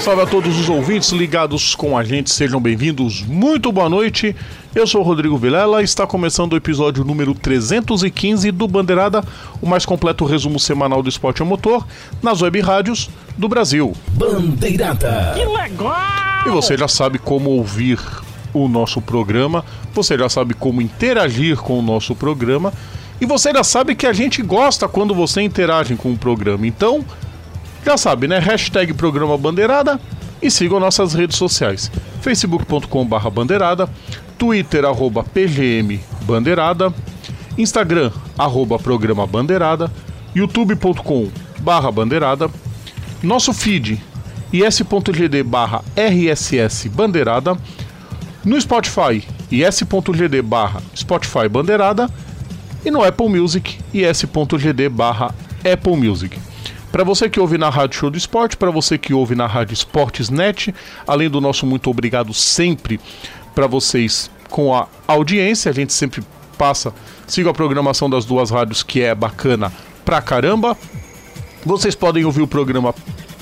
Salve a todos os ouvintes ligados com a gente, sejam bem-vindos, muito boa noite. Eu sou o Rodrigo Vilela, está começando o episódio número 315 do Bandeirada, o mais completo resumo semanal do esporte a motor nas web rádios do Brasil. Bandeirada. E você já sabe como ouvir o nosso programa, você já sabe como interagir com o nosso programa e você já sabe que a gente gosta quando você interage com o programa. Então, já sabe, né? Hashtag Programa Bandeirada e sigam nossas redes sociais. facebook.com.br bandeirada, twitter arroba pgm bandeirada, instagram arroba programa bandeirada, youtube.com bandeirada, nosso feed is.gd barra rss bandeirada, no Spotify is.gd barra Spotify bandeirada e no Apple Music is.gd barra Apple Music. Para você que ouve na Rádio Show do Esporte, para você que ouve na Rádio Esportes Net, além do nosso muito obrigado sempre para vocês com a audiência, a gente sempre passa, siga a programação das duas rádios que é bacana pra caramba. Vocês podem ouvir o programa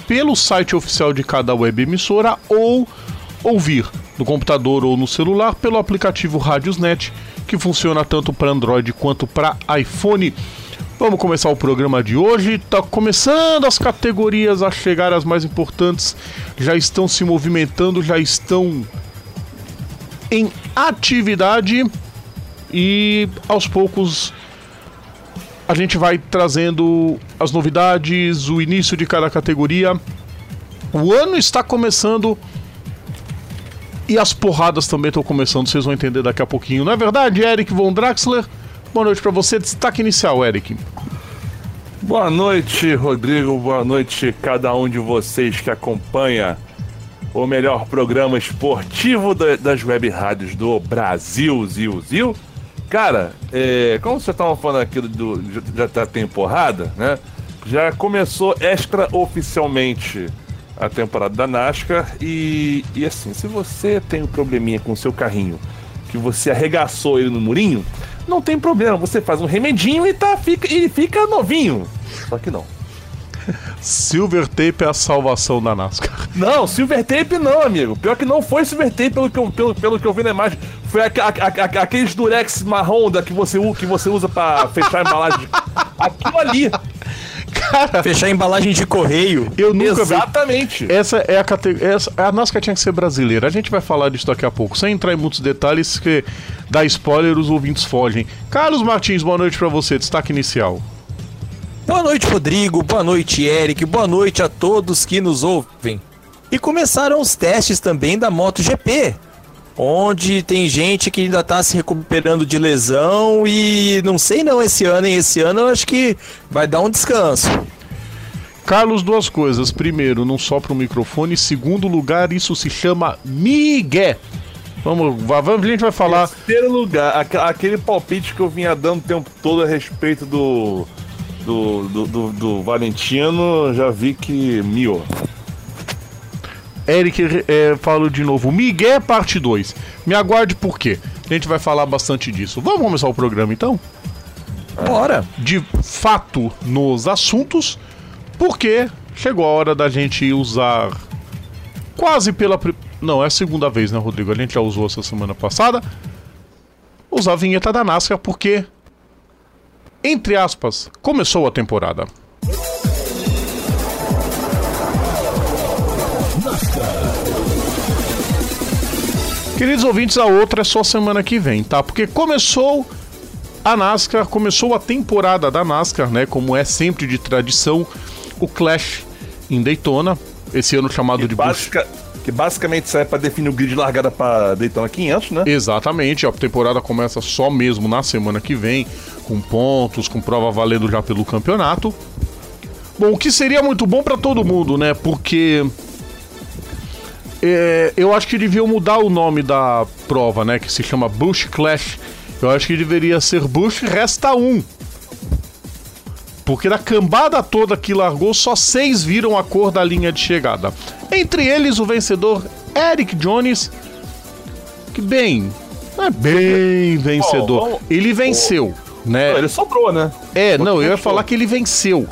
pelo site oficial de cada web emissora ou ouvir no computador ou no celular pelo aplicativo Radiosnet, que funciona tanto para Android quanto para iPhone. Vamos começar o programa de hoje. Tá começando as categorias a chegar as mais importantes. Já estão se movimentando, já estão em atividade e aos poucos a gente vai trazendo as novidades, o início de cada categoria. O ano está começando e as porradas também estão começando, vocês vão entender daqui a pouquinho. Não é verdade, Eric Von Draxler? Boa noite para você. Destaque inicial, Eric. Boa noite, Rodrigo. Boa noite, cada um de vocês que acompanha o melhor programa esportivo da- das web rádios do Brasil, Zil, Zil. Cara, é, como vocês estavam falando aqui do, do- já tá temporada, né? Já começou extra oficialmente a temporada da NASCAR e, e assim, se você tem um probleminha com o seu carrinho, que você arregaçou ele no murinho, não tem problema, você faz um remedinho e tá fica e fica novinho. Só que não. Silver Tape é a salvação da NASCAR. Não, silver tape não, amigo. Pior que não foi silver tape pelo que eu, pelo, pelo que eu vi na imagem. Foi a- a- a- aqueles durex marrom da que você, que você usa pra fechar a embalagem. Aquilo ali. Fechar a embalagem de correio. Eu nunca vi. Exatamente. Essa é a categoria. A NASCAR tinha que ser brasileira. A gente vai falar disso daqui a pouco. Sem entrar em muitos detalhes, que dá spoiler, os ouvintes fogem. Carlos Martins, boa noite pra você. Destaque inicial. Boa noite, Rodrigo. Boa noite, Eric. Boa noite a todos que nos ouvem. E começaram os testes também da MotoGP, onde tem gente que ainda tá se recuperando de lesão e não sei não esse ano, hein? Esse ano eu acho que vai dar um descanso. Carlos, duas coisas. Primeiro, não sopra o microfone. Segundo lugar, isso se chama Miguel. Vamos, va- vamos, a gente vai falar. Terceiro lugar, aque- aquele palpite que eu vinha dando o tempo todo a respeito do. Do, do, do, do Valentino, já vi que miou. Eric, é, falo de novo. Miguel, parte 2. Me aguarde por quê? A gente vai falar bastante disso. Vamos começar o programa então? Bora. de fato nos assuntos, porque chegou a hora da gente usar quase pela. Não, é a segunda vez, né, Rodrigo? A gente já usou essa semana passada. Usar a vinheta da NASCAR, porque, entre aspas, começou a temporada. Queridos ouvintes, a outra é só semana que vem, tá? Porque começou a NASCAR, começou a temporada da NASCAR, né? Como é sempre de tradição, o Clash em Daytona, esse ano chamado Que, de basica- que basicamente serve pra definir o grid de largada pra Daytona 500, né? Exatamente, a temporada começa só mesmo na semana que vem, com pontos, com prova valendo já pelo campeonato. Bom, o que seria muito bom pra todo mundo, né? Porque é, eu acho que deviam mudar o nome da prova, né? Que se chama Bush Clash. Eu acho que deveria ser Bush, resta um. Porque da cambada toda que largou, só seis viram a cor da linha de chegada. Entre eles, o vencedor Eric Jones, que bem, é bem vencedor. Ele venceu, né? Não, ele sobrou, né? É, não, eu ia falar que ele venceu,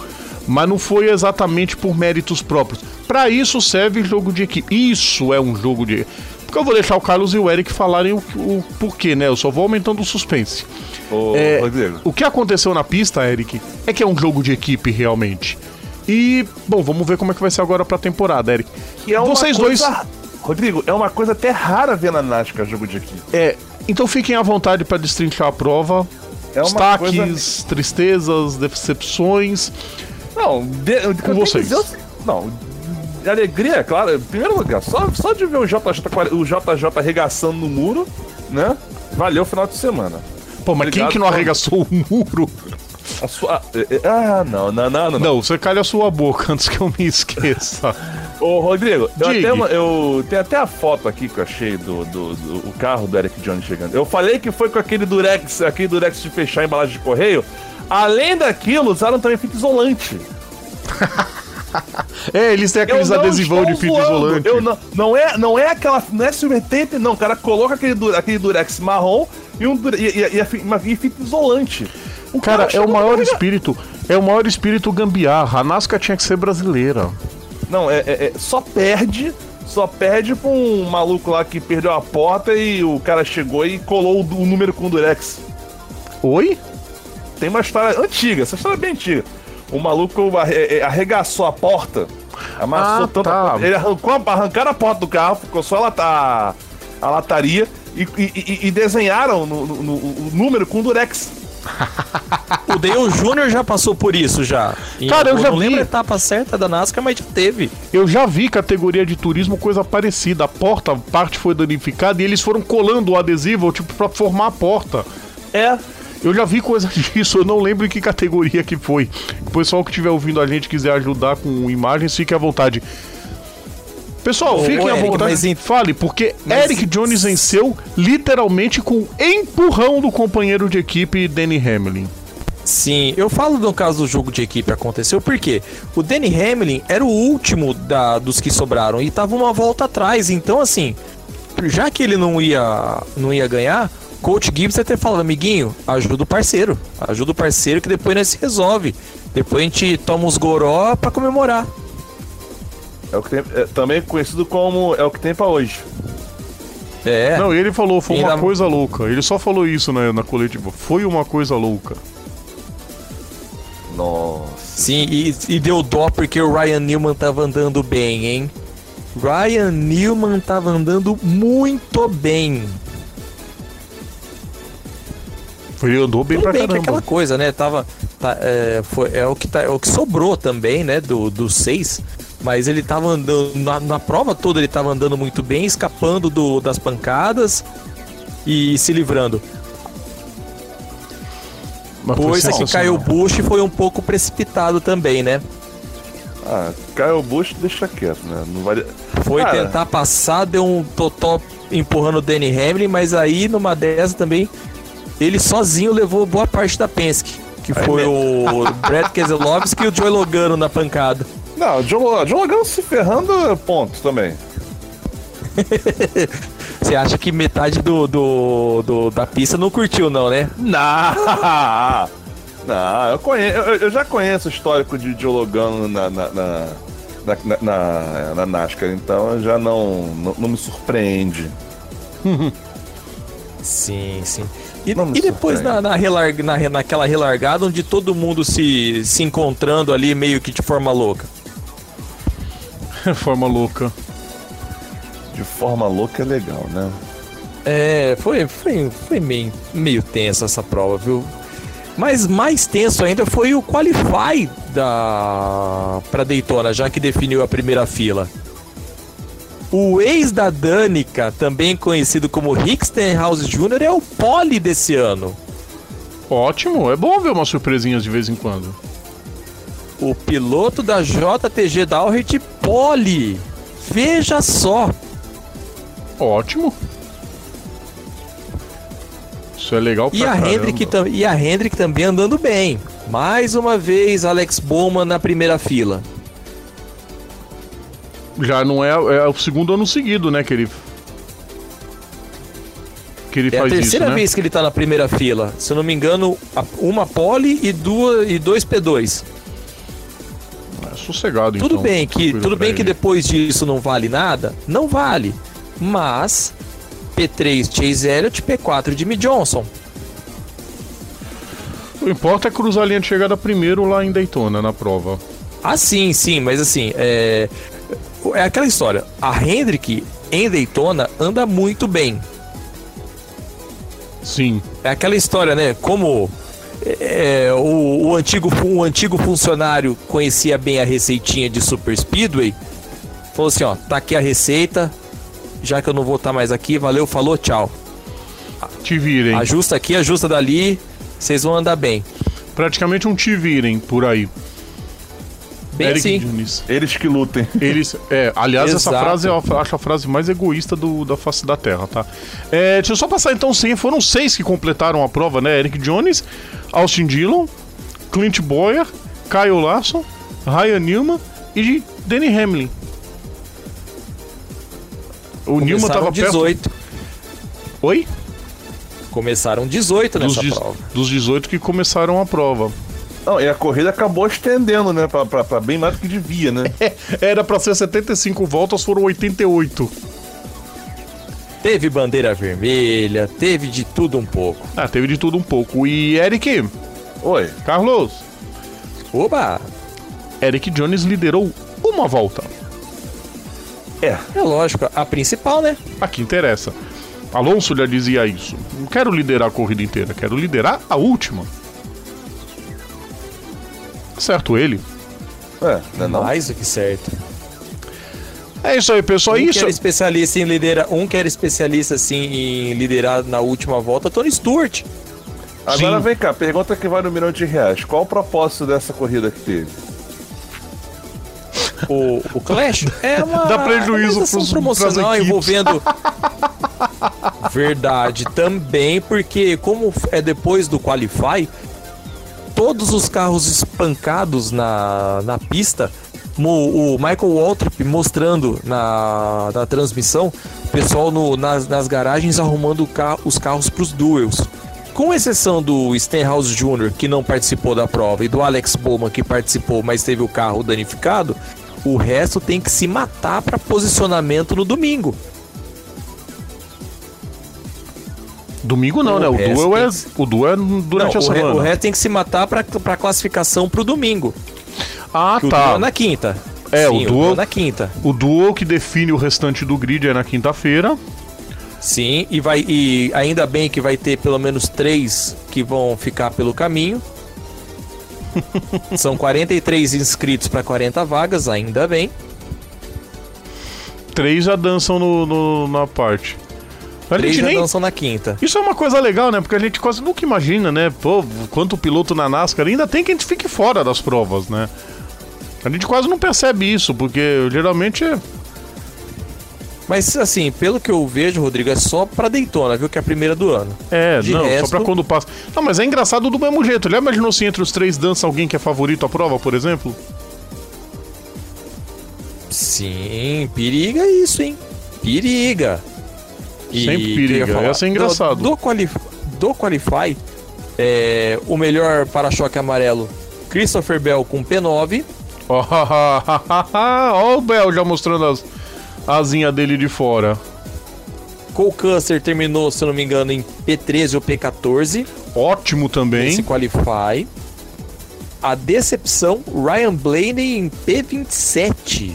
mas não foi exatamente por méritos próprios. Pra isso serve jogo de equipe. Isso é um jogo de. Porque eu vou deixar o Carlos e o Eric falarem o, o porquê, né? Eu só vou aumentando o suspense. Ô, É, Rodrigo. o que aconteceu na pista, Eric, é que é um jogo de equipe realmente. E, bom, vamos ver como é que vai ser agora pra temporada, Eric. Que é Vocês coisa- dois. Rodrigo, é uma coisa até rara ver na NASCAR jogo de equipe. É, então fiquem à vontade pra destrinchar a prova. É Destaques, coisa- tristezas, decepções. Não, de, que vocês. dizer não, de alegria, é claro. Em primeiro lugar, só, só de ver o JJ, o JJ arregaçando no muro, né? Valeu o final de semana. Pô, mas quem Obrigado, que não arregaçou o muro? A sua. é, é, Ah, não, não, não, não. não. Você calha a sua boca antes que eu me esqueça. Ô, Rodrigo, eu, até uma- eu tenho até a foto aqui que eu achei do, do, do- o carro do Eric Jones chegando. Eu falei que foi com aquele Durex, aquele Durex de fechar a embalagem de correio. Além daquilo, usaram também fita isolante. É, eles têm aqueles adesivão de fita zoando. isolante. Eu não, não é, não é aquela, não é silver tape, não. O cara coloca aquele, aquele durex marrom e, um, e, e, e uma e fita isolante. O Cara, é o maior pra- espírito. É o maior espírito gambiarra. A NASCAR tinha que ser brasileira. Não, é, é- é- só perde, só perde pra um maluco lá que perdeu a porta e o cara chegou e colou o número com o durex. Oi? Tem uma história antiga, essa história é bem antiga. O maluco arre- é, arregaçou a porta, amassou Ah, tanto a tá. porta. Ele arrancou, a- arrancaram a porta do carro, ficou só a, lata- a lataria e, e- e- desenharam no, no- no- o número com durex. O Dale Jr. já passou por isso já. E Cara, eu já não vi. lembro a etapa certa da NASCAR, mas já teve. Eu já vi categoria de turismo coisa parecida. A porta, parte foi danificada e eles foram colando o adesivo, tipo, pra formar a porta. É, Eu já vi coisa disso, eu não lembro em que categoria que foi. O pessoal que estiver ouvindo a gente quiser ajudar com imagens, fique à vontade. Pessoal, Ô, fiquem ô, à Eric, vontade. em- Fale, porque mas Eric Jones venceu literalmente com empurrão do companheiro de equipe Danny Hamlin. Sim, eu falo no caso do jogo de equipe aconteceu porque o Danny Hamlin era o último da, dos que sobraram e tava uma volta atrás. Então, assim, já que ele não ia, não ia ganhar, Coach Gibbs até falou, amiguinho, ajuda o parceiro. Ajuda o parceiro que depois nós se resolve. Depois a gente toma uns goró pra comemorar. é o que tem, é também conhecido como é o que tem pra hoje. É. Não, e ele falou, foi uma Ainda- coisa louca. Ele só falou isso na, na coletiva. Foi uma coisa louca. Nossa. Sim, e, e deu dó porque o Ryan Newman tava andando bem, hein? Ryan Newman tava andando muito bem. Ele andou bem Tudo pra bem que é caramba. aquela coisa, né? Tava, tá, é, foi, é, o que tá, é o que sobrou também, né? Do, dos seis. Mas ele tava andando. Na, na prova toda ele tava andando muito bem, escapando do, das pancadas e se livrando. Mas Pois é que caiu o Bush foi um pouco precipitado também, né? Ah, Kyle Busch deixa quieto, né? Não vale... Foi Cara, tentar passar, deu um totó empurrando o Danny Hamlin, mas aí numa dessa também ele sozinho levou boa parte da Penske. Que foi o Brad Keselowski e o Joey Logano na pancada. Não, o John, John Logan se ferrando, ponto também. Você acha que metade do, do, do- da pista não curtiu, não, né? Não! Não, eu, conheço, eu, eu já conheço o histórico de Joe Logano na, na, na, na, na, na- na NASCAR, então já não, não, não me surpreende. Sim, sim. E, e depois na, na relarg, na, naquela relargada onde todo mundo se, se encontrando ali meio que de forma louca. Forma louca. De forma louca é legal, né? É, foi, foi, foi meio, meio tensa essa prova, viu? Mas mais tenso ainda foi o Qualify da para Daytona, já que definiu a primeira fila. O ex da Danica, também conhecido como Rick Stenhouse Jr., é o pole desse ano. Ótimo, é bom ver umas surpresinhas de vez em quando. O piloto da JTG Downhill pole. Veja só. Ótimo. Isso é legal pra E a, caramba. Hendrick, e a Hendrick também andando bem. Mais uma vez, Alex Bowman na primeira fila. Já não é, é o segundo ano seguido, né, que ele... Que ele É a faz terceira isso, né? vez que ele tá na primeira fila. Se eu não me engano, a- uma pole e, duas, e dois P2. É sossegado, Tudo então. bem que tudo bem que ele. depois disso não vale nada, não vale. Mas P3 Chase Elliott, P4 Jimmy Johnson. O que importa é cruzar a linha de chegada primeiro lá em Daytona, na prova. Ah, sim, sim, mas assim, é, é aquela história. A Hendrick em Daytona anda muito bem. Sim. É aquela história, né? Como é, o, o antigo, o antigo funcionário conhecia bem a receitinha de Super Speedway, falou assim: ó, tá aqui a receita, já que eu não vou estar mais aqui, valeu, falou, tchau. Te virem. Ajusta aqui, ajusta dali, vocês vão andar bem. Praticamente um te virem por aí. Bem Eric assim. Diniz. Eles que lutem. Eles, é, aliás, essa Exato. frase eu acho a frase mais egoísta do, da face da Terra, tá? É, deixa eu só passar então sim, foram seis que completaram a prova, né? Eric Jones, Austin Dillon, Clint Boyer, Kyle Larson, Ryan Newman e Danny Hamlin. O Newman tava perto. 18. Oi? Começaram 18 Dos, nessa de- prova. dos 18 que começaram a prova. Não, e a corrida acabou estendendo, né? Pra, pra, pra bem mais do que devia, né? Era pra ser 75 voltas, foram 88. Teve bandeira vermelha, teve de tudo um pouco. Ah, teve de tudo um pouco. E Eric, Oi. Carlos, Oba! Eric Jones liderou uma volta. É. É lógico, a principal, né? A que interessa. Alonso já dizia isso. Não quero liderar a corrida inteira, quero liderar a última. Certo ele. É, né não? Mais do que certo. É isso aí, pessoal. um isso. que era especialista em liderar, um que era especialista assim em liderar na última volta, Tony Stewart. Agora Sim. vem cá, pergunta que vale um milhão de reais. Qual o propósito dessa corrida que teve? O, o Clash é uma Dá prejuízo pros- promocional envolvendo verdade também, porque como é depois do qualify, todos os carros espancados na, na pista, mo- o Michael Waltrip mostrando na, na transmissão, o pessoal no- nas, nas garagens arrumando os carros para os duels. Com exceção do Stenhouse Jr., que não participou da prova, e do Alex Bowman, que participou, mas teve o carro danificado, o resto tem que se matar para posicionamento no domingo. Domingo não, O né? O duel é, o duel é durante Não, a o, re- semana. o resto tem que se matar para a classificação pro domingo. Ah, Que o tá. duel é na quinta. É, o Sim, duel- é na quinta. O duel que define o restante do grid é na quinta-feira. Sim, e vai e ainda bem que vai ter pelo menos três que vão ficar pelo caminho. São 43 inscritos para 40 vagas, ainda bem. Três já dançam no, no- na parte. A Três gente nem, dançam na quinta. Isso é uma coisa legal, né? Porque a gente quase nunca imagina, né? Pô, quanto piloto na NASCAR ainda tem que a gente fique fora das provas, né? A gente quase não percebe isso, porque geralmente é. Mas assim, pelo que eu vejo, Rodrigo, é só para Daytona, viu? Que é a primeira do ano. É, De não, resto- só pra quando passa. Não, mas é engraçado do mesmo jeito. Já imaginou se entre os três dança alguém que é favorito à prova, por exemplo? Sim, periga isso, hein? Periga. Sempre periga, ia ser engraçado. Do, do, qualif do Qualify, é, o melhor para-choque amarelo, Christopher Bell com P9. Ó, ó o Bel já mostrando as asinhas dele de fora. Cole Custer terminou, se eu não me engano, em P13 ou P14 Ótimo também. nesse Qualify. A decepção, Ryan Blaney em P27.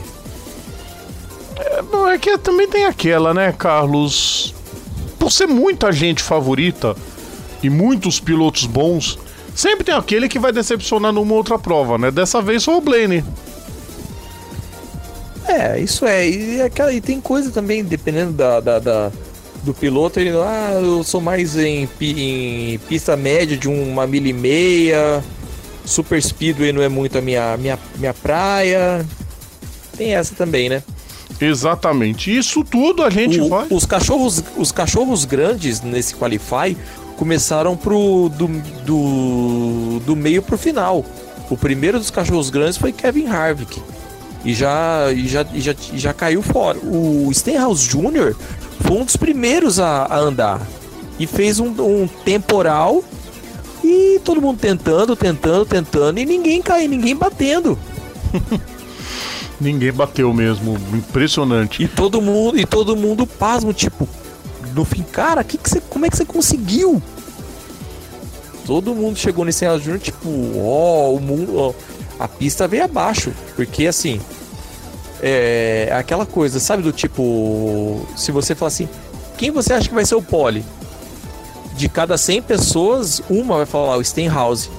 Não, é que também tem aquela, né, Carlos? Por ser muita gente favorita e muitos pilotos bons, sempre tem aquele que vai decepcionar numa outra prova, né? Dessa vez foi o Blaney. É, isso é. E, aquela, e tem coisa também, dependendo da, da- da- do piloto, ele, ah, eu sou mais em, em pista média de uma milha e meia, super speedway não é muito a minha, minha, minha praia. Tem essa também, né? Exatamente. Isso tudo a gente O- vai. os, cachorros, os cachorros grandes nesse Qualify começaram pro, do, do, do meio pro final. O primeiro dos cachorros grandes foi Kevin Harvick. E já, e já, e já, já caiu fora. O Stenhouse Jr. foi um dos primeiros a, a andar. E fez um, um temporal. E todo mundo tentando, tentando, tentando. E ninguém caiu, ninguém batendo. Ninguém bateu mesmo. Impressionante. E todo mundo, e todo mundo pasmo, tipo, no fim, cara, que que você, como é que você conseguiu? Todo mundo chegou nesse Júnior, tipo, ó, o mundo, ó, a pista veio abaixo, porque assim, é aquela coisa, sabe do tipo, se você falar assim, quem você acha que vai ser o pole? De cada 100 pessoas, uma vai falar o Stenhouse.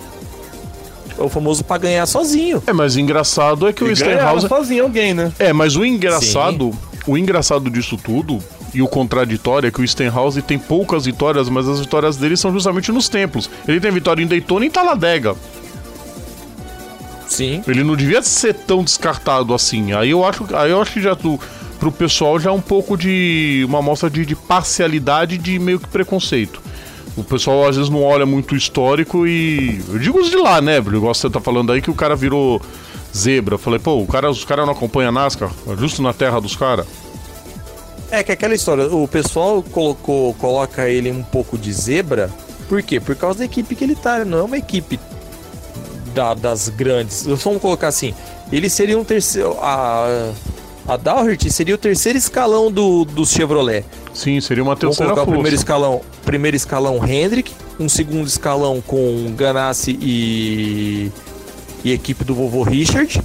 É o famoso pra ganhar sozinho. É, mas o engraçado é que o E ganharam Stenhouse. sozinho alguém, né? É, mas o engraçado, o engraçado disso tudo e o contraditório é que o Stenhouse tem poucas vitórias, mas as vitórias dele são justamente nos templos. Ele tem vitória em Daytona e em Talladega. Sim. Ele não devia ser tão descartado assim. Aí eu acho, aí eu acho que já tu, pro pessoal já é um pouco de uma amostra de, de parcialidade de meio que preconceito. O pessoal às vezes não olha muito o histórico e. Eu digo os de lá, né, Bruno? Igual você tá falando aí que o cara virou zebra. Eu falei, pô, o cara, os caras não acompanham a NASCAR, justo na terra dos caras. É que aquela história, o pessoal colocou, coloca ele um pouco de zebra, por quê? Por causa da equipe que ele tá, não é uma equipe da- das grandes. Vamos colocar assim, ele seria um terceiro. A, a Dougherty seria o terceiro escalão do, do Chevrolet. Sim, seria uma Vamos terceira colocar o força. primeiro escalão, primeiro escalão Hendrick, um segundo escalão com Ganassi e, e equipe do vovô Richard,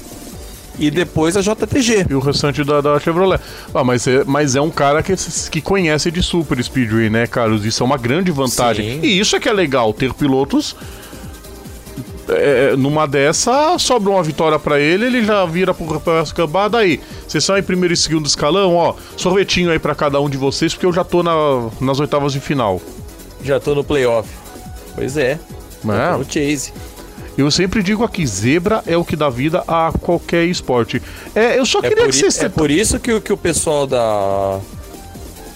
e depois a JTG. E o restante da, da Chevrolet. Ah, mas é, mas é um cara que, que conhece de Super Speedway, né, Carlos? Isso é uma grande vantagem. Sim. E isso é que é legal, ter pilotos. É, numa dessa, sobra uma vitória pra ele, ele já vira pro pra cambada aí. Vocês são em primeiro e segundo escalão, ó. Sorvetinho aí pra cada um de vocês, porque eu já tô na- nas oitavas de final. Já tô no playoff. Pois é. É. no Chase. Eu sempre digo aqui, zebra é o que dá vida a qualquer esporte. É, eu só É queria que vocês. é por isso que, que o pessoal da.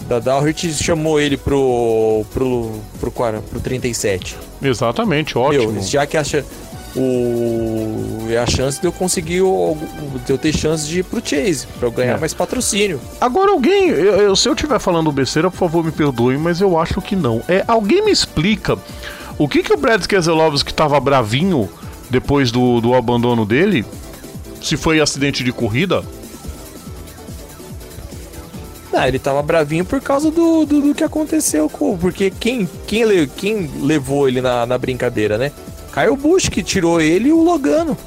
Da Dougherty chamou ele pro. pro. pro, quara- pro 37. Exatamente, ótimo. Meu, já que acha. O. É a chance de eu conseguir. o- de eu ter chance de ir pro Chase. Pra eu ganhar É. mais patrocínio. Agora alguém, eu, eu- se eu estiver falando besteira, por favor me perdoem, mas eu acho que não. É, alguém me explica o que que o Brad Keselowski tava bravinho depois do, do abandono dele? Se foi acidente de corrida? Ah, ele tava bravinho por causa do, do, do que aconteceu com. Porque quem, quem, quem levou ele na, na brincadeira, né? Caio Bush que tirou ele e o Logano.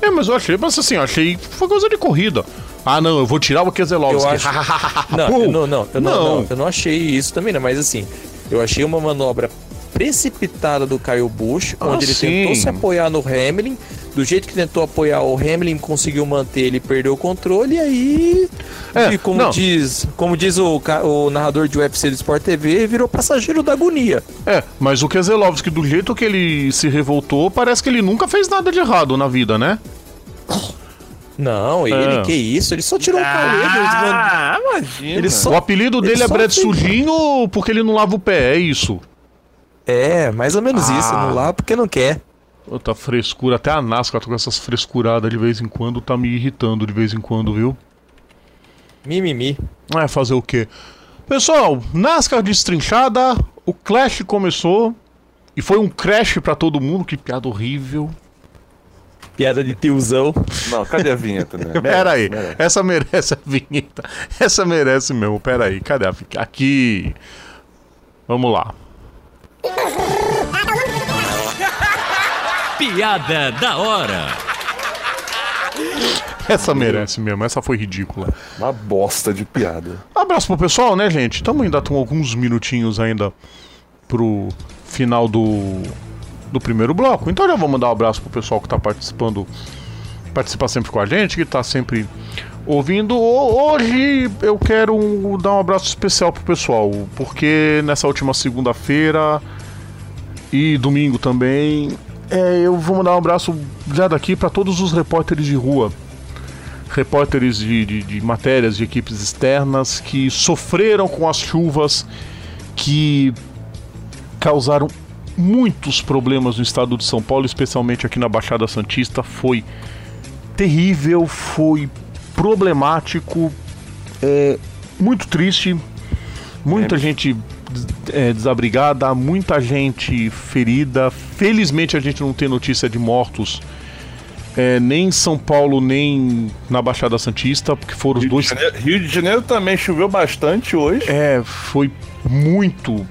É, mas eu achei, mas assim, eu achei foi coisa de corrida. Ah, não, eu vou tirar o Keselowski. Eu acho- Não, eu não, não, eu não, Não. não, eu não achei isso também, né? Mas assim, eu achei uma manobra precipitada do Caio Bush, Ah, onde ele sim. tentou se apoiar no Hamlin. Do jeito que tentou apoiar o Hamlin, conseguiu manter, ele perdeu o controle e aí. É, e como não. diz, como diz o, o narrador de UFC do Sport TV, virou passageiro da agonia. É, mas o Keselowski, do jeito que ele se revoltou, parece que ele nunca fez nada de errado na vida, né? Não, ele, É. que isso, ele só tirou o mandam- Ah, imagina. Ele só- O apelido ele dele é Brad fez- Sujinho porque ele não lava o pé, é isso. É, mais ou menos Ah. isso, não lá porque não quer. Outra frescura, até a NASCAR tá com essas frescuradas de vez em quando, tá me irritando de vez em quando, viu? Mimimi. É, fazer o quê? Pessoal, NASCAR destrinchada, o Clash começou e foi um crash pra todo mundo, que piada horrível. Piada de tiozão. Não, cadê a vinheta, né? Pera aí, Merece. essa merece a vinheta. Essa merece mesmo, pera aí, cadê a vinheta? Aqui. Vamos lá. Piada da hora. Essa merece mesmo, essa foi ridícula. Uma bosta de piada. Abraço pro pessoal, né, gente? Estamos ainda com alguns minutinhos ainda pro final do, do primeiro bloco. Então já vou mandar um abraço pro pessoal que tá participando, participa sempre com a gente, que tá sempre ouvindo. Ho- Hoje eu quero um- dar um abraço especial pro pessoal, porque nessa última segunda-feira e domingo também, é, eu vou mandar um abraço já daqui para todos os repórteres de rua. repórteres de, de, de matérias de equipes externas que sofreram com as chuvas que causaram muitos problemas no estado de São Paulo, especialmente aqui na Baixada Santista. Foi terrível, foi problemático, é, muito triste. Muita é. gente é, desabrigada, muita gente ferida. Felizmente a gente não tem notícia de mortos. É, nem em São Paulo, nem na Baixada Santista, porque foram Rio os dois. De Janeiro, Rio de Janeiro também choveu bastante hoje. É, foi muito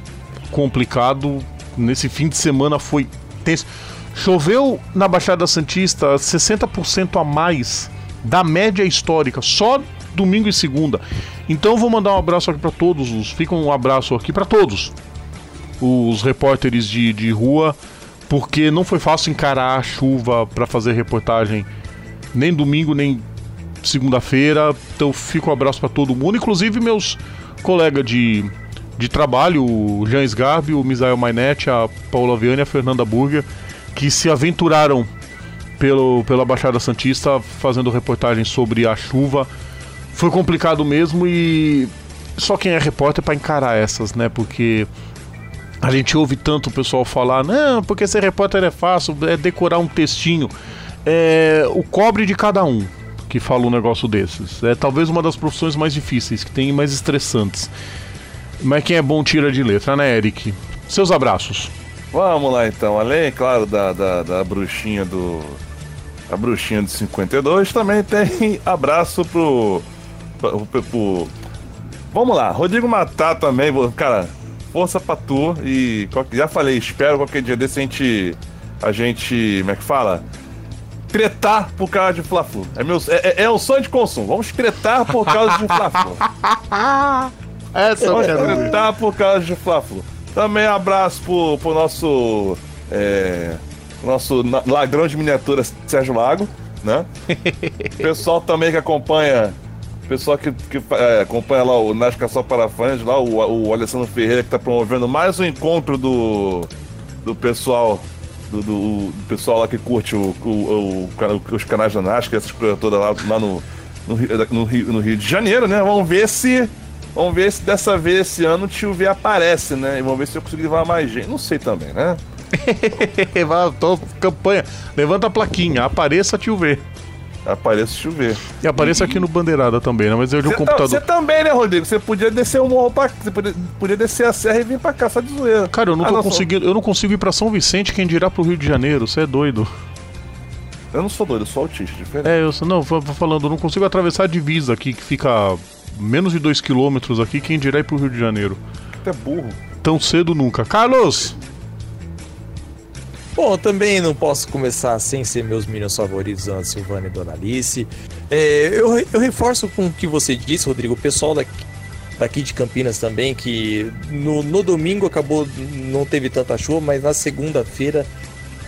complicado. Nesse fim de semana foi tenso. Choveu na Baixada Santista 60% a mais da média histórica, só domingo e segunda. Então vou mandar um abraço aqui para todos os. Fica um abraço aqui para todos os repórteres de, de rua, porque não foi fácil encarar a chuva para fazer reportagem nem domingo nem segunda-feira. Então fica um abraço para todo mundo, inclusive meus colegas de, de trabalho, o Jean Sgarbi, o Misael Mainete, a Paula Viane e a Fernanda Burger, que se aventuraram pelo, pela Baixada Santista fazendo reportagem sobre a chuva. Foi complicado mesmo e só quem é repórter para encarar essas, né? Porque a gente ouve tanto o pessoal falar, não, porque ser repórter é fácil, é decorar um textinho. É o cobre de cada um que fala um negócio desses. É talvez uma das profissões mais difíceis, que tem mais estressantes. Mas quem é bom tira de letra, né, Eric? Seus abraços. Vamos lá então, além, claro, da, da, da bruxinha do a bruxinha de 52, também tem abraço pro, pro, pro, pro... Vamos lá, Rodrigo Matar também, cara, força pra tu e já falei, espero qualquer dia desse a gente, a gente, como é que fala? Tretar por causa de Fla-Flu. É, meu, é, é, é um sonho de consumo. Vamos tretar por causa de Fla-Flu. Essa Vamos tretar por causa de Fla-Flu. Também abraço pro, pro nosso é, nosso ladrão de miniaturas Sérgio Lago, né? pessoal também que acompanha, pessoal que, que é, acompanha lá o Nasca Só para Fãs, lá o, o Alessandro Ferreira que está promovendo mais um encontro do, do pessoal do, do, do, pessoal lá que curte o, o, o, os canais da Nasca, essas coisas todas lá, lá no, no, no, Rio, no Rio de Janeiro, né? Vamos ver se Vamos ver se dessa vez esse ano o tio V aparece, né? E vamos ver se eu consigo levar mais gente. Não sei também, né? Tô campanha. Levanta a plaquinha, apareça tio V. Apareça tio V. E apareça e... aqui no Bandeirada também, né? Mas eu de um computador. Você também, né, Rodrigo? Você podia descer o morro pra. Você podia, podia descer a serra e vir pra cá, só de zoeira. Cara, eu não ah, tô não, conseguindo. Eu não consigo ir pra São Vicente, quem dirá pro Rio de Janeiro. Você é doido. Eu não sou doido, eu sou autista, diferente. É, eu sou, não, vou falando, eu não consigo atravessar a divisa aqui, que fica menos de 2 km aqui, quem dirá ir pro Rio de Janeiro. Que é burro. Tão cedo nunca. Carlos! Bom, também não posso começar sem ser meus meninos favoritos, Ana Silvana e Dona Alice. É, eu, eu reforço com o que você disse, Rodrigo, o pessoal daqui, daqui de Campinas também, que no, no domingo acabou, não teve tanta chuva, mas na segunda-feira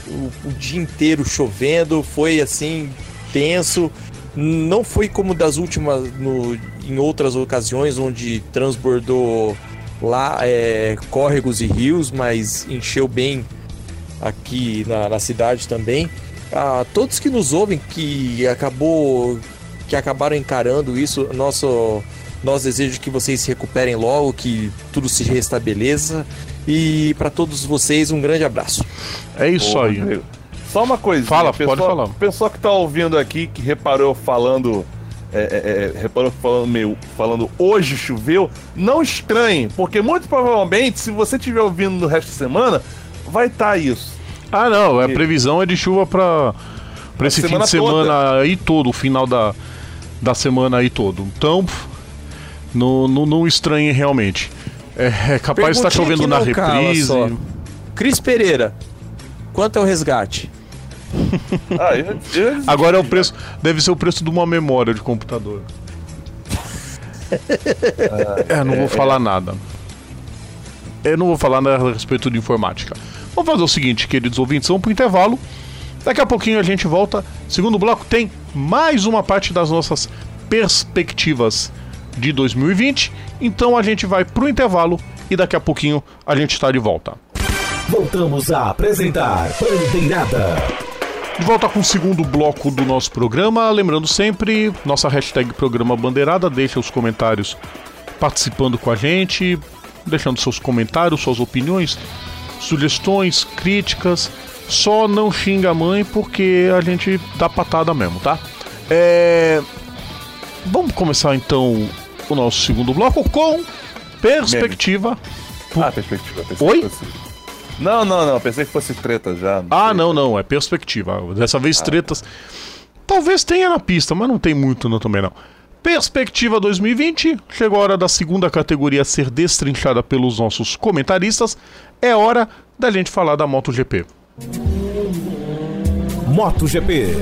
o, o dia inteiro chovendo, foi assim, tenso. Não foi como das últimas, no, em outras ocasiões, onde transbordou lá é, córregos e rios, mas encheu bem aqui na, na cidade também. A todos que nos ouvem, que acabou que acabaram encarando isso, nosso nós desejamos que vocês se recuperem logo, que tudo se restabeleça e para todos vocês um grande abraço. É isso aí. Só uma coisa. Fala, pessoal, pode falar. Pessoal que tá ouvindo aqui, que reparou falando é, é, é, reparou falando meio falando hoje choveu, não estranhe, porque muito provavelmente, se você estiver ouvindo no resto da semana, vai estar tá isso. Ah, não, a previsão é de chuva para para esse fim de semana toda. aí todo, o final da, da semana aí todo. Então, não, não, não estranhe realmente. É, é capaz de estar chovendo na reprise. Cris Pereira, quanto é o resgate? ah, eu, eu Agora é o preço. Deve ser o preço de uma memória de computador. é, não vou falar nada. Eu não vou falar nada a respeito de informática. Vamos fazer o seguinte, queridos ouvintes, vamos pro intervalo. Daqui a pouquinho a gente volta. Segundo bloco tem mais uma parte das nossas perspectivas de 2020. Então a gente vai pro intervalo e daqui a pouquinho a gente está de volta. Voltamos a apresentar Bandeirada. De volta com o segundo bloco do nosso programa. Lembrando sempre, nossa hashtag Programa Bandeirada. Deixa os comentários participando com a gente, deixando seus comentários, suas opiniões, sugestões, críticas. Só não xinga a mãe porque a gente dá patada mesmo, tá? É... Vamos começar então o nosso segundo bloco com perspectiva. Ah, perspectiva. Oi? fosse- Não, não, não. Pensei que fosse treta já. Ah, sei. não, não, é perspectiva. Dessa vez tretas. Talvez tenha na pista, mas não tem muito não, também não. Perspectiva 2020. Chegou a hora da segunda categoria ser destrinchada pelos nossos comentaristas. É hora da gente falar da MotoGP. MotoGP.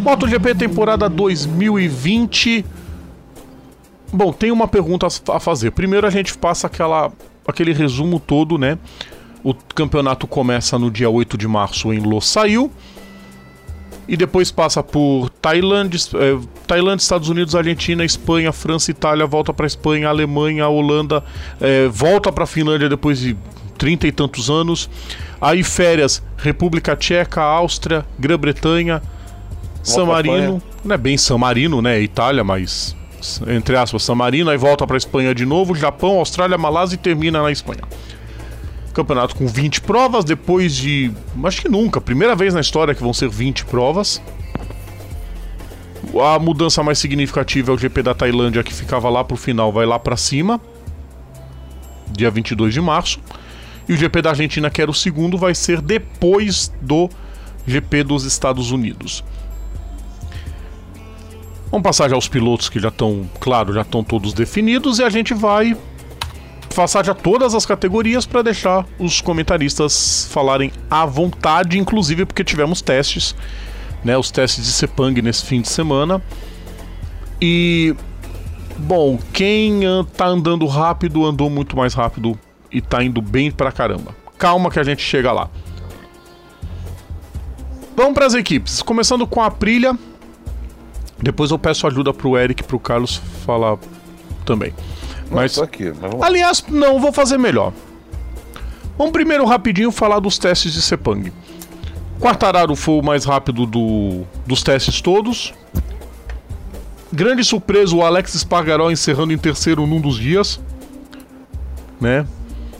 MotoGP temporada 2020. Bom, tem uma pergunta a fazer. Primeiro a gente passa aquela, aquele resumo todo, né? O campeonato começa no dia 8 de março em Losail. E depois passa por Tailândia, eh, Tailândia, Estados Unidos, Argentina, Espanha, França, Itália, volta para Espanha, Alemanha, Holanda, eh, volta para Finlândia depois de trinta e tantos anos. Aí férias, República Tcheca, Áustria, Grã-Bretanha, San Marino, não é bem San Marino, né? Itália, mas entre aspas, San Marino, aí volta para Espanha de novo, Japão, Austrália, Malásia e termina na Espanha. Campeonato com 20 provas, depois de. Acho que nunca, primeira vez na história que vão ser 20 provas. A mudança mais significativa é o GP da Tailândia, que ficava lá pro final, vai lá para cima, dia 22 de março. E o GP da Argentina, que era o segundo, vai ser depois do GP dos Estados Unidos. Vamos passar já aos pilotos que já estão, claro, já estão todos definidos e a gente vai já todas as categorias para deixar os comentaristas falarem à vontade, inclusive porque tivemos testes, né, os testes de Sepang nesse fim de semana. E bom, quem ah, tá andando rápido andou muito mais rápido e tá indo bem pra caramba. Calma que a gente chega lá. Vamos para as equipes, começando com a Aprilia. Depois eu peço ajuda pro Eric e pro Carlos falar também. Mas aqui, mas. Aliás, não, vou fazer melhor. Vamos primeiro rapidinho falar dos testes de Sepang. Quartararo foi o mais rápido do- dos testes todos. Grande surpresa, o Alex Espargaró encerrando em terceiro num dos dias. Né?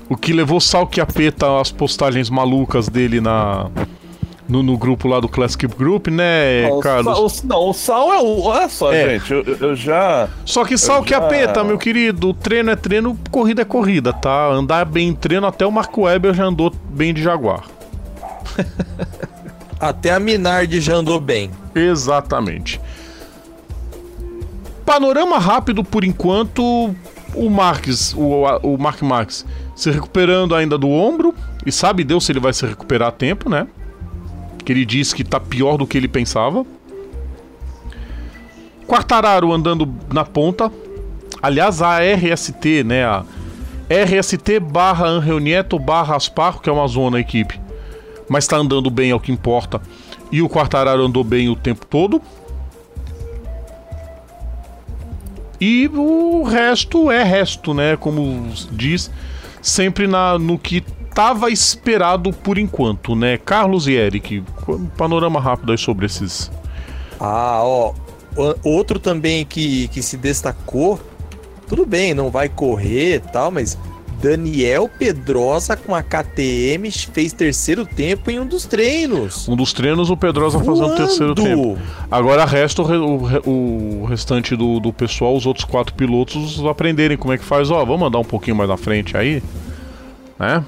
O que levou Salquiapeta às postagens malucas dele na no, no grupo lá do Classic Group, né, Não, o Carlos? Sal, o- não, o Sal é o. Olha só, É. gente, eu, eu- eu já. Só que sal que já- apeta, meu querido. Treino é treino, corrida é corrida, tá? Andar bem em treino, até o Marco Weber já andou bem de Jaguar. Até a Minardi já andou bem. Exatamente. Panorama rápido por enquanto. O Marques, o, o Mark Marques, se recuperando ainda do ombro. E sabe Deus se ele vai se recuperar a tempo, né? Que ele diz que tá pior do que ele pensava. Quartararo andando na ponta. Aliás, a RST, né? A RST barra Angel Nieto barra Asparro, que é uma zona equipe. Mas tá andando bem, é o que importa. E o Quartararo andou bem o tempo todo. E o resto é resto, né? Como diz, sempre na, no que tava esperado por enquanto, né? Carlos e Eric, um panorama rápido aí sobre esses. Ah, ó. Outro também que, que se destacou. Tudo bem, não vai correr e tal, mas Daniel Pedrosa com a KTM fez terceiro tempo em um dos treinos. Um dos treinos, o Pedrosa fazendo terceiro tempo. Agora resta o, o o restante do, do pessoal, os outros quatro pilotos, aprenderem como é que faz. Ó, vamos andar um pouquinho mais na frente aí, né?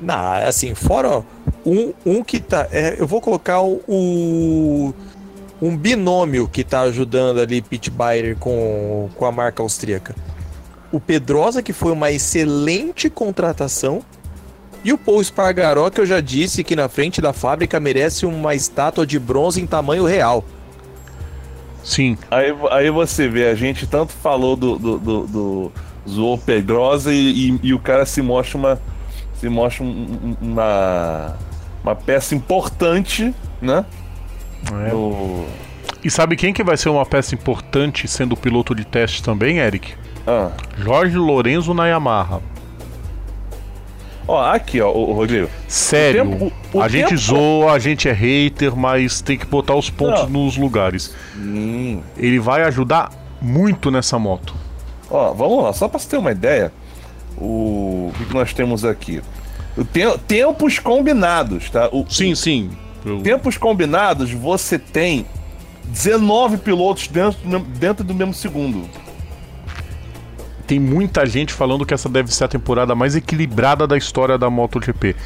Não, assim, fora um, um que tá. é, eu vou colocar o, o- um binômio que tá ajudando ali Pete Bayer com, com a marca austríaca. O Pedrosa, que foi uma excelente contratação. E o Paul Spargaró, que eu já disse que na frente da fábrica merece uma estátua de bronze em tamanho real. Sim. Aí, aí você vê, a gente tanto falou do, do, do, do zoou Pedrosa e, e, e o cara se mostra uma. Se mostra um- um- uma. Uma peça importante, né? É. No, E sabe quem que vai ser uma peça importante sendo piloto de teste também, Eric? ah, Jorge Lorenzo na Yamaha. Ó, aqui, ó, o Rodrigo. Sério, O tempo- o- o a gente tempo- zoa, a gente é hater, mas tem que botar os pontos Não. nos lugares. Hum. Ele vai ajudar muito nessa moto. Ó, vamos lá, só pra você ter uma ideia, o, o que que nós temos aqui? O te- tempos combinados, tá? O, Sim, sim. Eu- Tempos combinados, você tem 19 pilotos dentro do, mesmo- dentro do mesmo segundo. Tem muita gente falando que essa deve ser a temporada mais equilibrada da história da MotoGP.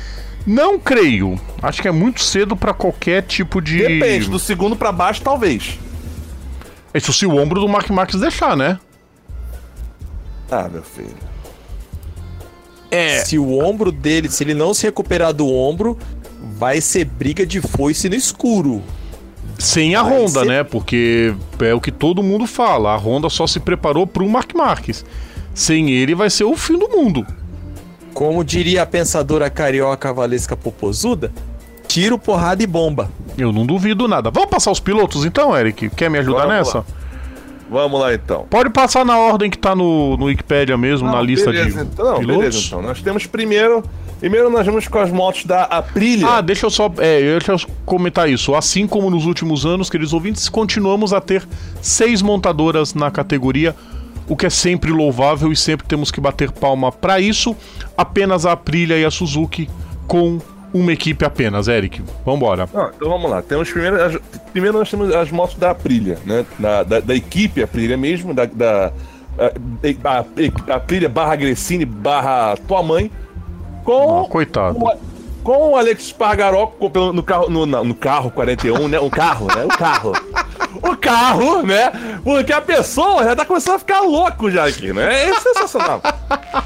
Não creio. Acho que é muito cedo pra qualquer tipo de. Depende, do segundo pra baixo, talvez. Isso se o ombro do Mark Marques deixar, né? Ah, meu filho. É. Se o ombro dele, se ele não se recuperar do ombro, vai ser briga de foice no escuro. Sem a Vai Honda, ser- né? Porque é o que todo mundo fala. A Honda só se preparou pro Mark Marques. Sem ele vai ser o fim do mundo. Como diria a pensadora carioca Valesca Popozuda, tiro, porrada e bomba. Eu não duvido nada. Vamos passar os pilotos então, Eric? Quer me ajudar nessa? lá. Vamos lá então. Pode passar na ordem que tá no, no Wikipedia mesmo, na Não, lista beleza, de então, pilotos. beleza, então. Nós temos primeiro. Primeiro nós vamos com as motos da Aprilia. Ah, deixa eu só. É, deixa eu comentar isso. Assim como nos últimos anos, queridos ouvintes, continuamos a ter seis montadoras na categoria, o que é sempre louvável e sempre temos que bater palma para isso. Apenas a Aprilia e a Suzuki com uma equipe apenas, Eric. Vambora. Ah, então vamos lá. Temos primeiro, as- primeiro nós temos as motos da Aprilia, né? Da, da, da equipe Aprilia mesmo, da, da a, a, a Aprilia barra Gressini barra tua mãe, com Ah, coitado. o, com o Alex Spargaró no carro, no, no carro 41, né? O carro, né? O carro. O carro, né? Porque a pessoa já tá começando a ficar louco já aqui, né? É sensacional.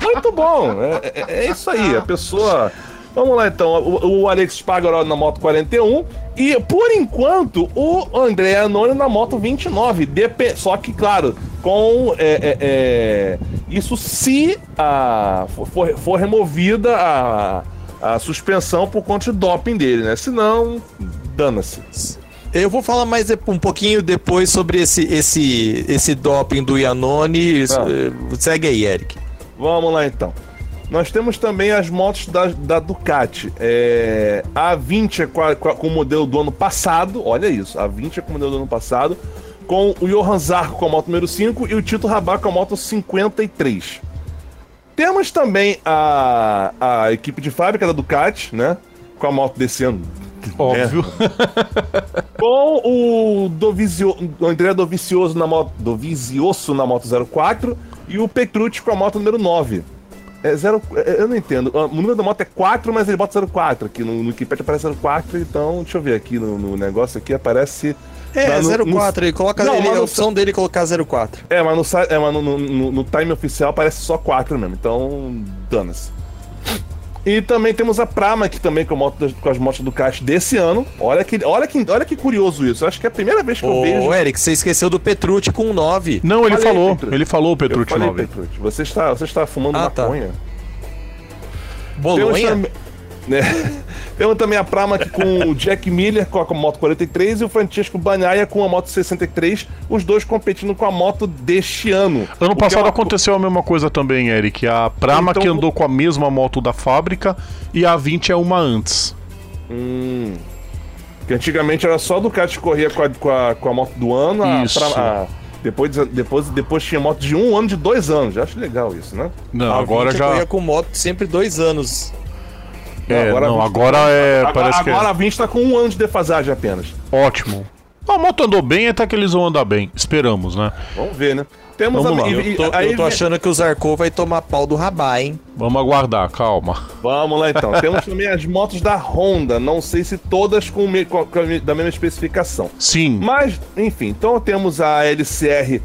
Muito bom. É, é- é isso aí. A pessoa. Vamos lá então. O, o Alex Spargaró na moto 41. E por enquanto, o André Anoni na moto 29. Depe- Só que, claro, com. é, é, é, isso se a, for, for removida a, a suspensão por conta de doping dele, né? Senão, dana-se. Eu vou falar mais um pouquinho depois sobre esse, esse, esse doping do Iannone. Ah. eh, Segue aí, Eric. Vamos lá então. Nós temos também as motos da, da Ducati. É, a 20 é com, a- com o modelo do ano passado. Olha isso. A 20 é com o modelo do ano passado. Com o Johan Zarco com a moto número 5 e o Tito Rabat com a moto 53. Temos também a, a equipe de fábrica da Ducati, né? Com a moto desse ano. Óbvio. Com o, Dovizio, o André Dovizioso na moto. Dovizioso na moto 04 e o Petrucci com a moto número 9. É zero, é, eu não entendo. O número da moto é 4, mas ele bota 04 aqui. No, no Wikipedia aparece 04, então deixa eu ver aqui no, no negócio aqui, aparece. É, no- 04, ele coloca. Não, ele, a no- opção dele é colocar 04. É, mas no, é, mas no, no, no- no time oficial aparece só 4 mesmo, então dana-se. E também temos a Pramac também com, a moto com as motos do Ducati desse ano. Olha que, olha, que, olha que curioso isso. Eu acho que é a primeira vez que eu vejo. Ô, Eric, você esqueceu do Petrucci com 9. Não, ele Falei, falou. Petrucci. Ele falou, Eu Petrucci falei, 9. Petrucci, você está, você está fumando Ah, tá. maconha. Bolonha? Temos também, né? Temos também a Pramac com o Jack Miller com a, moto 43 e o Francesco Bagnaia com a moto 63, os dois competindo com a moto deste ano. Ano O que passado é uma- aconteceu a mesma coisa também, Eric. A Prama Então- que andou com a mesma moto da fábrica e a 20 é uma antes. Hum. Que antigamente era só a Ducati que corria com a, com a, com a moto do ano. a Isso. Pra- a- depois, depois, depois tinha moto de um ano de dois anos. Eu acho legal isso, né? Não, A agora 20 já. corria com moto sempre dois anos. É, Agora a não, 20 agora é. Agora, Parece que agora é a 20 tá com um ano de defasagem apenas. ótimo. A moto andou bem até que eles vão andar bem. Esperamos, né? Vamos ver, né? Temos Vamos a, lá. Eu tô, aí eu tô achando que o Zarco vai tomar pau do Rabá, hein? Vamos aguardar, calma. Vamos lá então. Temos também as motos da Honda. Não sei se todas com, me- com a- da mesma especificação. Sim. Mas, enfim, então temos a LCR.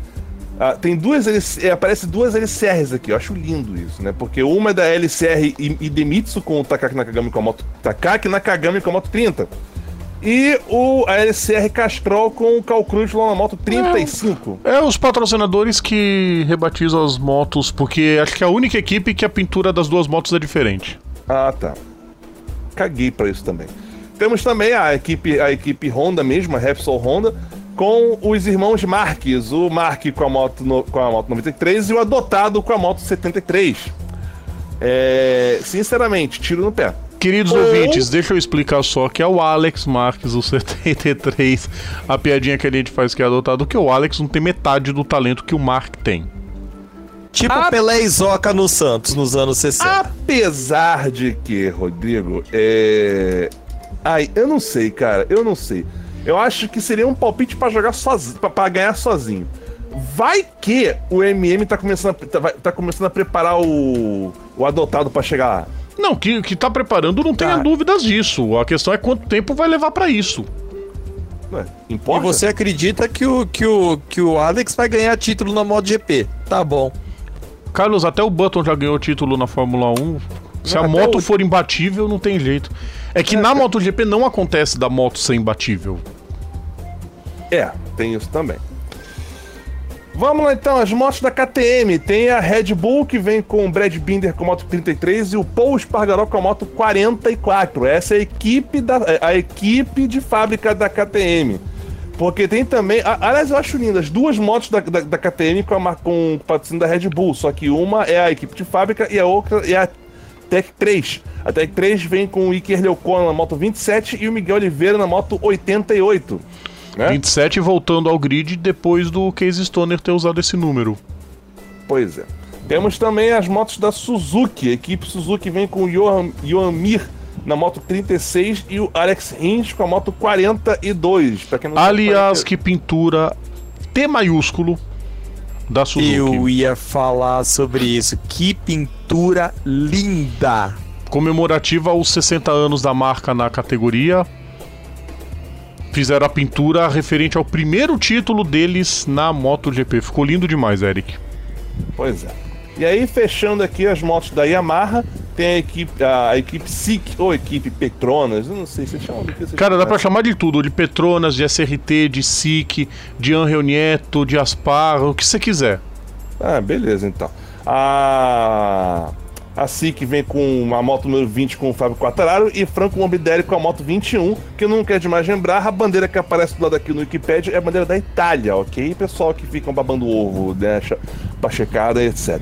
Ah, tem duas LC, é, aparece duas LCRs aqui, eu acho lindo isso, né? Porque uma é da LCR Idemitsu com o Takaki Nakagami com a moto Takaki Nakagami com a moto 30. E o a LCR Castrol com o Cal Cruz lá na moto 35. É os patrocinadores que rebatizam as motos, porque acho que é a única equipe que a pintura das duas motos é diferente. Ah, tá. Caguei pra isso também. Temos também a equipe, a equipe Honda mesmo, a Repsol Honda, com os irmãos Marques, o Mark com a moto, no- com a moto 93 e o adotado com a moto 73. É, sinceramente, tiro no pé. Queridos Ou- ouvintes, deixa eu explicar só que é o Alex Marques, o 73, a piadinha que a gente faz que é adotado, que o Alex não tem metade do talento que o Mark tem. Tipo Ah. Pelé e Zoca no Santos, nos anos 60. Apesar de que, Rodrigo, é. Ai, eu não sei, cara, eu não sei. Eu acho que seria um palpite pra jogar sozinho, pra, pra ganhar sozinho. Vai que o MM tá começando a, tá, vai- tá começando a preparar o, o adotado pra chegar lá. Não, que, que tá preparando, não tenha Tá. dúvidas disso. A questão é quanto tempo vai levar pra isso. Ué, E importa? você acredita que o, que, o, que o Alex vai ganhar título na MotoGP? Tá bom. Carlos, até o Button já ganhou título na Fórmula 1. Se a moto o- for imbatível, não tem jeito. É que na MotoGP não acontece da moto ser imbatível. É, tem isso também. Vamos lá então, as motos da KTM. Tem a Red Bull que vem com o Brad Binder com a moto 33 e o Paul Espargaró com a moto 44. Essa é a equipe, da, a equipe de fábrica da KTM. Porque tem também. a- Aliás, eu acho lindo as duas motos da, da, da KTM com, a, com o patrocínio da Red Bull. Só que uma é a equipe de fábrica e a outra é a Tech 3. A Tech 3 vem com o Iker Leocona na moto 27 e o Miguel Oliveira na moto 88. Né? 27 voltando ao grid depois do Case Stoner ter usado esse número. Pois é. Temos também as motos da Suzuki. A equipe Suzuki vem com o Johan, Johan Mir na moto 36 e o Alex Rins com a moto 42. Pra quem não sabe Aliás, é que pintura T maiúsculo da Suzuki. Eu ia falar sobre isso. Que pintura linda! Comemorativa aos 60 anos da marca na categoria. Fizeram a pintura referente ao primeiro título deles na MotoGP. Ficou lindo demais, Eric. Pois é. E aí, fechando aqui as motos da Yamaha, tem a equipe, a, equipe SIC, ou equipe Petronas, eu não sei se chamam do que vocês Cara, dá pra chamar de tudo: de Petronas, de SRT, de SIC, de Angel Nieto, de Aspar, o que você quiser. Ah, beleza então. A. A SIC vem com uma moto número 20 com o Fábio Quattararo e Franco Morbidelli com a moto 21, que não quer demais lembrar, a bandeira que aparece do lado aqui no Wikipedia é a bandeira da Itália, ok? Pessoal que ficam babando ovo, cha- pachecada, etc.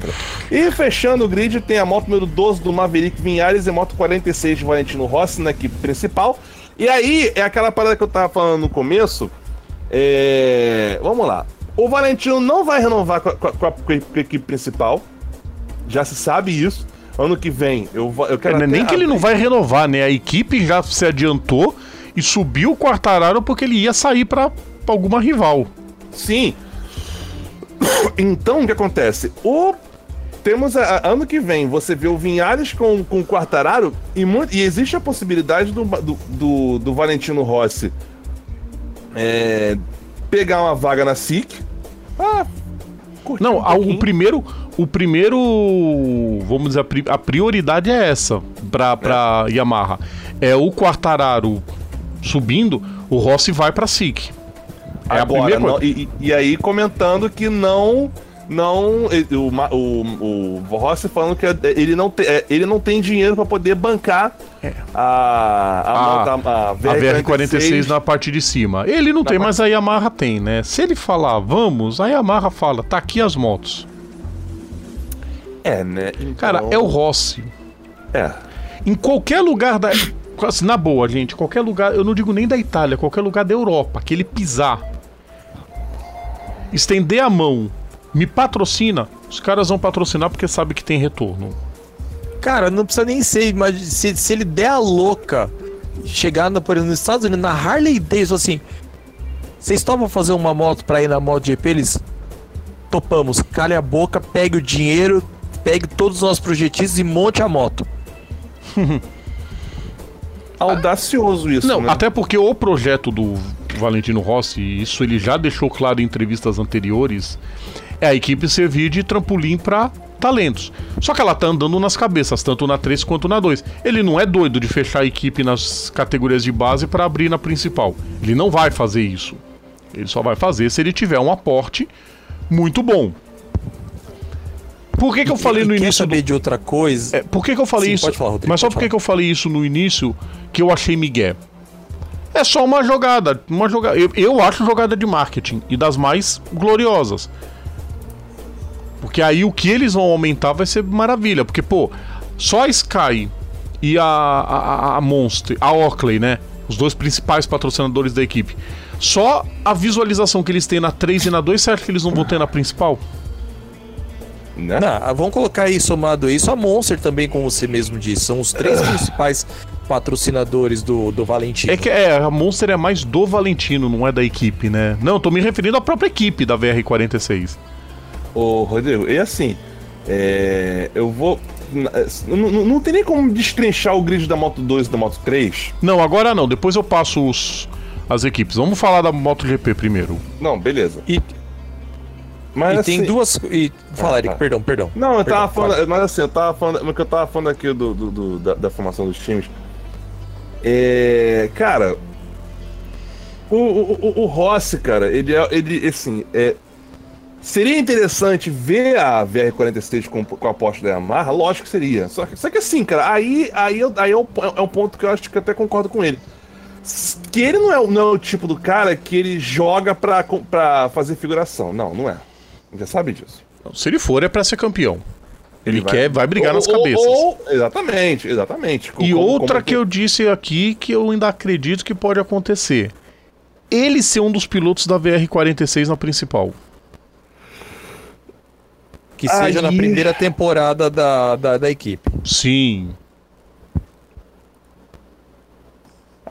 E fechando o grid, tem a moto número 12 do Maverick Vinhares e a moto 46 de Valentino Rossi na equipe principal. E aí, é aquela parada que eu tava falando no começo, é... Vamos lá. O Valentino não vai renovar com a- com a- com a equipe principal. Já se sabe isso. Ano que vem, eu, vou- eu quero. É, até nem que ele não vai renovar, né? A equipe já se adiantou e subiu o Quartararo porque ele ia sair pra alguma rival. Sim. Então, o que acontece? O. Temos a, ano que vem, você vê o Vinhares com, com o Quartararo e, e existe a possibilidade do, do, do, do Valentino Rossi é, pegar uma vaga na SIC. Ah, curtir Não, um a- o primeiro. O primeiro. Vamos dizer, a, pri- a prioridade é essa pra, pra Yamaha. É o Quartararo subindo, o Rossi vai pra SIC. É a Agora, primeira não- coisa. e, e- e aí comentando que não. Não. O, o, o Rossi falando que ele não, te- é, ele não tem dinheiro para poder bancar a, a, A- moto- a, É. A VR46 na parte de cima. Ele não tem, parte- mas a Yamaha tem, né? Se ele falar, vamos, a Yamaha fala, tá aqui as motos. É, né? Cara, Então, é o Rossi. É. Em qualquer lugar da. assim, Na boa, gente, qualquer lugar, eu não digo nem da Itália, qualquer lugar da Europa, que ele pisar, estender a mão, me patrocina, os caras vão patrocinar porque sabe que tem retorno. Cara, não precisa nem ser, mas se, se ele der a louca, chegar, no, por exemplo, nos Estados Unidos, na Harley Davidson, assim, vocês topam fazer uma moto pra ir na MotoGP? Eles topamos, cale a boca, pegue o dinheiro, pegue todos os nossos projetistas e monte a moto. Audacioso isso, Não, né? até porque o projeto do Valentino Rossi, isso ele já deixou claro em entrevistas anteriores, é a equipe servir de trampolim pra talentos. Só que ela tá andando nas cabeças, tanto na 3 quanto na 2. Ele não é doido de fechar a equipe nas categorias de base para abrir na principal. Ele não vai fazer isso. Ele só vai fazer se ele tiver um aporte muito bom. Por que, que eu falei no início do... saber de outra coisa? É, por que, que eu falei Sim, isso? pode falar, Rodrigo, Mas só por que eu falei isso no início que eu achei migué? É só uma jogada, uma jogada. Eu, eu acho jogada de marketing e das mais gloriosas. Porque aí o que eles vão aumentar vai ser maravilha, porque pô, Só a Sky e a, a, a Monster, a Oakley, né? Os dois principais patrocinadores da equipe. Só a visualização que eles têm na 3 e na 2, você acha que eles não vão ter na principal? Né? Não, vamos colocar aí somado a isso a Monster também, como você mesmo disse. São os três principais patrocinadores do, do Valentino. É que é, a Monster é mais do Valentino, não é da equipe, né? Não, tô me referindo à própria equipe da VR46. Ô, Rodrigo, e assim, é, eu vou. Não, não, não tem nem como destrinchar o grid da Moto 2 e da Moto 3. Não, agora não, depois eu passo os, as equipes. Vamos falar da MotoGP primeiro. Não, beleza. E, Mas e assim, tem duas. E, fala, Ah, Eric, tá. perdão, perdão. Não, eu tava Perdão, falando. Mas assim, eu tava falando. Mas que eu tava falando aqui do, do- do- da, da formação dos times. É. Cara. O, o, o- o Rossi, cara, ele é. Ele, assim, é. Seria interessante ver a VR46 com, com a aposta da Yamaha? Lógico que seria. Só que, só que assim, cara, aí, aí, aí é, o, é um ponto que eu acho que eu até concordo com ele. Que ele não é, o- não é o tipo do cara que ele joga pra, pra fazer figuração. Não, não é. Já sabe disso. Se ele for, é pra ser campeão. Ele, vai- quer, vai brigar Ou- nas cabeças. ou- exatamente, exatamente. E outra como- que eu disse aqui que eu ainda acredito que pode acontecer. Ele ser um dos pilotos da VR46 na principal. Que seja na Aí- primeira temporada da, da, da equipe. Sim.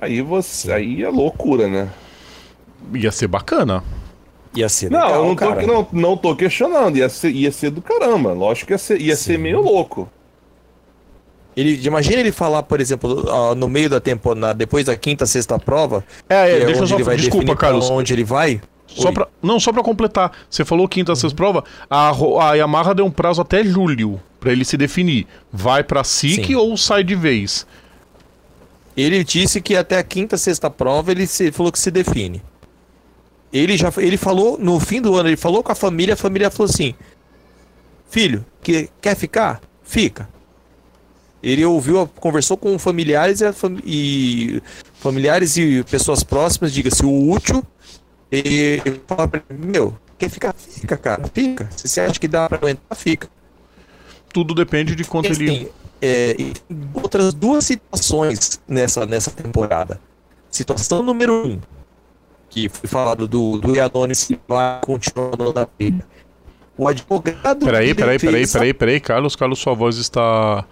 Aí você. Aí é loucura, né? Ia ser bacana. Ia ser Não, legal, eu não tô, cara. não, não tô questionando. Ia ser, ia ser do caramba. Lógico que ia ser, ia ser meio louco. Ele, imagina ele falar, por exemplo, ah, no meio da temporada, depois da quinta, sexta prova, É, que é, deixa eu onde só. ele vai Desculpa, definir pra Carlos. onde ele vai. Só pra, não, só pra completar. Você falou quinta, sexta prova. A, Ro- a Yamaha deu um prazo até julho pra ele se definir. Vai pra SIC ou sai de vez? Ele disse que até a quinta, sexta prova ele se, falou que se define. Ele já ele falou no fim do ano, ele falou com a família, a família falou assim: "Filho, que quer ficar? Fica". Ele ouviu, conversou com familiares e, a e familiares e pessoas próximas, diga-se o útil, e fala pra ele, meu, quer ficar? Fica, cara, fica. Se você acha que dá pra aguentar, fica. Tudo depende de quanto ele. Assim, é, e outras duas situações nessa, nessa temporada. Situação número um, que foi falado do, do Iannone se vai continuando na briga. O advogado. Peraí, peraí, peraí, defesa- peraí, peraí, Carlos. Carlos, sua voz está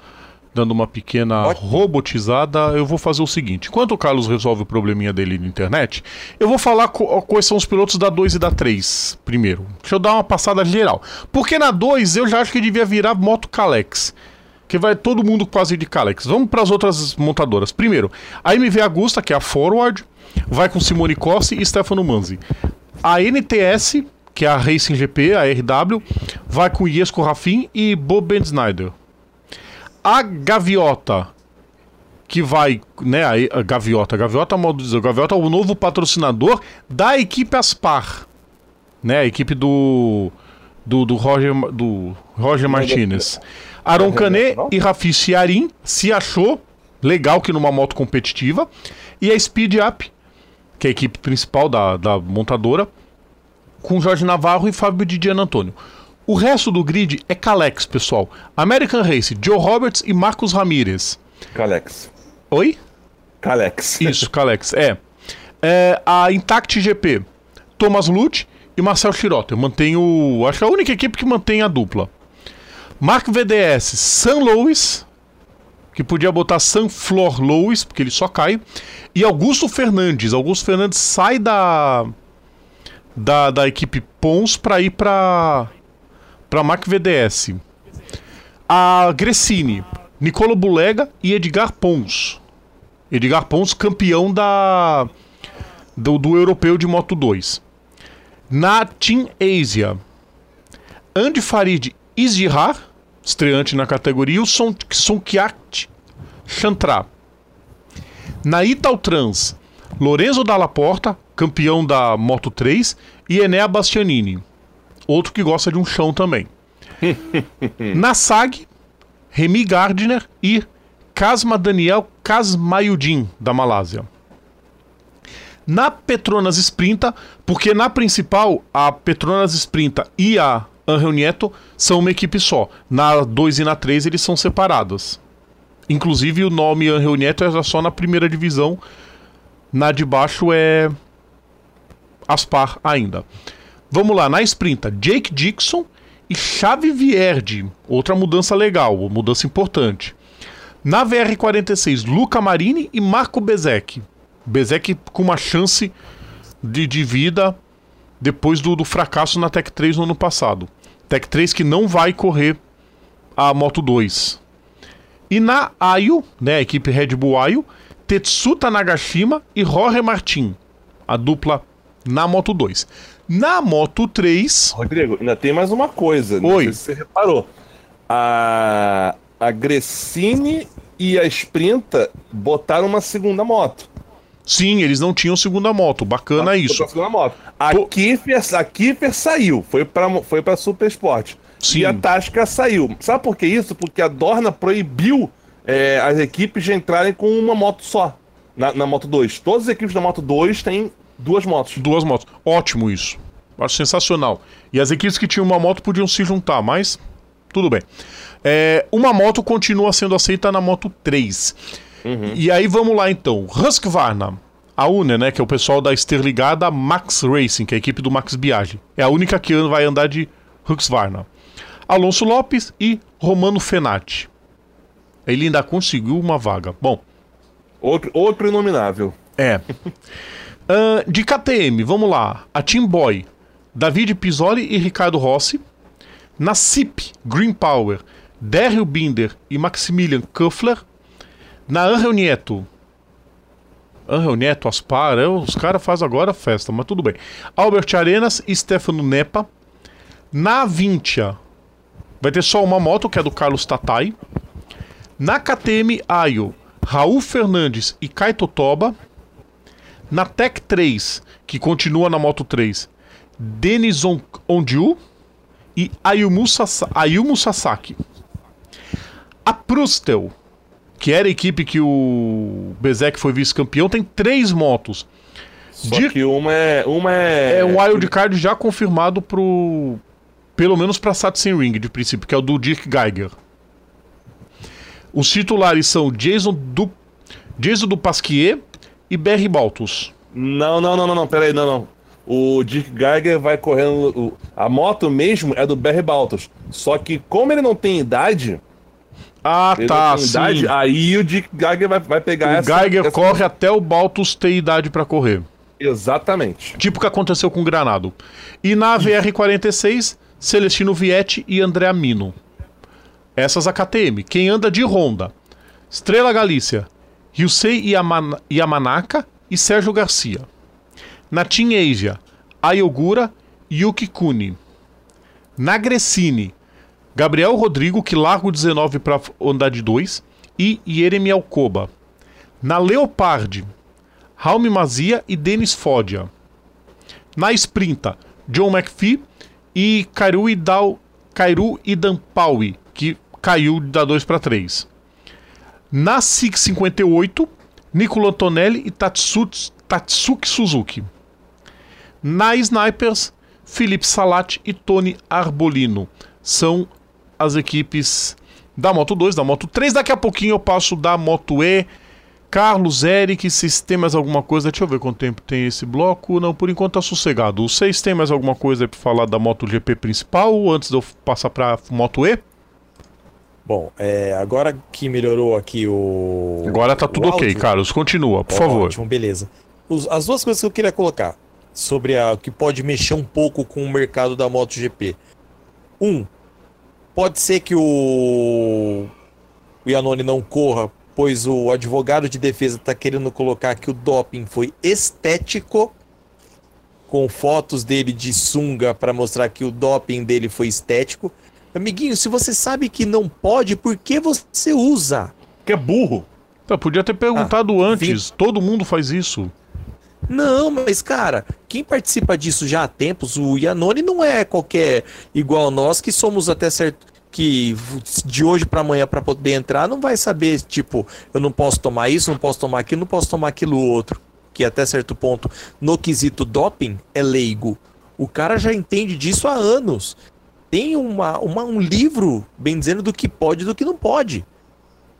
dando uma pequena Pode. robotizada. Eu vou fazer o seguinte: enquanto o Carlos resolve o probleminha dele na internet, eu vou falar co- quais são os pilotos da 2 e da 3 primeiro. Deixa eu dar uma passada geral. Porque na 2 eu já acho que devia virar moto Calex. Que vai todo mundo quase de Calex. Vamos para as outras montadoras. Primeiro, a MV Agusta, que é a Forward, vai com Simone Cossi e Stefano Manzi. A NTS, que é a Racing GP, a RW, vai com Iesco Rafin e Bob Ben Snyder. A Gaviota, que vai, né, a, Gaviota, a Gaviota, dizer, a Gaviota é o novo patrocinador da equipe Aspar, né, a equipe do do, do Roger, do Roger Martinez. Aron Canet e Rafi Ciarin se achou legal que numa moto competitiva e a Speed Up, que é a equipe principal da, da montadora, com Jorge Navarro e Fábio Didiano Antônio. O resto do grid é Calex, pessoal. American Race, Joe Roberts e Marcos Ramírez. Calex. Oi? Calex. Isso, Calex, é. É, A Intact GP, Thomas Lute e Marcel Schrotter. Mantém o. Acho que é a única equipe que mantém a dupla. Mark VDS, Sam Lois, que podia botar Sam Flor Lois, porque ele só cai. E Augusto Fernandes. Augusto Fernandes sai da. Da, da equipe Pons para ir para para Mark VDS. A Gressini, Nicolo Bulega e Edgar Pons. Edgar Pons, campeão da do, do europeu de Moto 2. Na Team Asia, Andy Farid Izihar, estreante na categoria, e o Son, Sonkiat Chantra. Na Italtrans, Lorenzo Dalla Porta, campeão da Moto 3, e Enea Bastianini, outro que gosta de um chão também. Na SAG, Remy Gardner e Kasma Daniel Kasmayudin, da Malásia. Na Petronas Sprinta, porque na principal, a Petronas Sprinta e a Angel Nieto são uma equipe só. Na 2 e na 3 eles são separados. Inclusive o nome Angel Nieto era só na primeira divisão. Na de baixo é Aspar ainda. Vamos lá, na sprinta, Jake Dixon e Chave Vierdi. Outra mudança legal, mudança importante. Na VR46, Luca Marini e Marco Bezek. Bezek com uma chance de, de vida depois do, do fracasso na Tech 3 no ano passado. Tech 3 que não vai correr a Moto 2. E na Ayo, né, a equipe Red Bull Ayo, Tetsuta Nagashima e Jorge Martin, a dupla na Moto 2. Na Moto 3. Rodrigo, ainda tem mais uma coisa. Não Oi. você reparou. A, a Gressini e a Sprinta botaram uma segunda moto. Sim, eles não tinham segunda moto. Bacana Botaram isso. segunda moto. A, Pô. Kiffer, a Kiffer saiu, foi pra, foi pra Super Sport. Sim. E a Tasca saiu. Sabe por que isso? Porque a Dorna proibiu é, as equipes de entrarem com uma moto só. Na, na Moto 2. Todas as equipes da Moto 2 têm duas motos. Duas motos. Ótimo isso. Acho sensacional. E as equipes que tinham uma moto podiam se juntar, mas tudo bem. É, uma moto continua sendo aceita na Moto 3. E aí vamos lá então. Husqvarna, a UNE, né, que é o pessoal da Sterligada Max Racing, que é a equipe do Max Biaggi. É a única que vai andar de Husqvarna. Alonso Lopes e Romano Fenati. Ele ainda conseguiu uma vaga. Bom, Outro, outro inominável. é. Ahn, de KTM, vamos lá. A Team Boy, David Pisoli e Ricardo Rossi. Na CIP, Green Power, Daryl Binder e Maximilian Kuffler. Na Angel Nieto. Angel Aspar, é, os caras fazem agora festa, mas tudo bem. Albert Arenas e Stefano Nepa. Na Vintia, vai ter só uma moto, que é do Carlos Tatai. Na KTM Ayo, Raul Fernandes e Kaito Toba. Na Tech 3, que continua na Moto 3, Denis On- Ondiu e Ayumu, Sasa- Ayumu Sasaki. A Prustel, que era a equipe que o Bezek foi vice-campeão, tem três motos. Só De- que uma é. Uma é. É um wildcard já confirmado pro. Pelo menos pra Satsen Ring, de princípio, que é o do Dirk Geiger. Os titulares são Jason do Jason do Pasquier e Berry Baltus. Não, não, não, não, não, peraí, não, não. O Dick Geiger vai correndo. o- a moto mesmo é do Barry Baltos. Só que, como ele não tem idade, Ah, ele tá, sim. idade, aí o Dick Geiger vai, vai pegar O essa. Geiger essa- corre até o Baltus ter idade pra correr. Exatamente. Tipo o que aconteceu com o Granado. E na VR46, Celestino Vietti e André Amino. Essas a KTM. Quem anda de Honda? Estrela Galícia, Yusei Yaman Yamanaka e Sérgio Garcia. Na Team Asia, Ayogura e Yuki Kuni. Na Gresini, Gabriel Rodrigo, que larga o 19 para andar de 2, e Yeremi Alcoba. Na Leopard, Raul Mazia e Denis Fodia. Na Sprinta, John McPhee e Kairu Idal, Kairu Idampaui, que caiu da 2 para 3. Na SIG 58, Nicola Antonelli e Tatsuts- Tatsuki Suzuki. Na Snipers, Felipe Salat e Tony Arbolino. São as equipes da Moto 2, da Moto 3. Daqui a pouquinho eu passo da Moto E. Carlos, Eric, se tem mais alguma coisa. Deixa eu ver quanto tempo tem esse bloco. Não, por enquanto tá sossegado. Vocês têm mais alguma coisa pra falar da MotoGP principal antes de eu passar pra Moto E? Bom, é, agora que melhorou aqui o. Agora tá tudo ok, Carlos. Continua, por favor. Ótimo, beleza. Os- as duas coisas que eu queria colocar sobre a, o que pode mexer um pouco com o mercado da MotoGP. Um, pode ser que o, o Iannone não corra, pois o advogado de defesa está querendo colocar que o doping foi estético, com fotos dele de sunga para mostrar que o doping dele foi estético. Amiguinho, se você sabe que não pode, por que você usa? Que é burro. Tá, podia ter perguntado Ah, antes. Todo mundo faz isso. Não, mas cara, quem participa disso já há tempos, o Yanoni não é qualquer igual nós que somos até certo que de hoje pra amanhã pra poder entrar não vai saber, tipo, eu não posso tomar isso, não posso tomar aquilo, não posso tomar aquilo outro, que até certo ponto no quesito doping é leigo. O cara já entende disso há anos. Tem uma, uma- um livro, bem dizendo, do que pode e do que não pode.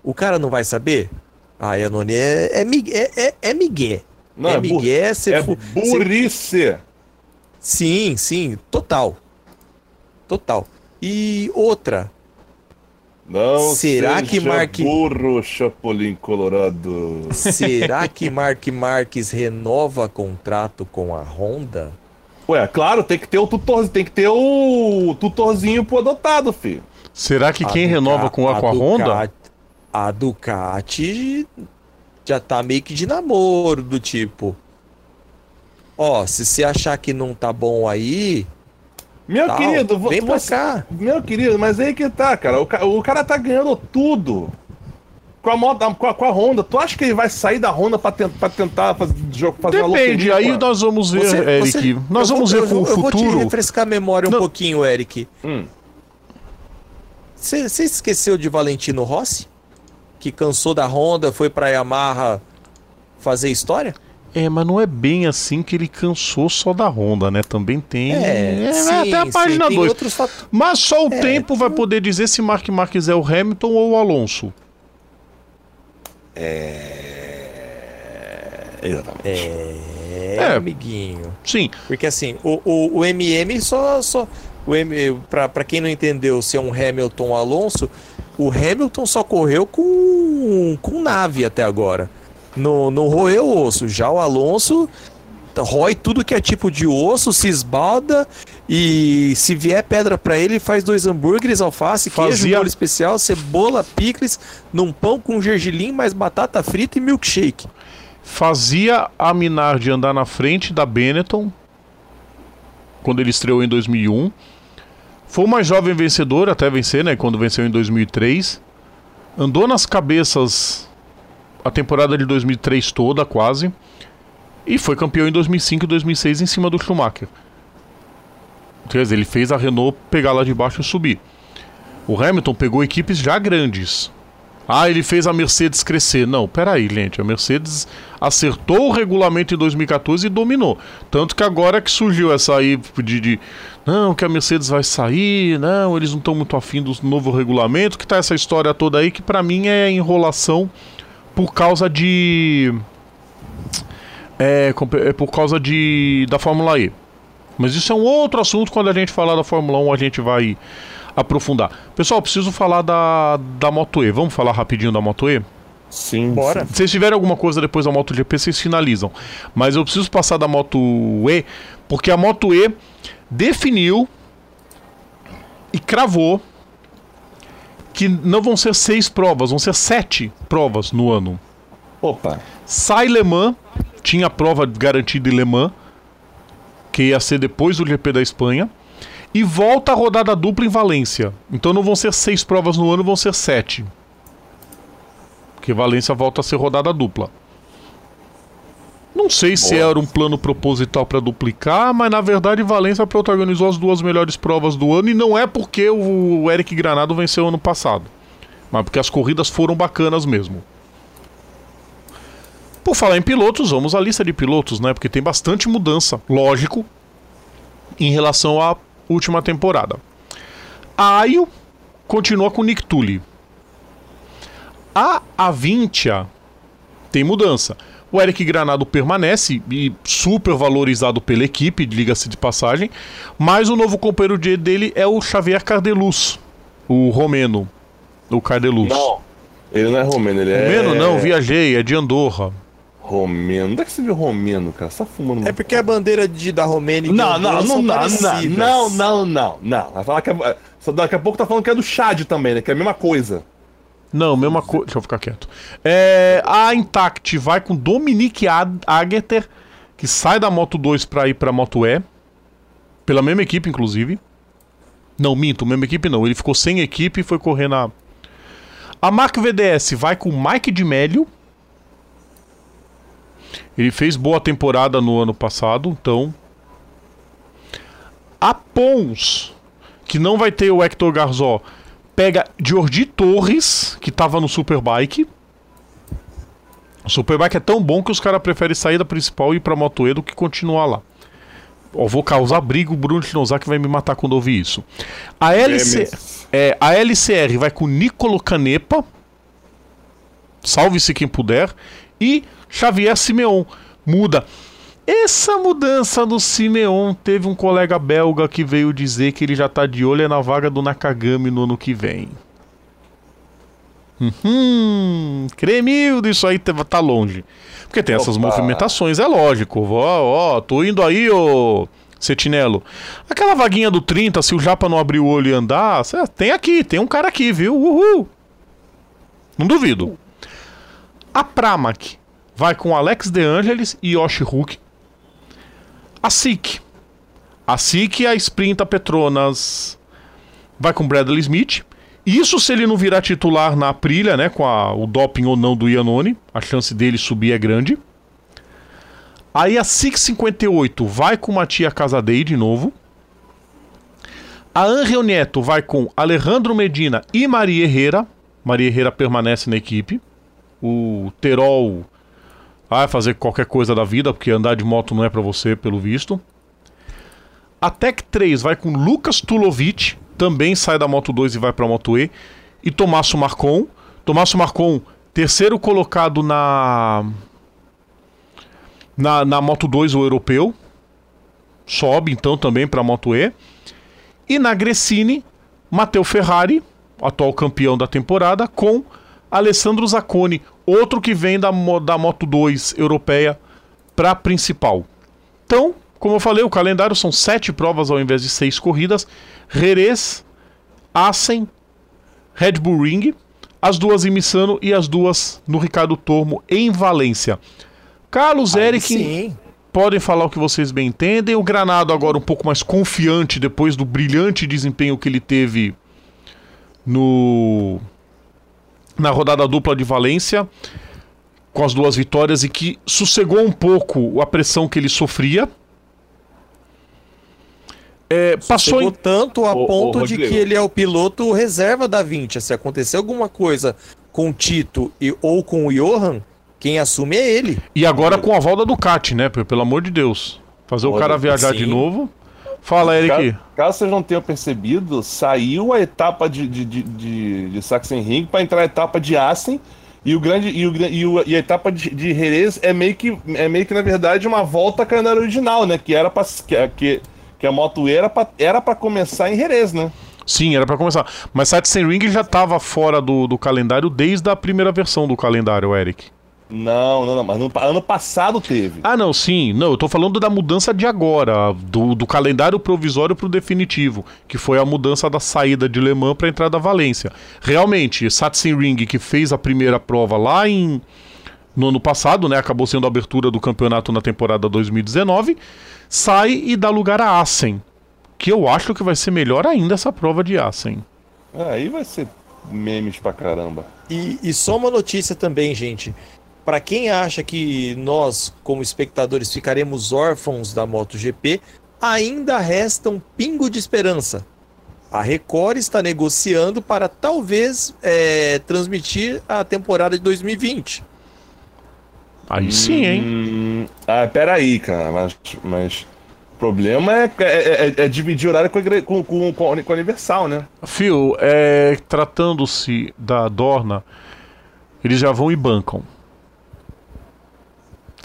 O cara não vai saber? Ah, Yanone, é, é, migue- é, é, é migué. Não, é é migué, você É fu- burrice. Sim, sim, total. Total. E outra, Não Será que Mark- burro, Chapolin Colorado. será que Mark Marques renova contrato com a Honda? Ué, claro, tem que ter o tutor, tem que ter o tutorzinho pro adotado, filho. Será que A quem Duca- renova com a, com a Honda? Ducati- A Ducati já tá meio que de namoro, do tipo. Ó, se você achar que não tá bom aí, Meu tal, querido, vem pra cá. Meu querido, mas aí que tá, cara. O, ca- o cara tá ganhando tudo. Com a, moto, com, a, com a Honda. Tu acha que ele vai sair da Honda pra, tent- pra tentar fazer, jogo, fazer Depende, aí nós vamos ver, Você- Eric. você- nós vamos vou- ver com o vou- Eu vou te futuro. refrescar a memória um Não. pouquinho, Eric. Hum. Você esqueceu de Valentino Rossi? Que cansou da Honda, foi pra Yamaha fazer história? É, mas não é bem assim que ele cansou só da Honda, né? Também tem. É, sim, até a página tem 2. outros fatores. Mas só o É, tempo vai poder dizer se Mark Marques é o Hamilton ou o Alonso. Exatamente. É, É. amiguinho. Sim. Porque assim, o, o, o MM só. só o M, pra, pra quem não entendeu se é um Hamilton ou Alonso, o Hamilton só correu com, com nave até agora. Não, não roeu osso. Já o Alonso rói tudo que é tipo de osso, se esbalda e se vier pedra pra ele, faz dois hambúrgueres, alface, queijo, Fazia- molho especial, cebola, picles, num pão com gergelim, mais batata frita e milkshake. Fazia a Minardi andar na frente da Benetton quando ele estreou em 2001. Foi mais jovem vencedor até vencer, né? Quando venceu em 2003. Andou nas cabeças a temporada de 2003 toda, quase. E foi campeão em 2005 e 2006 em cima do Schumacher. Quer dizer, ele fez a Renault pegar lá de baixo e subir. O Hamilton pegou equipes já grandes. Ah, ele fez a Mercedes crescer. Não, peraí, gente. A Mercedes acertou o regulamento em 2014 e dominou. Tanto que agora que surgiu essa aí de, de não, que a Mercedes vai sair, não, eles não estão muito afim do novo regulamento, que tá essa história toda aí que pra mim é enrolação por causa de é, é por causa de da Fórmula E. Mas isso é um outro assunto quando a gente falar da Fórmula 1, a gente vai aprofundar. Pessoal, preciso falar da, da Moto E. Vamos falar rapidinho da Moto E? Sim. Bora. Se vocês tiverem alguma coisa depois da MotoGP, vocês finalizam. Mas eu preciso passar da Moto E, porque a Moto E definiu e cravou que não vão ser seis provas, vão ser sete provas no ano. Opa. Sai Le Mans, tinha prova garantida em Le Mans, que ia ser depois do GP da Espanha. E volta a rodada dupla em Valência. Então não vão ser seis provas no ano, vão ser sete. Porque Valência volta a ser rodada dupla. Não sei se Boa. era um plano proposital para duplicar, mas na verdade Valência protagonizou as duas melhores provas do ano e não é porque o Eric Granado venceu ano passado, mas porque as corridas foram bacanas mesmo. Por falar em pilotos, vamos à lista de pilotos, né? Porque tem bastante mudança, lógico, em relação à última temporada. A Aio continua com Nick Tully. A Avintia tem mudança. O Eric Granado permanece e super valorizado pela equipe, diga-se de passagem, mas o novo companheiro de- dele é o Xavier Cardeluz, o romeno, o Cardeluz. Não. Ele não é romeno, ele é. Romeno não, viajei, é de Andorra. Romeno. Onde é que você viu romeno, cara? Você tá fumando É porque a bandeira de, da Romênia e de Não, não, não, não, não, não, não, não. Vai falar que é, só daqui a pouco tá falando que é do Chad também, né? Que é a mesma coisa. Não, mesma coisa. Deixa eu ficar quieto. É, a Intact vai com Dominique Ageter, que sai da Moto 2 pra ir pra Moto E. Pela mesma equipe, inclusive. Não, minto, mesma equipe não. Ele ficou sem equipe e foi correr na. A Mark VDS vai com Mike de Mélio. Ele fez boa temporada no ano passado, então. A Pons, que não vai ter o Hector Garzó, pega Jordi Torres, que tava no Superbike. O Superbike é tão bom que os caras preferem sair da principal e ir pra Moto E do que continuar lá. Ó, vou causar briga, o Bruno Shinozaki vai me matar quando ouvir isso. A, LC, é, a LCR vai com Nicolo Canepa. salve-se quem puder, e Xavier Simeon. Muda. Essa mudança do Simeon teve um colega belga que veio dizer que ele já tá de olho na vaga do Nakagami no ano que vem. Hum, Cremildo, isso aí tá, longe. Porque tem essas Opa. movimentações, é lógico. Ó, ó, tô indo aí, ô Cetinelo. Aquela vaguinha do 30, se o Japa não abrir o olho e andar, tem aqui, tem um cara aqui, viu? Uhul. Não duvido. A Pramac vai com Alex De Angelis e Yoshi Hulk. A SIC. A SIC e a Sprint a Petronas vai com Bradley Smith. Isso se ele não virar titular na Aprilia, né? Com a- o doping ou não do Iannone. A chance dele subir é grande. Aí a SIC 58 vai com Matia Casadei de novo. A Angel Neto vai com Alejandro Medina e Maria Herrera. Maria Herrera permanece na equipe. O Terol vai fazer qualquer coisa da vida, porque andar de moto não é pra você, pelo visto. A Tech 3 vai com Lucas Tulovic, também sai da Moto 2 e vai pra Moto E. E Tomasso Marcon. Tomasso Marcon, terceiro colocado na. Na, na Moto 2, o europeu. Sobe então também pra Moto E. E na Gresini, Matteo Ferrari, atual campeão da temporada, com Alessandro Zacconi, outro que vem da, da Moto 2 europeia para principal. Então, como eu falei, o calendário são sete provas ao invés de seis corridas. Jerez, Assen, Red Bull Ring, as duas em Missano e as duas no Ricardo Tormo em Valência. Carlos Aí Eric, Sim. podem falar o que vocês bem entendem. O Granado agora um pouco mais confiante depois do brilhante desempenho que ele teve no na rodada dupla de Valência com as duas vitórias e que sossegou um pouco a pressão que ele sofria. É, passou em tanto a Ô, ô, ponto de que ele é o piloto reserva da 20. Se acontecer alguma coisa com o Tito e, ou com o Johan, quem assume é ele. e agora com a volta do Ducati, né? Pelo amor de Deus. Fazer o cara viajar sim. de novo. Fala, Eric. Caso, caso vocês não tenham percebido, saiu a etapa de, de, de, de, de Sachsenring para entrar a etapa de Assen. E, o grande, e, o, e, o, e a etapa de, de Jerez é meio, que, é meio que, na verdade, uma volta à calendário original, né? Que era pra, que, que, que a Moto era pra, era pra começar em Jerez, né? Sim, era pra começar. Mas Saturday Ring já tava fora do, do calendário desde a primeira versão do calendário, Eric. Não, não, não. Mas no, ano passado teve. Ah, não, sim. Não, eu tô falando da mudança de agora, do, do calendário provisório pro definitivo, que foi a mudança da saída de Le Mans pra entrada da Valência. Realmente, Saturday Ring, que fez a primeira prova lá em no ano passado, né, acabou sendo a abertura do campeonato na temporada 2019, sai e dá lugar a Assen, que eu acho que vai ser melhor ainda essa prova de Assen. Aí vai ser memes pra caramba. E, e só uma notícia também, gente. Para quem acha que nós, como espectadores, ficaremos órfãos da MotoGP, ainda resta um pingo de esperança. A Record está negociando para talvez é, transmitir a temporada de 2020. Aí sim, hein? Hum, ah, peraí, cara, mas, mas o problema é, é, é- é dividir horário com, com, com, com a Universal, né? Fio, é, tratando-se da Dorna, eles já vão e bancam.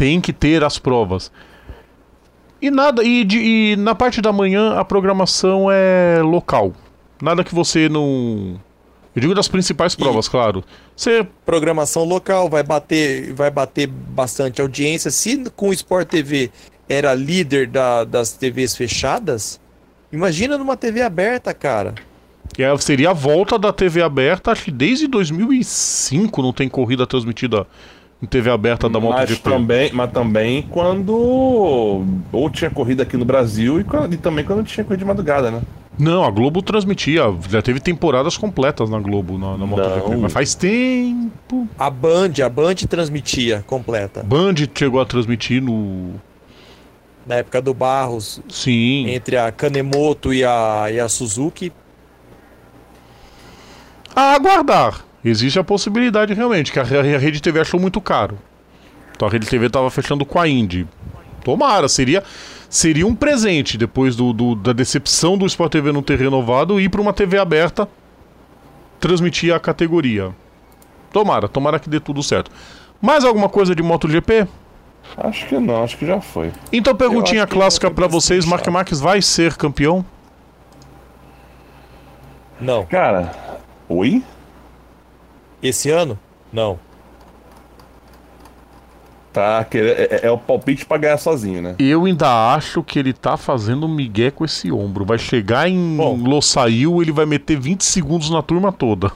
Tem que ter as provas. E nada, e, de- e na parte da manhã a programação é local. Nada que você não. Eu digo das principais provas, claro. Você. Programação local vai bater, vai bater bastante audiência. Se com o Sport TV era líder da- das TVs fechadas, imagina numa TV aberta, cara. é- Seria a volta da TV aberta, acho que desde 2005 não tem corrida transmitida em TV aberta da mas, MotoGP. também, mas também quando ou tinha corrida aqui no Brasil e, quando- e também quando tinha corrida de madrugada, né? Não, a Globo transmitia, já teve temporadas completas na Globo, na, na MotoGP, Não. mas faz tempo. A Band, a Band transmitia completa. Band chegou a transmitir no. Na época do Barros, Sim. entre a Kanemoto e a, e a Suzuki. A aguardar. Existe a possibilidade realmente, que a, Re- a Rede TV achou muito caro. Então a Rede TV tava fechando com a Indy. Tomara, seria, seria um presente depois do, do- da decepção do Sport TV não ter renovado ir para uma TV aberta transmitir a categoria. Tomara, tomara que dê tudo certo. Mais alguma coisa de MotoGP? Acho que não, acho que já foi. Então, perguntinha clássica ser vocês: Mark. Marques vai ser campeão? Não. Cara, oi? Esse ano? Não. Tá, é, é- é o palpite pra ganhar sozinho, né? Eu ainda acho que ele tá fazendo migué com esse ombro. Vai chegar em Bom. Losail, ele vai meter 20 segundos na turma toda.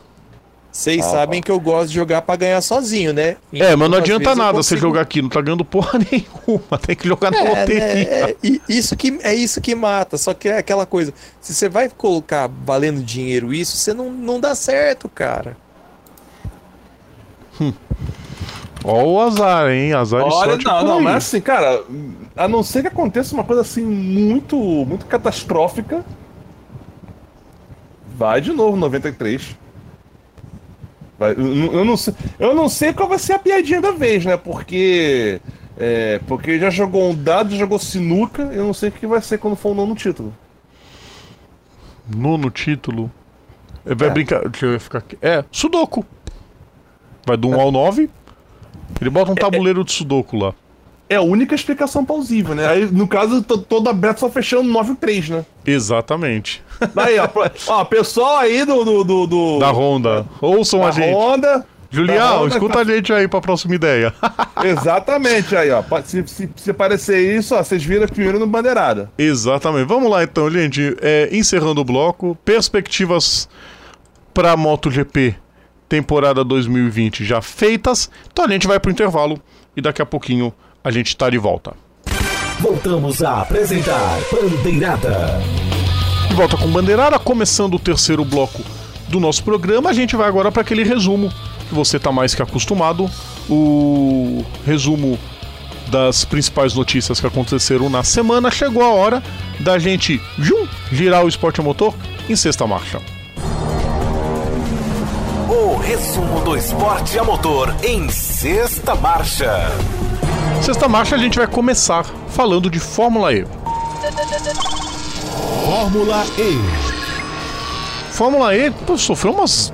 Vocês Ah, sabem que eu gosto de jogar pra ganhar sozinho, né? É, mas não adianta nada você consigo- jogar aqui, não tá ganhando porra nenhuma. Tem que jogar na É, loteria. né, é, isso que, é isso que mata. Só que é aquela coisa. Se você vai colocar valendo dinheiro isso, você não, não dá certo, cara. Ó o azar, hein? Azar Olha, sorte não, não, mas assim, cara, a não ser que aconteça uma coisa assim muito, muito catastrófica, vai de novo 93. Vai, eu, não- eu não sei, eu não sei qual vai ser a piadinha da vez, né? Porque é, porque já jogou um dado, já jogou sinuca, eu não sei o que vai ser quando for o nono título. Nono título. Ele vai É. brincar. Deixa eu ficar aqui. É, Sudoku. Vai do 1 ao 9. Ele bota um tabuleiro de Sudoku lá. É a única explicação plausível, né? Aí, no caso, tô todo aberto só fechando 9 e 3, né? Exatamente. Daí, ó, ó, pessoal aí do. do, do, do- Da Honda. Ouçam da a gente. Honda. da Julião, Honda, escuta a gente aí pra próxima ideia. Exatamente, aí, ó. Se, se, se parecer isso, ó, vocês viram primeiro no Bandeirada. Exatamente. Vamos lá então, gente. É, encerrando o bloco, perspectivas para MotoGP temporada 2020 já feitas. Então a gente vai pro intervalo e daqui a pouquinho a gente tá de volta. Voltamos a apresentar Bandeirada. De volta com Bandeirada, começando o terceiro bloco do nosso programa, a gente vai agora para aquele resumo que você tá mais que acostumado, o resumo das principais notícias que aconteceram na semana. Chegou a hora da gente jum, girar o esporte motor em sexta marcha. O resumo do esporte a motor em sexta marcha. Sexta marcha a gente vai começar falando de Fórmula E. Fórmula E. Fórmula E pô, sofreu umas,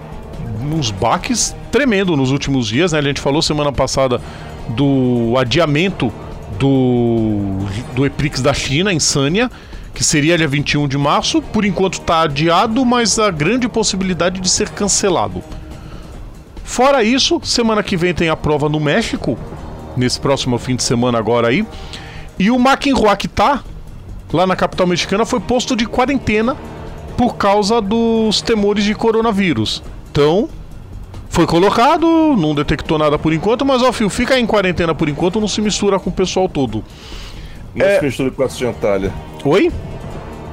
uns baques tremendo nos últimos dias, né? A gente falou semana passada do adiamento do, do Eprix da China em Sanya, que seria dia 21 de março. Por enquanto está adiado, mas a grande possibilidade de ser cancelado. Fora isso, semana que vem tem a prova no México, nesse próximo fim de semana agora aí. E o McEnroe que tá lá na capital mexicana foi posto de quarentena por causa dos temores de coronavírus. Então, foi colocado, não detectou nada por enquanto, mas ó, filho, fica em quarentena por enquanto, não se mistura com o pessoal todo. Não É. se misture com essa gentalha. Oi?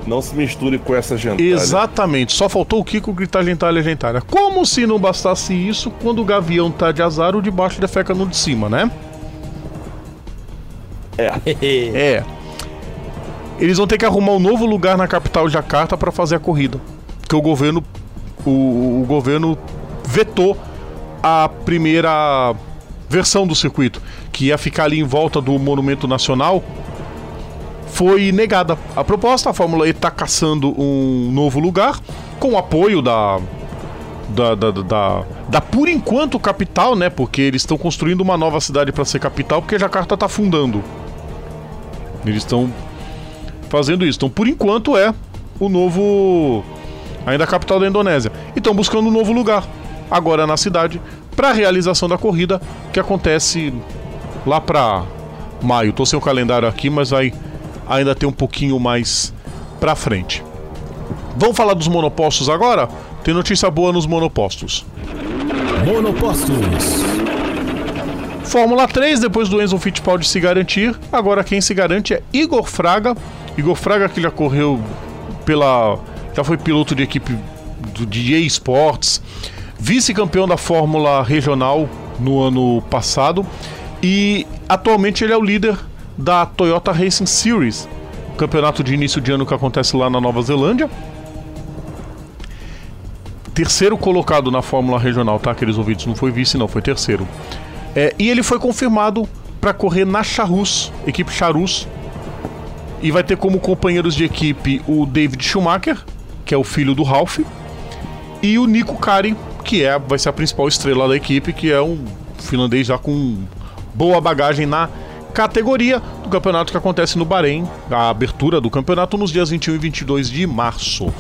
Não se misture com essa gentalha. Exatamente, só faltou o Kiko gritar gentalha, gentalha. Como se não bastasse isso, quando o gavião tá de azar, o de baixo defeca no de cima, né? É. Eles vão ter que arrumar um novo lugar na capital Jacarta para fazer a corrida. Porque o governo o, o governo vetou a primeira versão do circuito, que ia ficar ali em volta do Monumento Nacional, foi negada. A proposta, a Fórmula E está caçando um novo lugar, com o apoio da, da, da, da, da- da, por enquanto capital, né? Porque eles estão construindo uma nova cidade para ser capital, porque Jacarta está afundando. Eles estão fazendo isso. Então, por enquanto, é o novo. Ainda a capital da Indonésia. E estão buscando um novo lugar, agora na cidade, para a realização da corrida, que acontece lá para maio. Tô sem o calendário aqui, mas vai ainda ter um pouquinho mais para frente. Vamos falar dos monopostos agora? Tem notícia boa nos monopostos. Monopostos. Fórmula 3, depois do Enzo Fittipaldi se garantir, agora quem se garante é Igor Fraga. Igor Fraga que já correu pela. já foi piloto de equipe do, de EA Sports, vice-campeão da Fórmula Regional no ano passado e atualmente ele é o líder da Toyota Racing Series, campeonato de início de ano que acontece lá na Nova Zelândia. Terceiro colocado na Fórmula Regional, tá? Aqueles ouvidos não foi vice, não, foi terceiro. É, e ele foi confirmado para correr na Charus, equipe Charus. E vai ter como companheiros de equipe o David Schumacher, que é o filho do Ralph, e o Nico Kari, que é, vai ser a principal estrela da equipe, que é um finlandês já com boa bagagem na categoria do campeonato que acontece no Bahrein, a abertura do campeonato nos dias 21 e 22 de março.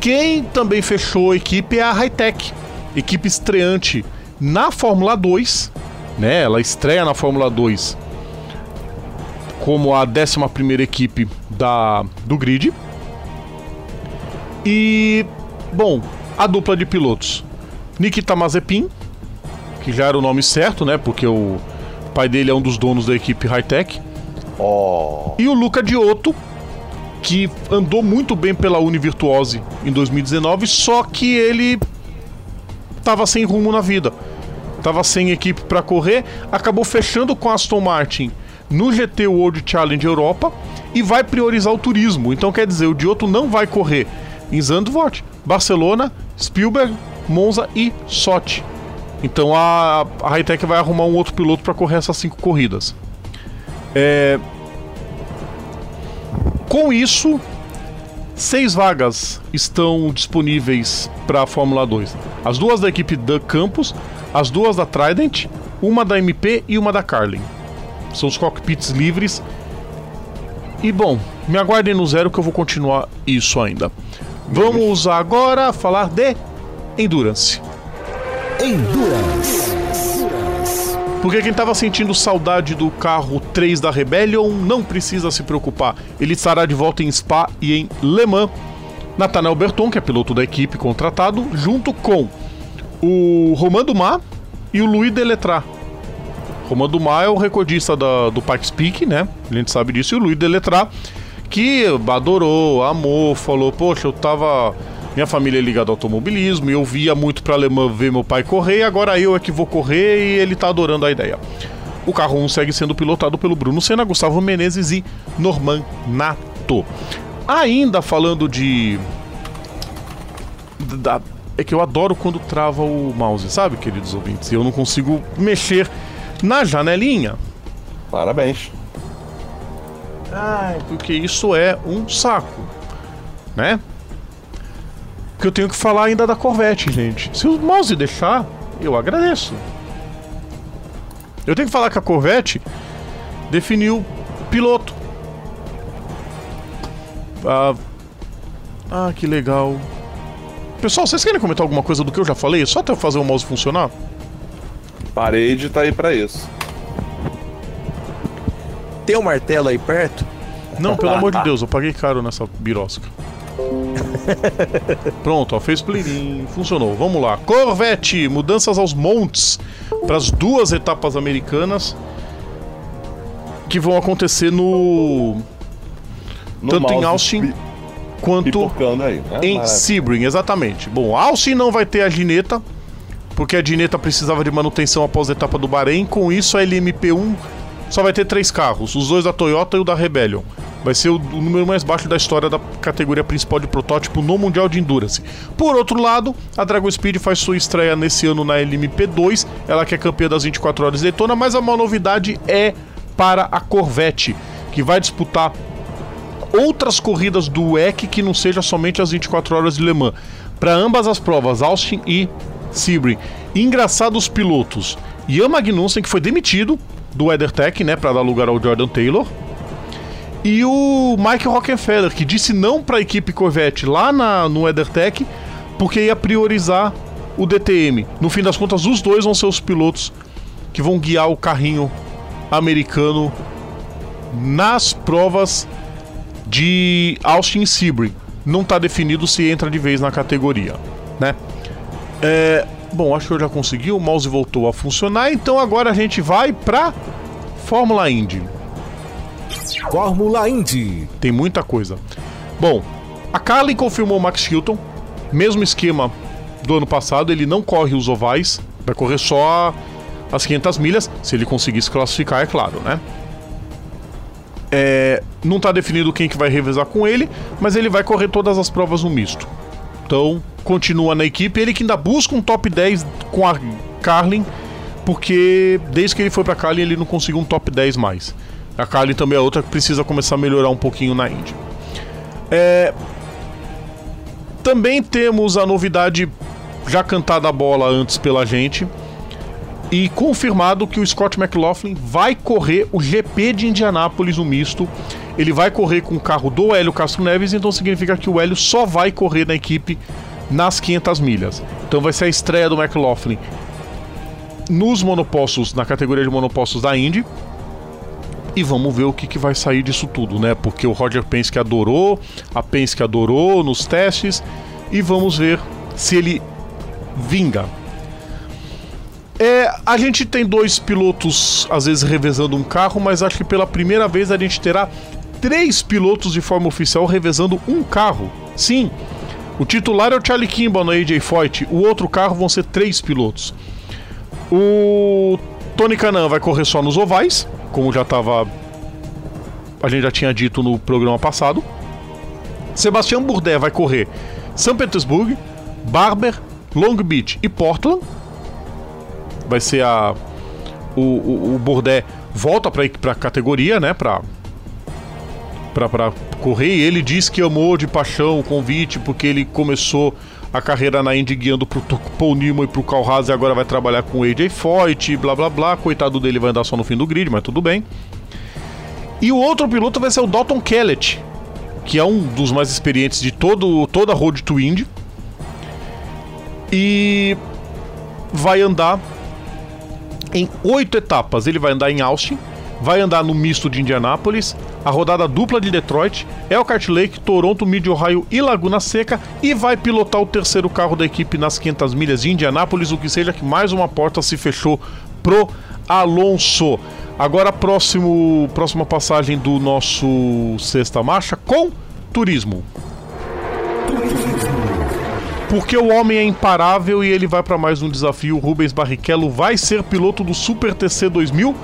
Quem também fechou a equipe é a Hightech, equipe estreante na Fórmula 2, né? Ela estreia na Fórmula 2 como a 11 equipe da, do grid. E, bom, a dupla de pilotos: Nikita Mazepin, que já era o nome certo, né? Porque o pai dele é um dos donos da equipe Hightech. Oh. E o Luca Diotto, que andou muito bem pela Univirtuose em 2019, só que ele tava sem rumo na vida. Tava sem equipe para correr, acabou fechando com a Aston Martin no GT World Challenge Europa e vai priorizar o turismo. Então quer dizer, o Diotto não vai correr em Zandvoort, Barcelona, Spielberg, Monza e Sochi. Então a, a Hightech vai arrumar um outro piloto para correr essas cinco corridas. É... Com isso, seis vagas estão disponíveis para a Fórmula 2. As duas da equipe da Campus, as duas da Trident, uma da MP e uma da Carlin. São os cockpits livres. E bom, me aguardem no zero que eu vou continuar isso ainda. Vamos agora falar de Endurance. Porque quem estava sentindo saudade do carro 3 da Rebellion não precisa se preocupar. Ele estará de volta em Spa e em Le Mans. Nathanael Berton, que é piloto da equipe contratado, junto com o Romain Dumas e o Louis Deletrat. Romain Dumas é o recordista da, do Pikes Peak, né? A gente sabe disso. E o Louis Deletrat, que adorou, amou, falou: Poxa, eu tava minha família é ligada ao automobilismo e eu via muito para alemã ver meu pai correr, agora eu é que vou correr e ele tá adorando a ideia. O carro 1 segue sendo pilotado pelo Bruno Senna, Gustavo Menezes e Norman Nato. Ainda falando de. Da... É que eu adoro quando trava o mouse, sabe, queridos ouvintes? Eu não consigo mexer na janelinha. Parabéns. Ai, porque isso é um saco, né? Que eu tenho que falar ainda da Corvette, gente. Se o mouse deixar, eu agradeço. Eu tenho que falar que a Corvette definiu piloto. Ah, ah, que legal. Pessoal, vocês querem comentar alguma coisa do que eu já falei? Só até eu fazer o mouse funcionar? Parede tá aí para isso. Tem um martelo aí perto? Não, pelo amor de Deus, eu paguei caro nessa birosca. Pronto, ó, fez plirim, funcionou. Vamos lá. Corvette, mudanças aos montes para as duas etapas americanas que vão acontecer no, No tanto em Austin quanto aí, né? em Maravilha. Sebring, exatamente. Bom, Austin não vai ter a gineta, porque a gineta precisava de manutenção após a etapa do Bahrein. Com isso, a LMP1 só vai ter três carros, os dois da Toyota e o da Rebellion. Vai ser o, o número mais baixo da história da categoria principal de protótipo no Mundial de Endurance. Por outro lado, a Dragon Speed faz sua estreia nesse ano na LMP2, ela que é campeã das 24 horas de Daytona, mas a maior novidade é para a Corvette, que vai disputar outras corridas do WEC que não seja somente as 24 horas de Le Mans. Para ambas as provas, Austin e Sebring. Engraçado os pilotos. Ian Magnussen, que foi demitido do WeatherTech, né, para dar lugar ao Jordan Taylor. E o Mike Rockefeller, que disse não para a equipe Corvette lá na, no WeatherTech, porque ia priorizar o DTM. No fim das contas, os dois vão ser os pilotos que vão guiar o carrinho americano nas provas de Austin Sebring. Não está definido se entra de vez na categoria, né? É, bom, acho que eu já consegui, o mouse voltou a funcionar, então agora a gente vai para Fórmula Indy. Fórmula Indy. Tem muita coisa. Bom, a Carlin confirmou o Max Hilton, mesmo esquema do ano passado, ele não corre os ovais, vai correr só as 500 milhas, se ele conseguir se classificar, é claro, né? É, não está definido quem que vai revezar com ele, mas ele vai correr todas as provas no misto. Então, continua na equipe, ele que ainda busca um top 10 com a Carlin, porque desde que ele foi para Carlin ele não conseguiu um top 10 mais. A Carlin também é outra que precisa começar a melhorar um pouquinho na Indy. É, Também temos a novidade já cantada a bola antes pela gente e confirmado que o Scott McLaughlin vai correr o GP de Indianápolis no misto. Ele vai correr com o carro do Hélio Castro Neves, então significa que o Hélio só vai correr na equipe nas 500 milhas. Então vai ser a estreia do McLaughlin nos monopostos, na categoria de monopostos da Indy. E vamos ver o que, que vai sair disso tudo, né? Porque o Roger Penske adorou, a Penske adorou nos testes. E vamos ver se ele vinga. É, a gente tem dois pilotos, às vezes, revezando um carro, mas acho que pela primeira vez a gente terá três pilotos de forma oficial revezando um carro. Sim, o titular é o Charlie Kimball no AJ Foyt, o outro carro vão ser três pilotos. O Tony Canan vai correr só nos ovais, como já estava. A gente já tinha dito no programa passado. Sebastião Bourdais vai correr São Petersburgo, Barber, Long Beach e Portland vai ser a. O, o, o Bourdais volta para a categoria, né? Pra, pra correr. Ele diz que amou de paixão o convite, porque ele começou a carreira na Indy guiando pro Paul Newman e pro Carl Haas e agora vai trabalhar com o AJ Foyt, blá blá blá. Coitado dele vai andar só no fim do grid, mas tudo bem. E o outro piloto vai ser o Dalton Kellett, que é um dos mais experientes de todo, toda a Road to Indy. E vai andar em oito etapas. Ele vai andar em Austin, vai andar no misto de Indianápolis, a rodada dupla de Detroit, Elkhart Lake, Toronto, Mid Ohio e Laguna Seca e vai pilotar o terceiro carro da equipe nas 500 milhas de Indianápolis, o que seja que mais uma porta se fechou pro Alonso. Agora próximo próxima passagem do nosso sexta marcha com turismo. Porque o homem é imparável e ele vai para mais um desafio. O Rubens Barrichello vai ser piloto do Super TC 2000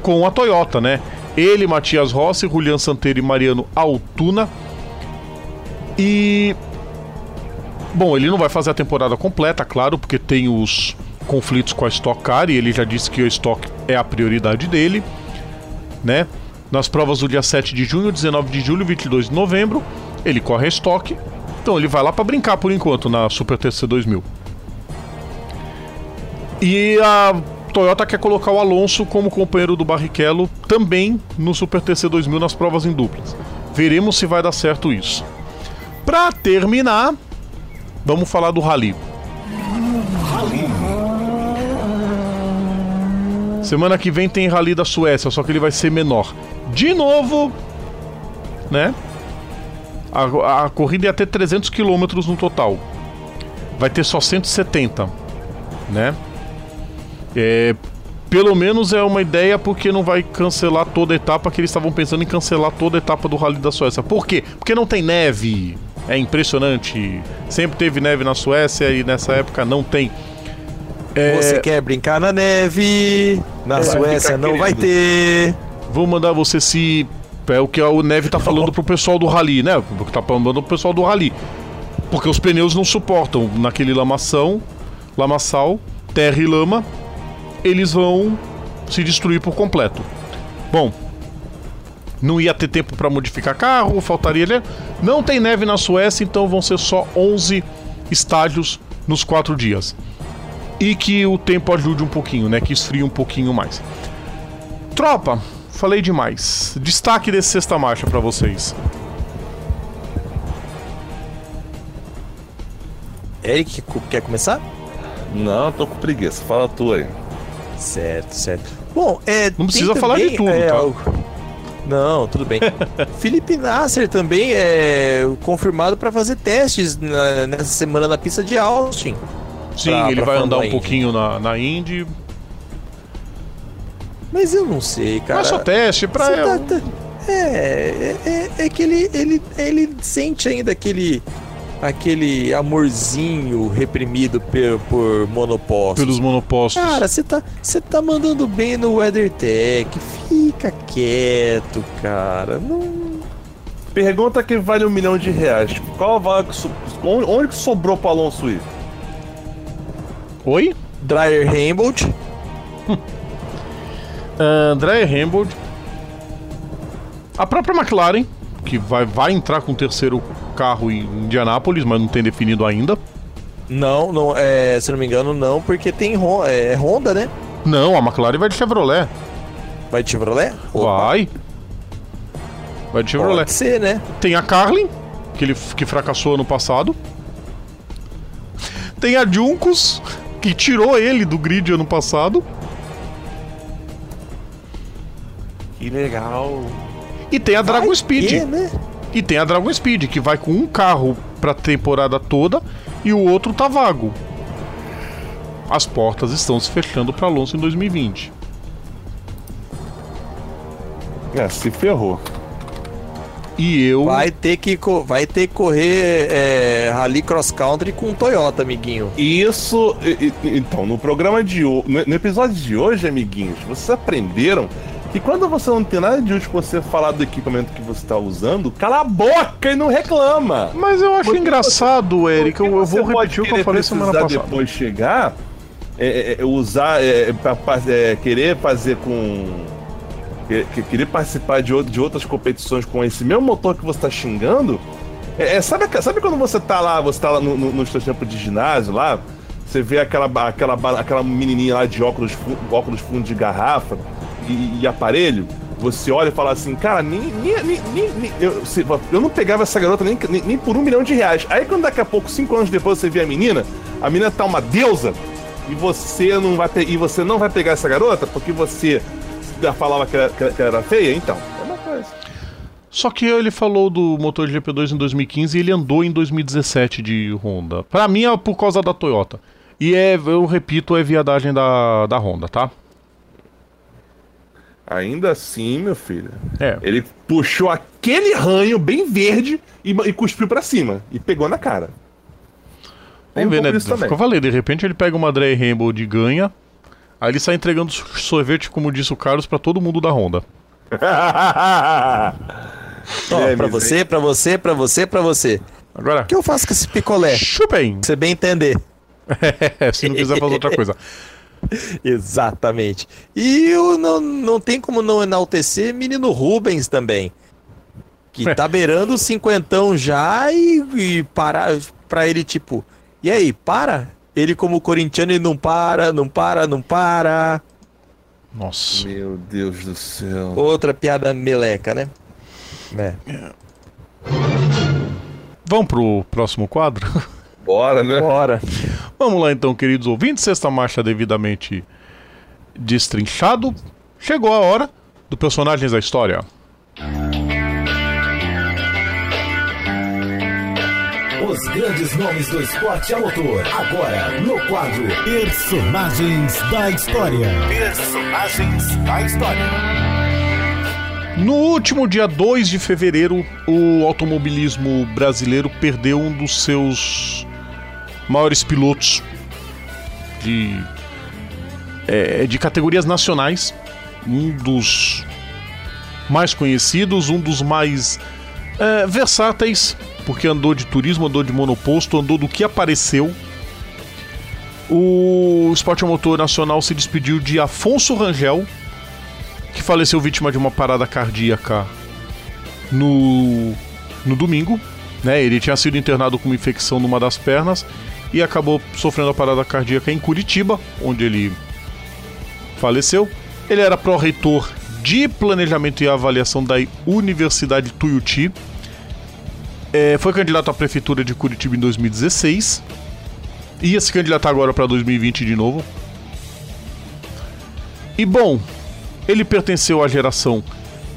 com a Toyota, né? Ele, Matias Rossi, Julian Santeiro e Mariano Altuna. E. Bom, ele não vai fazer a temporada completa, claro, porque tem os conflitos com a Stock Car e ele já disse que a Stock é a prioridade dele, né? Nas provas do dia 7 de junho, 19 de julho, 22 de novembro, ele corre a Stock. Então ele vai lá para brincar por enquanto na Super TC 2000. E a Toyota quer colocar o Alonso como companheiro do Barrichello também no Super TC 2000 nas provas em duplas. Veremos se vai dar certo isso. Para terminar, vamos falar do Rally. Semana que vem tem Rally da Suécia, só que ele vai ser menor. De novo, né? A, a corrida ia ter 300 km no total. Vai ter só 170, né? É, pelo menos é uma ideia porque não vai cancelar toda a etapa que eles estavam pensando em cancelar toda a etapa do Rally da Suécia. Por quê? Porque não tem neve. É impressionante. Sempre teve neve na Suécia e nessa época não tem. É... Você quer brincar na neve? Na é, Suécia não vai ter. Vou mandar você se. É o que o Neve tá falando pro pessoal do Rally, né? Tá falando pro pessoal do Rally. Porque os pneus não suportam naquele lamação, lamaçal, terra e lama eles vão se destruir por completo. Bom, não ia ter tempo para modificar carro, faltaria. Não tem neve na Suécia, então vão ser só 11 estágios nos quatro dias. E que o tempo ajude um pouquinho, né? Que esfrie um pouquinho mais. Tropa, falei demais. Destaque desse sexta marcha para vocês. Eric, quer começar? Não, tô com preguiça. Fala tu aí. Certo, certo. Bom, é. Não precisa falar de tudo, é, tá? Não, tudo bem. Felipe Nasser também é confirmado para fazer testes na, nessa semana na pista de Austin. Sim, pra, ele pra vai andar um pouquinho na, na Indy. Mas eu não sei, cara. Mas só teste pra. Tá, tá, é, é, é, é, que ele, ele, ele sente ainda aquele aquele amorzinho reprimido por, por monopostos. Pelos monopostos. Cara, você tá, tá mandando bem no WeatherTech. Fica quieto, cara. Não... Pergunta que vale um milhão de reais. Qual a vaga que so... onde que sobrou pro Alonso ir? Oi? Dryer Hambold. uh, Dryer Hambold. A própria McLaren que vai, vai entrar com o terceiro carro em Indianápolis, mas não tem definido ainda. Não, não, é, se não me engano, não, porque tem é, Honda, né? Não, a McLaren vai de Chevrolet. Vai de Chevrolet? Opa, Vai. Vai de Chevrolet. Pode ser, né? Tem a Carlin, que ele que fracassou ano passado. Tem a Juncos, que tirou ele do grid ano passado. Que legal. E tem a Dragon Speed. É, né? E tem a Dragon Speed, que vai com um carro pra temporada toda e o outro tá vago. As portas estão se fechando para Alonso em 2020. É, se ferrou. E eu. Vai ter que, co- vai ter que correr é, Rally Cross Country com Toyota, amiguinho. Isso, e- e- então, no programa de hoje, no episódio de hoje, amiguinhos, vocês aprenderam que quando você não tem nada de útil pra você falar do equipamento que você tá usando, cala a boca e não reclama. Mas eu acho Porque engraçado, Eric. Eu, eu vou você pode repetir o que eu falei semana passada. depois chegar, é, é, é, usar, é, pra- pra- é, querer fazer com. que- que- querer participar de, de outras competições com esse mesmo motor que você tá xingando. É, é, sabe, sabe quando você tá lá, você tá lá no, no, nos seus tempos de ginásio lá, você vê aquela, aquela, aquela menininha lá de óculos, óculos fundo de garrafa e, e aparelho, você olha e fala assim, cara, nem, nem, nem, nem- eu, eu não pegava essa garota nem, nem, nem por um milhão de reais. Aí quando daqui a pouco, cinco anos depois, você vê a menina, a menina tá uma deusa e você não vai, e você não vai pegar essa garota porque você falava que ela, que ela era feia, então. É uma coisa. Só que ele falou do motor de GP2 em 2015 e ele andou em 2017 de Honda. Pra mim é por causa da Toyota. E é, eu repito, é viadagem da, da Honda, tá? Ainda assim, meu filho, É. ele puxou aquele ranho bem verde e, e cuspiu pra cima e pegou na cara. Vamos ver, né? eu falei, de repente ele pega uma Dry Rainbow de ganha, aí ele sai entregando sorvete, como disse o Carlos, pra todo mundo da Honda. Ó, É, pra você, pra você, pra você, pra você. Agora, O que eu faço com esse picolé? chupem! Pra você bem entender. Se não quiser fazer outra coisa. Exatamente. E eu não, não tem como não enaltecer menino Rubens também. Que tá beirando o cinquentão já e, e para pra ele, tipo, e aí, para? Ele, como corintiano, ele não para, não para, não para. Nossa. Meu Deus do céu. Outra piada meleca, né? É. Vamos pro próximo quadro? Bora, né? Bora. Vamos lá então, queridos ouvintes. Sexta marcha devidamente destrinchado. Chegou a hora do Personagens da História. Os grandes nomes do esporte a motor. Agora, no quadro Personagens da História. Personagens da História. No último dia 2 de fevereiro, o automobilismo brasileiro perdeu um dos seus maiores pilotos de, é, de categorias nacionais, um dos mais conhecidos, um dos mais é, versáteis, porque andou de turismo, andou de monoposto, andou do que apareceu. O esporte motor nacional se despediu de Afonso Rangel, que faleceu vítima de uma parada cardíaca no, no domingo. Né? Ele tinha sido internado com uma infecção numa das pernas e acabou sofrendo a parada cardíaca em Curitiba, onde ele faleceu. Ele era pró-reitor de Planejamento e Avaliação da Universidade Tuiuti. É, foi candidato à prefeitura de Curitiba em 2016. Ia se candidatar agora para 2020 de novo. E bom, ele pertenceu à geração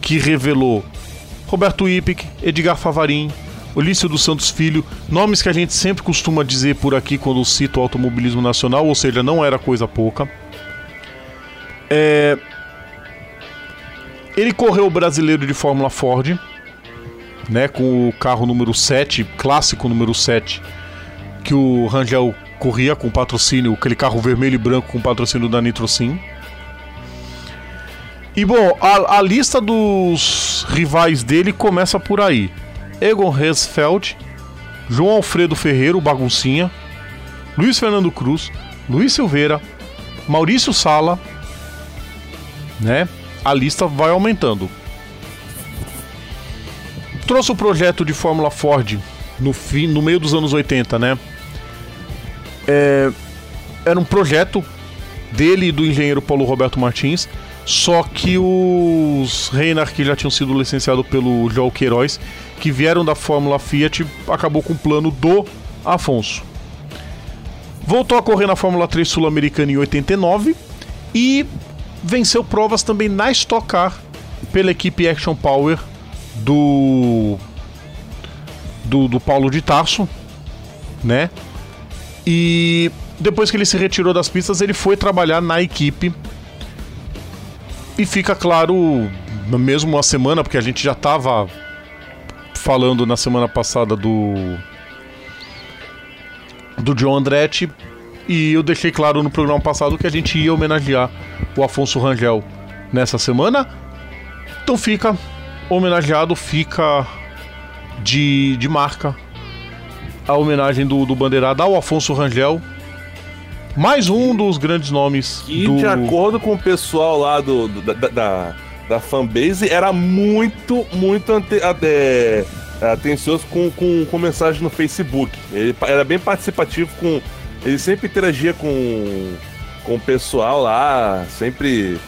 que revelou Roberto Ipic, Edgar Favarin, Olício dos Santos Filho, nomes que a gente sempre costuma dizer por aqui quando cita o automobilismo nacional, ou seja, não era coisa pouca. É... Ele correu o brasileiro de Fórmula Ford, né, com o carro número 7, clássico número 7, que o Rangel corria com patrocínio, aquele carro vermelho e branco com patrocínio da Nitrosim. E bom, a, a lista dos rivais dele começa por aí: Egon Hesfeld, João Alfredo Ferreira, o Baguncinha, Luiz Fernando Cruz, Luiz Silveira, Maurício Sala, né? A lista vai aumentando. Trouxe o projeto de Fórmula Ford no fim, no meio dos anos 80, né? é, era um projeto dele e do engenheiro Paulo Roberto Martins, só que os Reiner, que já tinham sido licenciados pelo João Queiroz, que vieram da Fórmula Fiat, acabou com o plano do Afonso. Voltou a correr na Fórmula 3 Sul-Americana em 89 e venceu provas também na Stock Car pela equipe Action Power do do, do Paulo de Tarso, né? E depois que ele se retirou das pistas, ele foi trabalhar na equipe. E fica claro, mesmo uma semana, porque a gente já estava falando na semana passada do do John Andretti e eu deixei claro no programa passado que a gente ia homenagear o Afonso Rangel nessa semana. Então fica homenageado, fica de, de marca a homenagem do, do Bandeirada ao Afonso Rangel. Mais um dos grandes nomes. E do... de acordo com o pessoal lá do, do da, da, da fanbase, era muito, muito ante, é, atencioso com, com, com mensagem no Facebook. Ele era bem participativo com. Ele sempre interagia com, com o pessoal lá, sempre.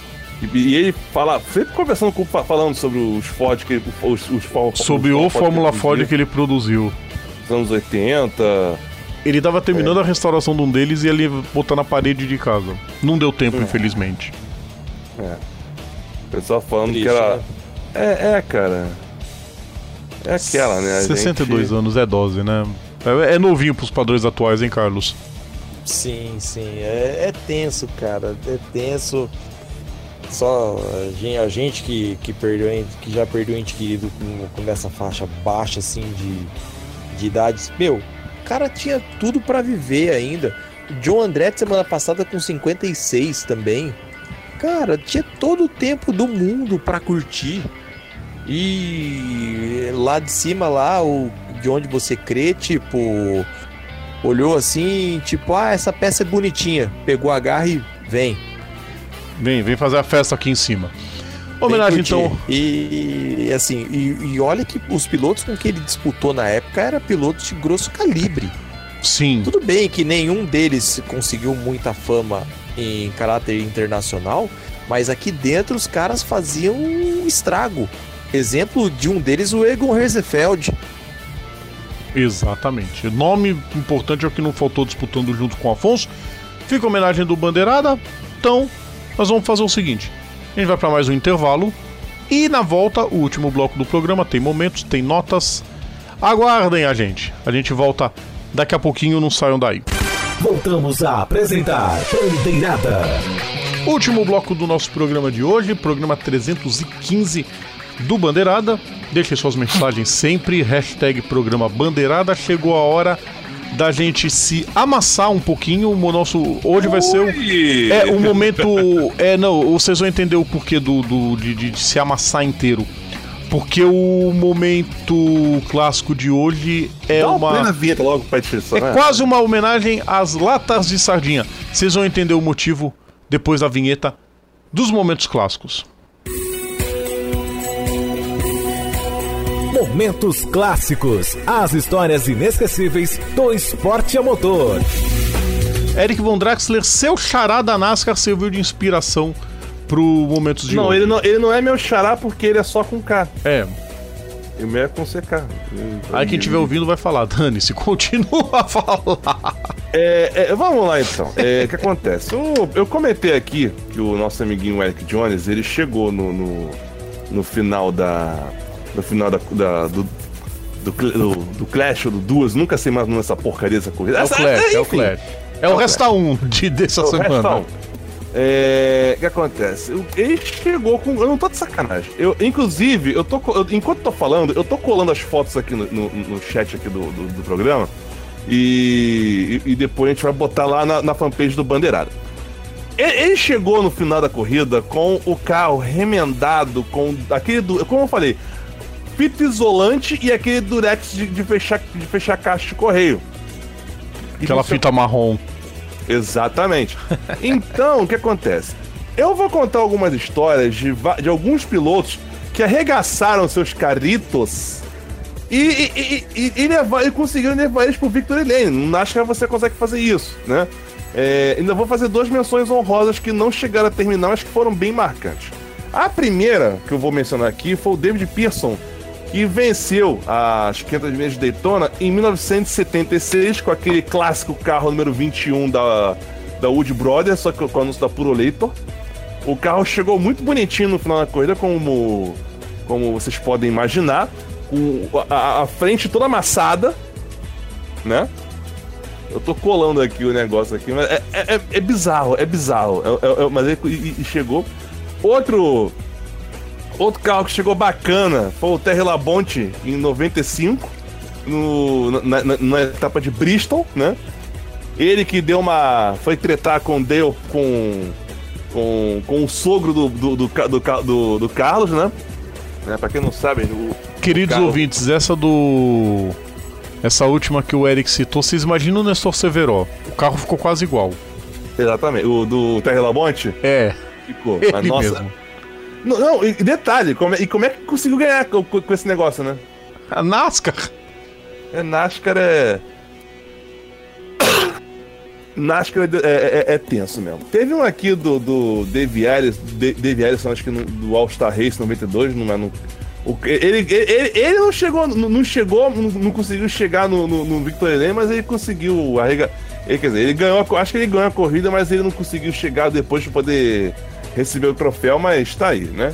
E, ele fala, sempre conversando com, falando sobre os Ford que os, os, os Sobre o Fórmula Ford que ele produziu. Nos anos 80. Ele tava terminando é. a restauração de um deles e ele botar na parede de casa. Não deu tempo, é. infelizmente. É. O pessoal falando Triste, que era. Né? É, é, cara. É aquela, né? A 62 gente... anos é dose, né? É, é novinho pros padrões atuais, hein, Carlos? Sim, sim. É, é tenso, cara. É tenso. Só a gente, a gente que, que, perdeu, que já perdeu ente querido com, com essa faixa baixa, assim, de, de idades. Meu, cara tinha tudo para viver ainda. John Andretti semana passada com 56 também. Cara, tinha todo o tempo do mundo para curtir. E lá de cima, lá, o, de onde você crê, tipo, olhou assim, tipo, ah, essa peça é bonitinha. Pegou a garra e vem. Vem, vem fazer a festa aqui em cima. Homenagem então. E assim, e, e, olha que os pilotos com que ele disputou na época eram pilotos de grosso calibre. Sim. Tudo bem que nenhum deles conseguiu muita fama em caráter internacional, mas aqui dentro os caras faziam um estrago. Exemplo de um deles, o Egon Herzfeld. Exatamente. Nome importante é o que não faltou disputando junto com o Afonso. Fica a homenagem do Bandeirada. Então, nós vamos fazer o seguinte: a gente vai para mais um intervalo. E na volta, o último bloco do programa tem momentos, tem notas. Aguardem a gente. A gente volta daqui a pouquinho, não saiam daí. Voltamos a apresentar Bandeirada. Último bloco do nosso programa de hoje, programa 315 do Bandeirada. Deixe suas mensagens sempre. Hashtag programa Bandeirada. Chegou a hora da gente se amassar um pouquinho. O nosso hoje vai ser o, é o momento. É não, vocês vão entender o porquê do, do de, de, se amassar inteiro. Porque o momento clássico de hoje é Dá uma. uma vinheta logo pra É né? quase uma homenagem às latas de sardinha. Vocês vão entender o motivo depois da vinheta dos momentos clássicos. Momentos clássicos, as histórias inesquecíveis do esporte a motor. Eric Von Draxler, seu xará da NASCAR serviu de inspiração pro Momentos de não, hoje. Ele não, ele não é meu xará porque ele é só com K. É. E o meu é com CK. Aí quem estiver ouvindo vai falar, Dani, se continua a falar. É, é, vamos lá então. É, o que acontece? Eu, eu, comentei aqui que o nosso amiguinho Eric Jones, ele chegou no, no, no final da, no final da, da do, do, do, do, Clash ou do Duas, nunca sei mais nessa porcaria dessa corrida. É o Clash, é, o Clash. É, o Resta 1 um de, dessa é semana. É, o que acontece? Ele chegou com. Eu não tô de sacanagem. Eu, inclusive, eu tô. Eu, enquanto eu tô falando, eu tô colando as fotos aqui no, no, no chat aqui do, do, do programa. E, e, depois a gente vai botar lá na, na fanpage do Bandeirada. Ele, ele chegou no final da corrida com o carro remendado, com aquele. Do, como eu falei, fita isolante e aquele durex de, de, fechar, de fechar caixa de correio. Aquela fita marrom. Exatamente. então, o que acontece? Eu vou contar algumas histórias de, de alguns pilotos que arregaçaram seus carritos E, e, e, e, levar, e conseguiram levar eles pro Victory Lane. No NASCAR você consegue fazer isso, né? É, ainda vou fazer duas menções honrosas que não chegaram a terminar, mas que foram bem marcantes. A primeira que eu vou mencionar aqui foi o David Pearson, que venceu as 500 milhas de Daytona em 1976 com aquele clássico carro número 21 da, da Wood Brothers, só que com o anúncio da Purolator. O carro chegou muito bonitinho no final da corrida, como, como vocês podem imaginar, com a, a frente toda amassada, né? Eu tô colando aqui o negócio aqui, mas é, é, é, é bizarro, é bizarro. É, é, é mas ele e, chegou. Outro. Outro carro que chegou bacana foi o Terry Labonte em 95, no, na, na, na, etapa de Bristol, né? Ele que deu uma. Foi tretar com Dale com. Com, com o sogro do, do, do, do, do Carlos, né? né? Pra quem não sabe, o, Queridos o Carlos... ouvintes, essa do essa última que o Eric citou, vocês imaginam o Nestor Severo? O carro ficou quase igual. Exatamente. O do Terra Labonte? É. Ficou. Ele Mas, nossa. Mesmo. Não, não, e detalhe, como é, e como é que conseguiu ganhar com, com, esse negócio, né? A NASCAR. É, NASCAR é. NASCAR é, é, é, é, tenso mesmo. Teve um aqui do, do Dave Allison, Dave acho que no, do All Star Race 92, não, é, não, o, ele, ele, ele não chegou, não chegou, não, não conseguiu chegar no, no, no Victor Enem, mas ele conseguiu arrega, ele, quer dizer, ele ganhou, acho que ele ganhou a corrida, mas ele não conseguiu chegar depois de poder receber o troféu, mas tá aí, né?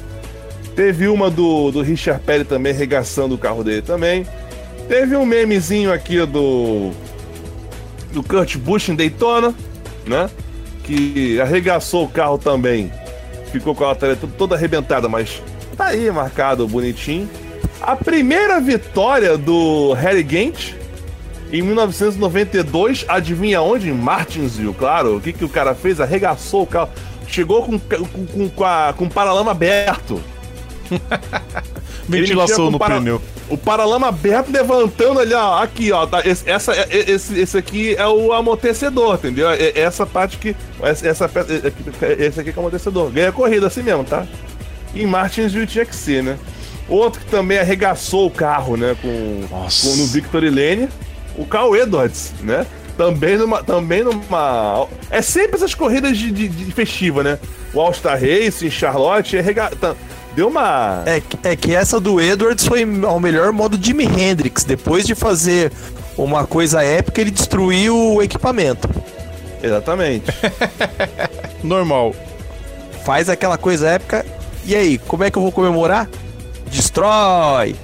Teve uma do, do Richard Perry também, regaçando o carro dele também. Teve um memezinho aqui do do Kurt Busch em Daytona, né? Que arregaçou o carro também. Ficou com a lateral toda arrebentada, mas Tá aí marcado bonitinho. A primeira vitória do Harry Gant em 1992, adivinha onde? Em Martinsville, claro. O que, que o cara fez? Arregaçou o carro. Chegou com, com, com, com, a, com o paralama aberto. Ventilação no para... pneu. O paralama aberto levantando ali, ó. Aqui, ó. Tá, esse, essa, esse, esse aqui é o amortecedor, entendeu? Essa parte que. Essa, essa, esse aqui é o amortecedor. Ganha corrida assim mesmo, tá? em Martinsville tinha que ser, né? Outro que também arregaçou o carro, né? Com, com no Victory Lane, o Carl Edwards, né? Também numa, também numa. É sempre essas corridas de, de, de festiva, né? O All-Star Race em Charlotte arrega... deu uma. É, é que essa do Edwards foi ao melhor modo Jimi Hendrix. Depois de fazer uma coisa épica, ele destruiu o equipamento. Exatamente. Normal. Faz aquela coisa épica, e aí, como é que eu vou comemorar? Destrói!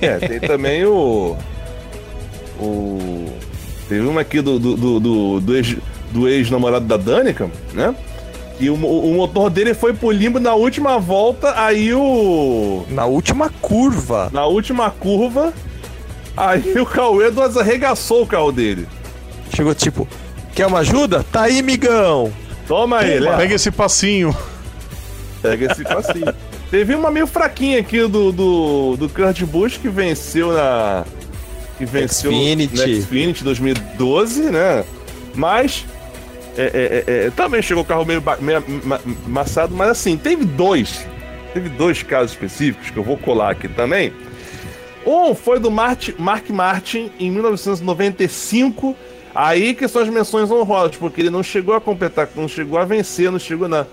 É, tem também o. O. Teve uma aqui do, do, do, do, ex, do ex-namorado da Danica, né? E o, o, motor dele foi pro limbo na última volta, aí o. Na última curva. Na última curva, aí o Cauê arregaçou o carro dele. Chegou tipo, quer uma ajuda? Tá aí, migão! Toma aí, Pega esse passinho. Pega esse passinho. Teve uma meio fraquinha aqui do, do, do Kurt Busch que venceu na. Que venceu Xfinity. no Xfinity 2012, né? Mas. É, é, é, é, também chegou o carro meio, meio amassado, mas assim, teve dois. Teve dois casos específicos que eu vou colar aqui também. Um foi do Martin, Mark Martin em 1995. Aí que são as menções honrosas, porque ele não chegou a completar, não chegou a vencer, não chegou na.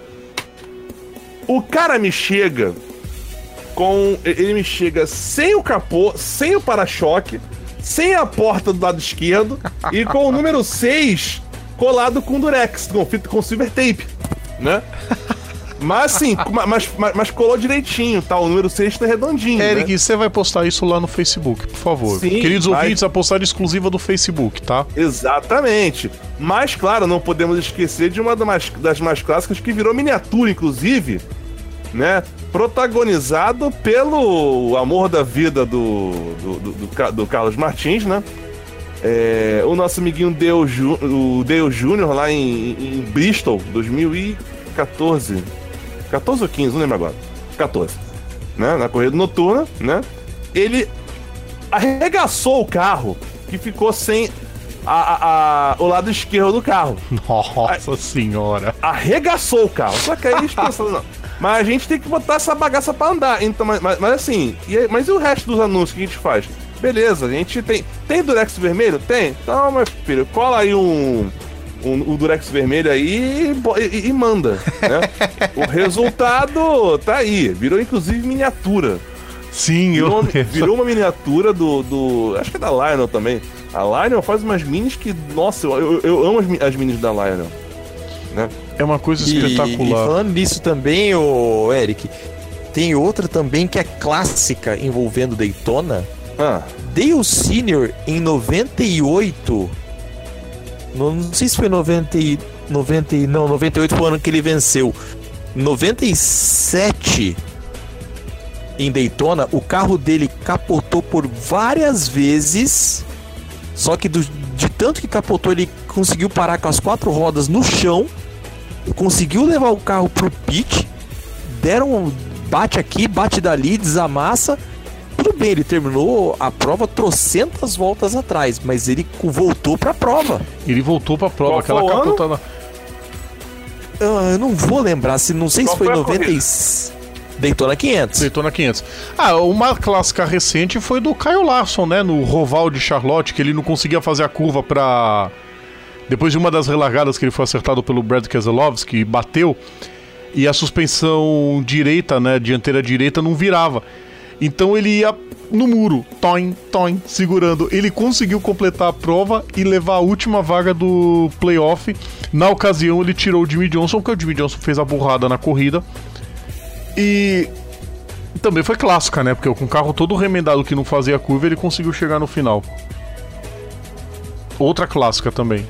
O cara me chega com. Ele me chega sem o capô, sem o para-choque, sem a porta do lado esquerdo e com o número 6 colado com durex, com, fita, com silver tape, né? Mas assim, mas, mas, mas, colou direitinho, tá? O número 6 tá redondinho. Eric, né? você vai postar isso lá no Facebook, por favor. Sim, Queridos mas... ouvintes, a postagem exclusiva do Facebook, tá? Exatamente. Mas, claro, não podemos esquecer de uma das mais, das mais clássicas que virou miniatura, inclusive, né? Protagonizado pelo amor da vida do, do, do, do, do Carlos Martins, né? É, o nosso amiguinho Dale, Ju, o Dale Jr. lá em, em Bristol, 2014. 14 ou 15, não lembro agora. 14. Né? Na corrida noturna, né? Ele arregaçou o carro que ficou sem a, a, a, o lado esquerdo do carro. Nossa senhora. Arregaçou o carro. Só que aí eles pensaram, não. Mas a gente tem que botar essa bagaça pra andar. Então, mas, mas, assim, e aí- mas e o resto dos anúncios que a gente faz? Beleza, a gente tem. Tem Durex vermelho? Tem? Então, meu filho, cola aí um. Um, um Durex vermelho aí e, e- e manda, né? o resultado tá aí. Virou inclusive miniatura. Sim, Virou, eu. virou uma miniatura do, do. Acho que é da Lionel também. A Lionel faz umas minis que. Nossa, eu, eu, eu amo as, as minis da Lionel. Né? É uma coisa E, e espetacular. falando nisso também, ô Eric, tem outra também que é clássica envolvendo Daytona. Ah, Dale Senior em 98. Não, não sei se foi 90, e- 90 e- não, 98 foi o ano que ele venceu. 97 em Daytona, o carro dele capotou por várias vezes. Só que do- de tanto que capotou, ele conseguiu parar com as quatro rodas no chão. Conseguiu levar o carro pro pit. Deram um bate aqui, bate dali, desamassa. Tudo bem, ele terminou a prova trocentas voltas atrás, mas ele voltou pra prova. Ele voltou pra prova, Qual aquela capotada. Ah, Eu não vou lembrar, se não sei Qual se foi foi a 90 e... Daytona 500. Daytona 500. Ah, uma clássica recente foi do Caio Larson, né? No Roval de Charlotte, que ele não conseguia fazer a curva pra. Depois de uma das relargadas que ele foi acertado pelo Brad Keselowski, bateu. E a suspensão direita, né? Dianteira direita não virava. Então ele ia no muro, toin, toin, segurando. Ele conseguiu completar a prova e levar a última vaga do playoff. Na ocasião, ele tirou o Jimmy Johnson, porque o Jimmy Johnson fez a burrada na corrida. E também foi clássica, né? Porque com o carro todo remendado que não fazia curva, ele conseguiu chegar no final. Outra clássica também.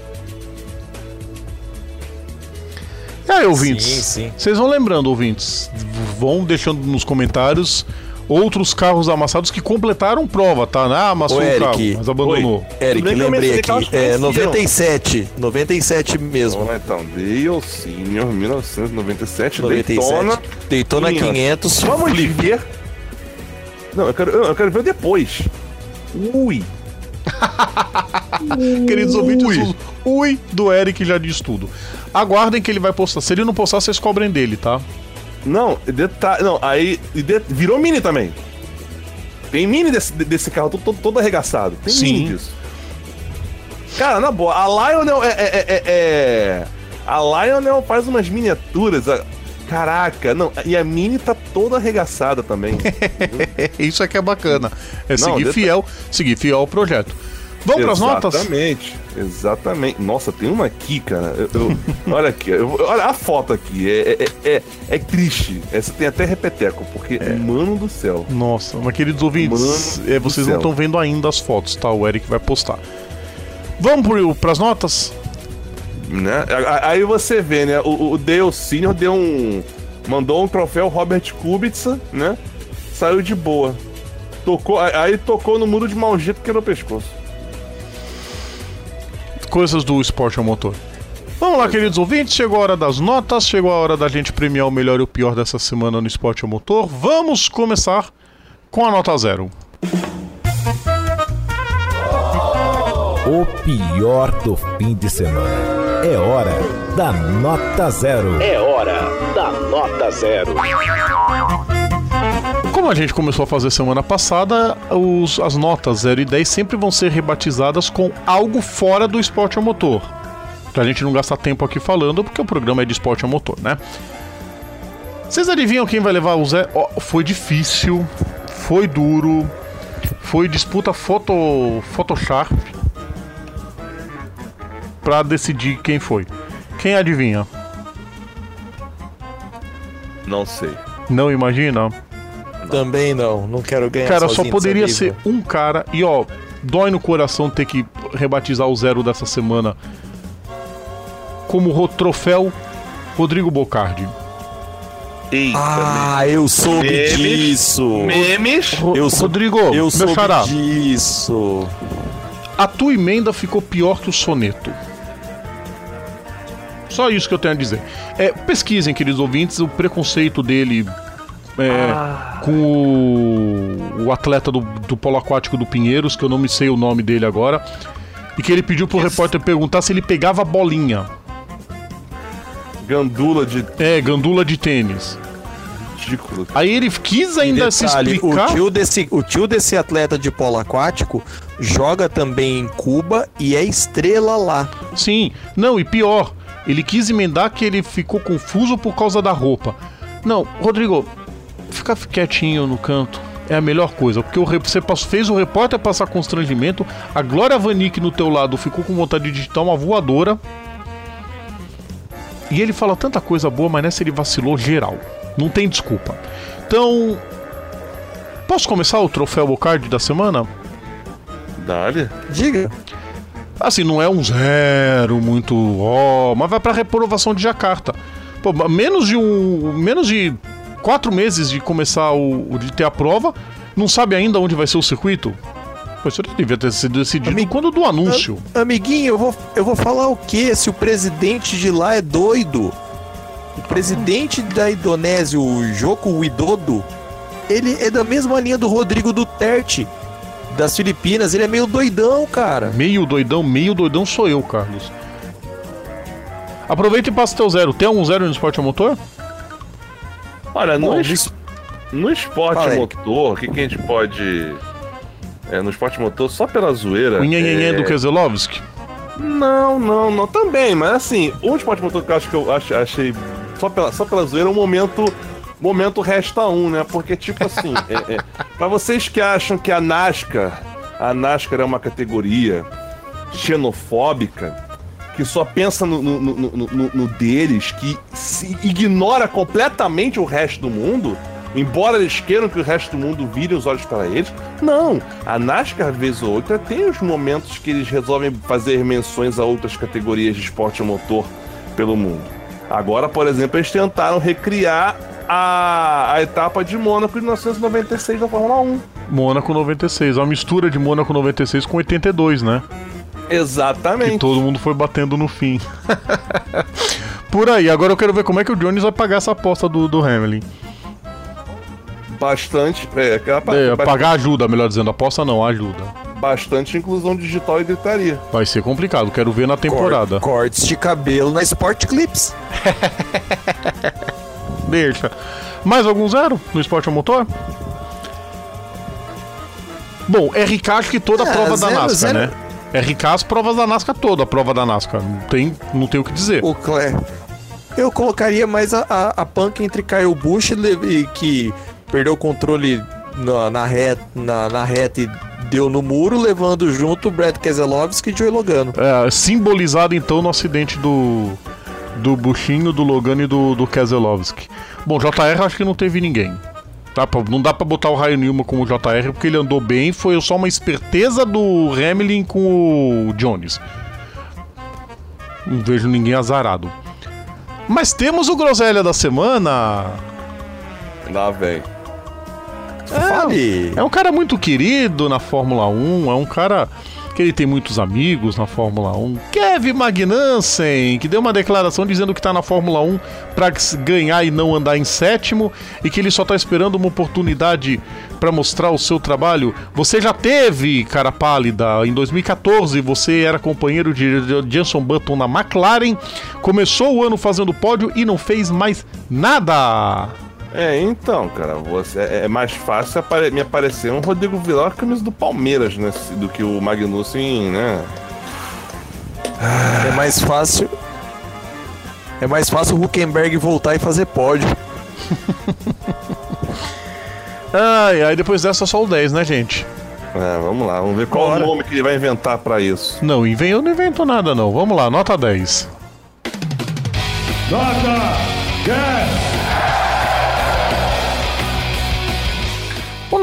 E aí, ouvintes? Sim, sim. Vocês vão lembrando, ouvintes. Vão deixando nos comentários outros carros amassados que completaram prova, tá? Ah, amassou Ô, o carro, Eric. mas abandonou. Eric, que eu lembrei aqui. É conheciam. 97. 97 mesmo. Vamos lá então. Dale Senior, 1997, 97. Daytona. Daytona 500. Vamos flip. ver. Não, eu quero, eu quero ver depois. Ui. Queridos ouvintes, o ui do Eric já diz tudo. Aguardem que ele vai postar. Se ele não postar, vocês cobrem dele, tá? Não, detalhe. Não, aí. de- virou mini também. Tem mini desse, desse carro todo, todo, todo arregaçado. Tem Sim. mini disso. Cara, na boa, a Lionel é. é, é- é- A Lionel faz umas miniaturas. a- Caraca, não. E a mini tá toda arregaçada também. Isso é que é bacana. É Não, seguir fiel, seguir fiel ao projeto. Vamos pras notas? Exatamente, exatamente. Nossa, tem uma aqui, cara. Eu- eu- olha aqui, eu- olha a foto aqui. É, é, é, é triste. Essa tem até repeteco, porque, É. mano do céu. Nossa, mas queridos ouvintes, Mano é, vocês não estão vendo ainda as fotos, tá? O Eric vai postar. Vamos pro, pras notas? Né? Aí você vê, né? O, o Dale Senior deu um. Mandou um troféu Robert Kubica, né? Saiu de boa. Tocou, aí- aí tocou no muro de mau jeito que era o pescoço. Coisas do esporte ao motor. Vamos lá, queridos ouvintes, chegou a hora das notas, chegou a hora da gente premiar o melhor e o pior dessa semana no esporte ao motor. Vamos começar com a nota zero. O pior do fim de semana. É hora da nota zero. É hora da nota zero. Como a gente começou a fazer semana passada, os- as notas 0 e 10 sempre vão ser rebatizadas com algo fora do esporte ao motor. Pra gente não gastar tempo aqui falando, porque o programa é de esporte ao motor, né? Vocês adivinham quem vai levar o zero? Ó, foi difícil, foi duro, foi disputa foto, Photoshop pra decidir quem foi. Quem adivinha? Não sei. Não imagina? Também não, não quero ganhar Cara, só poderia ser um cara. E ó, dói no coração ter que rebatizar o zero dessa semana como ro- troféu Rodrigo Bocardi. Eita, Ah, eu soube Memes. disso. memes. Ro- Eu sou- Rodrigo, Eu meu soube xará, disso. a tua emenda ficou pior que o soneto. Só isso que eu tenho a dizer. É, pesquisem, queridos ouvintes, o preconceito dele é, com o, o atleta do, do polo aquático do Pinheiros, que eu não me sei o nome dele agora, e que ele pediu pro repórter perguntar se ele pegava a bolinha. Gandula de. É, gandula de tênis. ridículo. Aí ele quis ainda se Detalhe, explicar. O tio, desse, o tio desse atleta de polo aquático joga também em Cuba e é estrela lá. Sim, não, e pior, ele quis emendar que ele ficou confuso por causa da roupa. Não, Rodrigo, fica quietinho no canto. É a melhor coisa, porque você passou- fez o repórter passar constrangimento, a Glória Vanik no teu lado ficou com vontade de digitar uma voadora. E ele fala tanta coisa boa, mas nessa ele vacilou geral. Não tem desculpa. Então, posso começar o troféu Bocardi da semana? Dale. Diga. Assim, não é um zero muito ó, mas vai pra reprovação de Jacarta. Pô, menos de um. Menos de quatro meses de começar o. de ter a prova, não sabe ainda onde vai ser o circuito? Pô, isso devia ter sido decidido quando do anúncio. Am- Amiguinho, eu vou, eu vou falar o quê se o presidente de lá é doido? O presidente da Indonésia, o Joko Widodo, ele é da mesma linha do Rodrigo Duterte, das Filipinas. Ele é meio doidão, cara. Meio doidão, meio doidão sou eu, Carlos. Aproveita e passa teu zero. Tem algum zero no esporte a motor? Olha, no, Bom, es- no esporte Fala aí. motor, o que, que a gente pode. É, no esporte motor, só pela zoeira. O é... do Keselowski? Não, não, não. Também, mas assim, o esporte motor que eu acho que eu ach- achei. Só pela, só pela zoeira, o momento. Momento resta um, né? Porque, tipo assim, é, é, pra vocês que acham que a NASCAR, a NASCAR é uma categoria xenofóbica, que só pensa no, no, no- no- deles, que se ignora completamente o resto do mundo, embora eles queiram que o resto do mundo vire os olhos para eles. Não, a NASCAR, vez ou outra, tem os momentos que eles resolvem fazer menções a outras categorias de esporte motor pelo mundo. Agora, por exemplo, eles tentaram recriar a, a etapa de Mônaco de 1996 da Fórmula 1. Mônaco 96. Uma mistura de Mônaco 96 com 82, né? Que Exatamente. todo mundo foi batendo no fim. Por aí, agora eu quero ver como é que o Jones vai pagar essa aposta do, do Hamlin. Bastante. É, É, bastante, pagar ajuda, melhor dizendo. Aposta não, ajuda. bastante inclusão digital e gritaria. Vai ser complicado, quero ver na temporada. Cor- Cortes de cabelo na Sport Clips. Deixa. Mais algum zero no esporte a motor? Bom, RK acho que toda a Ah, prova da zero, NASCAR, zero. né? RK as provas da NASCAR toda, a prova da NASCAR. Não tem, não tem o que dizer. O Claire. Eu colocaria mais a, a, a panca entre Kyle Busch e que perdeu o controle na, na, reta, na, na reta e deu no muro, levando junto o Brad Keselowski e Joey Logano. É, simbolizado então no acidente do do Buchinho, do Logano e do, do Keselowski. Bom, JR acho que não teve ninguém. Tá, pra- não dá pra botar o Raio Nilma como JR porque ele andou bem, foi só uma esperteza do Hamlin com o Jones. Não vejo ninguém azarado. Mas temos o Groselha da semana. Lá vem. Fale! É um cara muito querido na Fórmula 1, é um cara que ele tem muitos amigos na Fórmula 1. Kevin Magnussen, que deu uma declaração dizendo que tá na Fórmula 1 pra ganhar e não andar em sétimo e que ele só tá esperando uma oportunidade pra mostrar o seu trabalho. Você já teve, cara pálida, em 2014 você era companheiro de Jenson Button na McLaren, começou o ano fazendo pódio e não fez mais nada. É, então, cara, você, é é mais fácil apare- me aparecer um Rodrigo Vilar com a camisa do Palmeiras, né? Do que o Magnussen, né? É mais fácil. É mais fácil o Huckenberg voltar e fazer pódio. Ai, ai, depois dessa só o 10, né, gente? É, vamos lá, vamos ver qual Bora. o nome que ele vai inventar pra isso. Não, eu não invento nada, não. Vamos lá, nota 10. O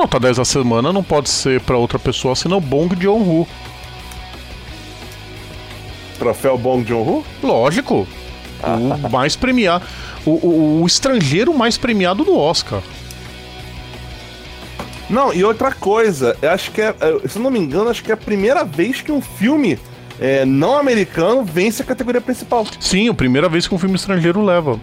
nota 10 da semana não pode ser pra outra pessoa senão Bong Joon-ho. Troféu Bong Joon-ho? Lógico. O mais premiado. O, o- o estrangeiro mais premiado do Oscar. Não, e outra coisa, eu acho que é, é, se não me engano, acho que é a primeira vez que um filme é, não americano vence a categoria principal. Sim, a primeira vez que um filme estrangeiro leva.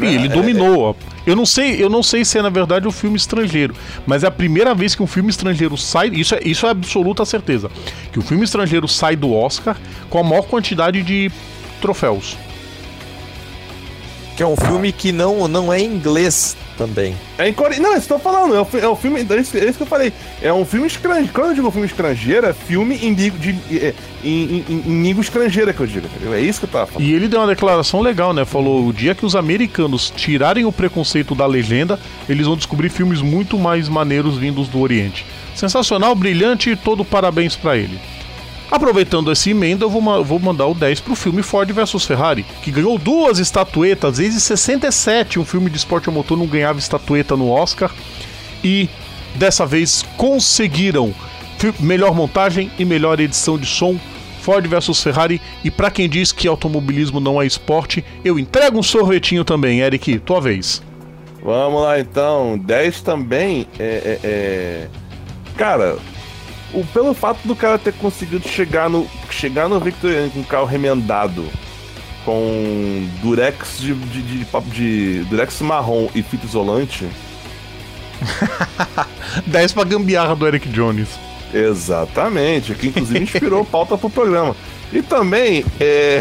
E ele É, dominou. ó. Eu não sei, eu não sei se é na verdade um filme estrangeiro, mas é a primeira vez que um filme estrangeiro sai, isso é, isso é absoluta certeza, que o filme estrangeiro sai do Oscar com a maior quantidade de troféus. Que é um filme que não, não é em inglês também. É em core... Não, estou falando, é o, é o filme. É isso, é isso que eu falei. É um filme estrangeiro. Quando eu digo filme estrangeiro, é filme em, língua- de, é, em, em- em língua estrangeira que eu digo, entendeu? É isso que eu tava falando. E ele deu uma declaração legal, né? Falou: o dia que os americanos tirarem o preconceito da legenda, eles vão descobrir filmes muito mais maneiros vindos do Oriente. Sensacional, brilhante e todo parabéns pra ele. Aproveitando essa emenda, eu vou, vou mandar o 10 pro filme Ford vs Ferrari, que ganhou duas estatuetas desde 67. Um filme de esporte a motor não ganhava estatueta no Oscar. E dessa vez conseguiram melhor montagem e melhor edição de som. Ford vs Ferrari. E pra quem diz que automobilismo não é esporte, eu entrego um sorvetinho também, Eric. Tua vez. Vamos lá então. 10 também é. é- é- Cara, o, pelo fato do cara ter conseguido chegar no. Chegar no Victoriano com um carro remendado. Com durex de, de, de, de durex marrom e fita isolante. 10 pra gambiarra do Eric Jones. Exatamente, que inclusive inspirou pauta pro programa. E também, é.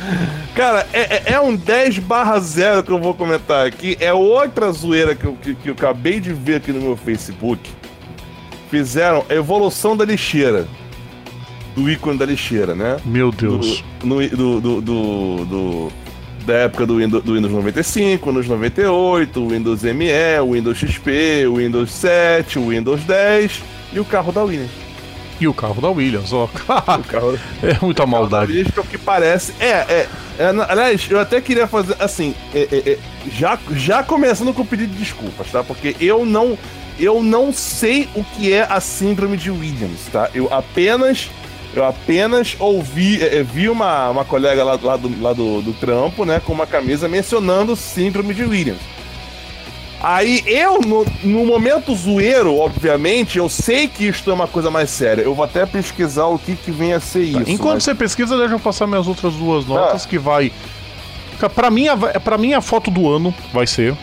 Cara, é, é- é um 10 barra 0 que eu vou comentar aqui. É outra zoeira que eu, que, que eu acabei de ver aqui no meu Facebook. Fizeram a evolução da lixeira. Do ícone da lixeira, né? Meu Do, Deus. no- do, do, do- do- da época do Windows, do Windows 95, Windows 98, o Windows ME, Windows XP, Windows 7, o Windows 10 e o carro da Williams. E o carro da Williams, ó. O carro, é muita maldade. Williams, que é o que parece. É, é, é, Aliás, eu até queria fazer assim, é, é, é, já, já começando com o pedido de desculpas, tá? Porque eu não, eu não sei o que é a síndrome de Williams, tá? Eu apenas. Eu apenas ouvi, é, é, vi uma, uma colega lá, lá, do, lá do, do trampo, né, com uma camisa mencionando síndrome de Williams. Aí eu, no, no momento zoeiro, obviamente, eu sei que isto é uma coisa mais séria. Eu vou até pesquisar o que, que vem a ser isso. Enquanto mas- você pesquisa, deixa eu passar minhas outras duas notas, que vai. Pra mim, a, pra mim, a foto do ano vai ser.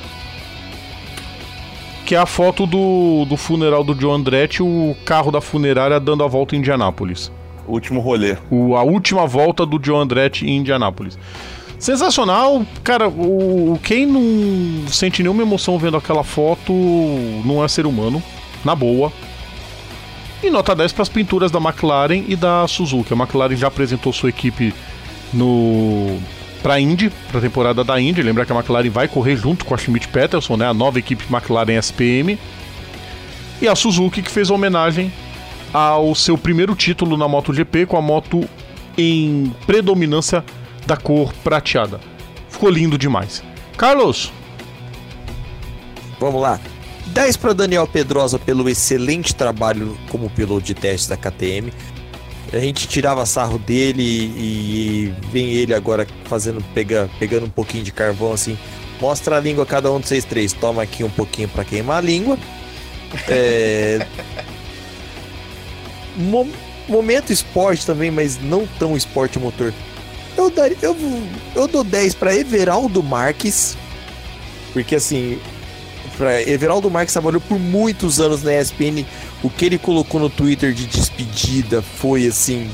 Que é a foto do, do funeral do John Andretti, o carro da funerária dando a volta em Indianápolis. Último rolê. O- a última volta do John Andretti em Indianápolis. Sensacional, cara. O, quem não sente nenhuma emoção vendo aquela foto não é ser humano, na boa. E nota 10 para as pinturas da McLaren e da Suzuki. A McLaren já apresentou sua equipe no para Indy, para a temporada da Indy. Lembra que a McLaren vai correr junto com a Schmidt Peterson, né, a nova equipe McLaren SPM. E a Suzuki que fez homenagem ao seu primeiro título na MotoGP com a moto em predominância da cor prateada. Ficou lindo demais. Carlos, Vamos lá. 10 para Daniel Pedrosa pelo excelente trabalho como piloto de testes da KTM. A gente tirava sarro dele e vem ele agora fazendo pega, pegando um pouquinho de carvão assim. Mostra a língua cada um de vocês três. Toma aqui um pouquinho para queimar a língua. É... Mo- momento esporte também, mas não tão esporte motor. Eu, daria, eu, eu dou 10 para Everaldo Marques. Porque assim, pra Everaldo Marques trabalhou por muitos anos na ESPN. O que ele colocou no Twitter de despedida foi assim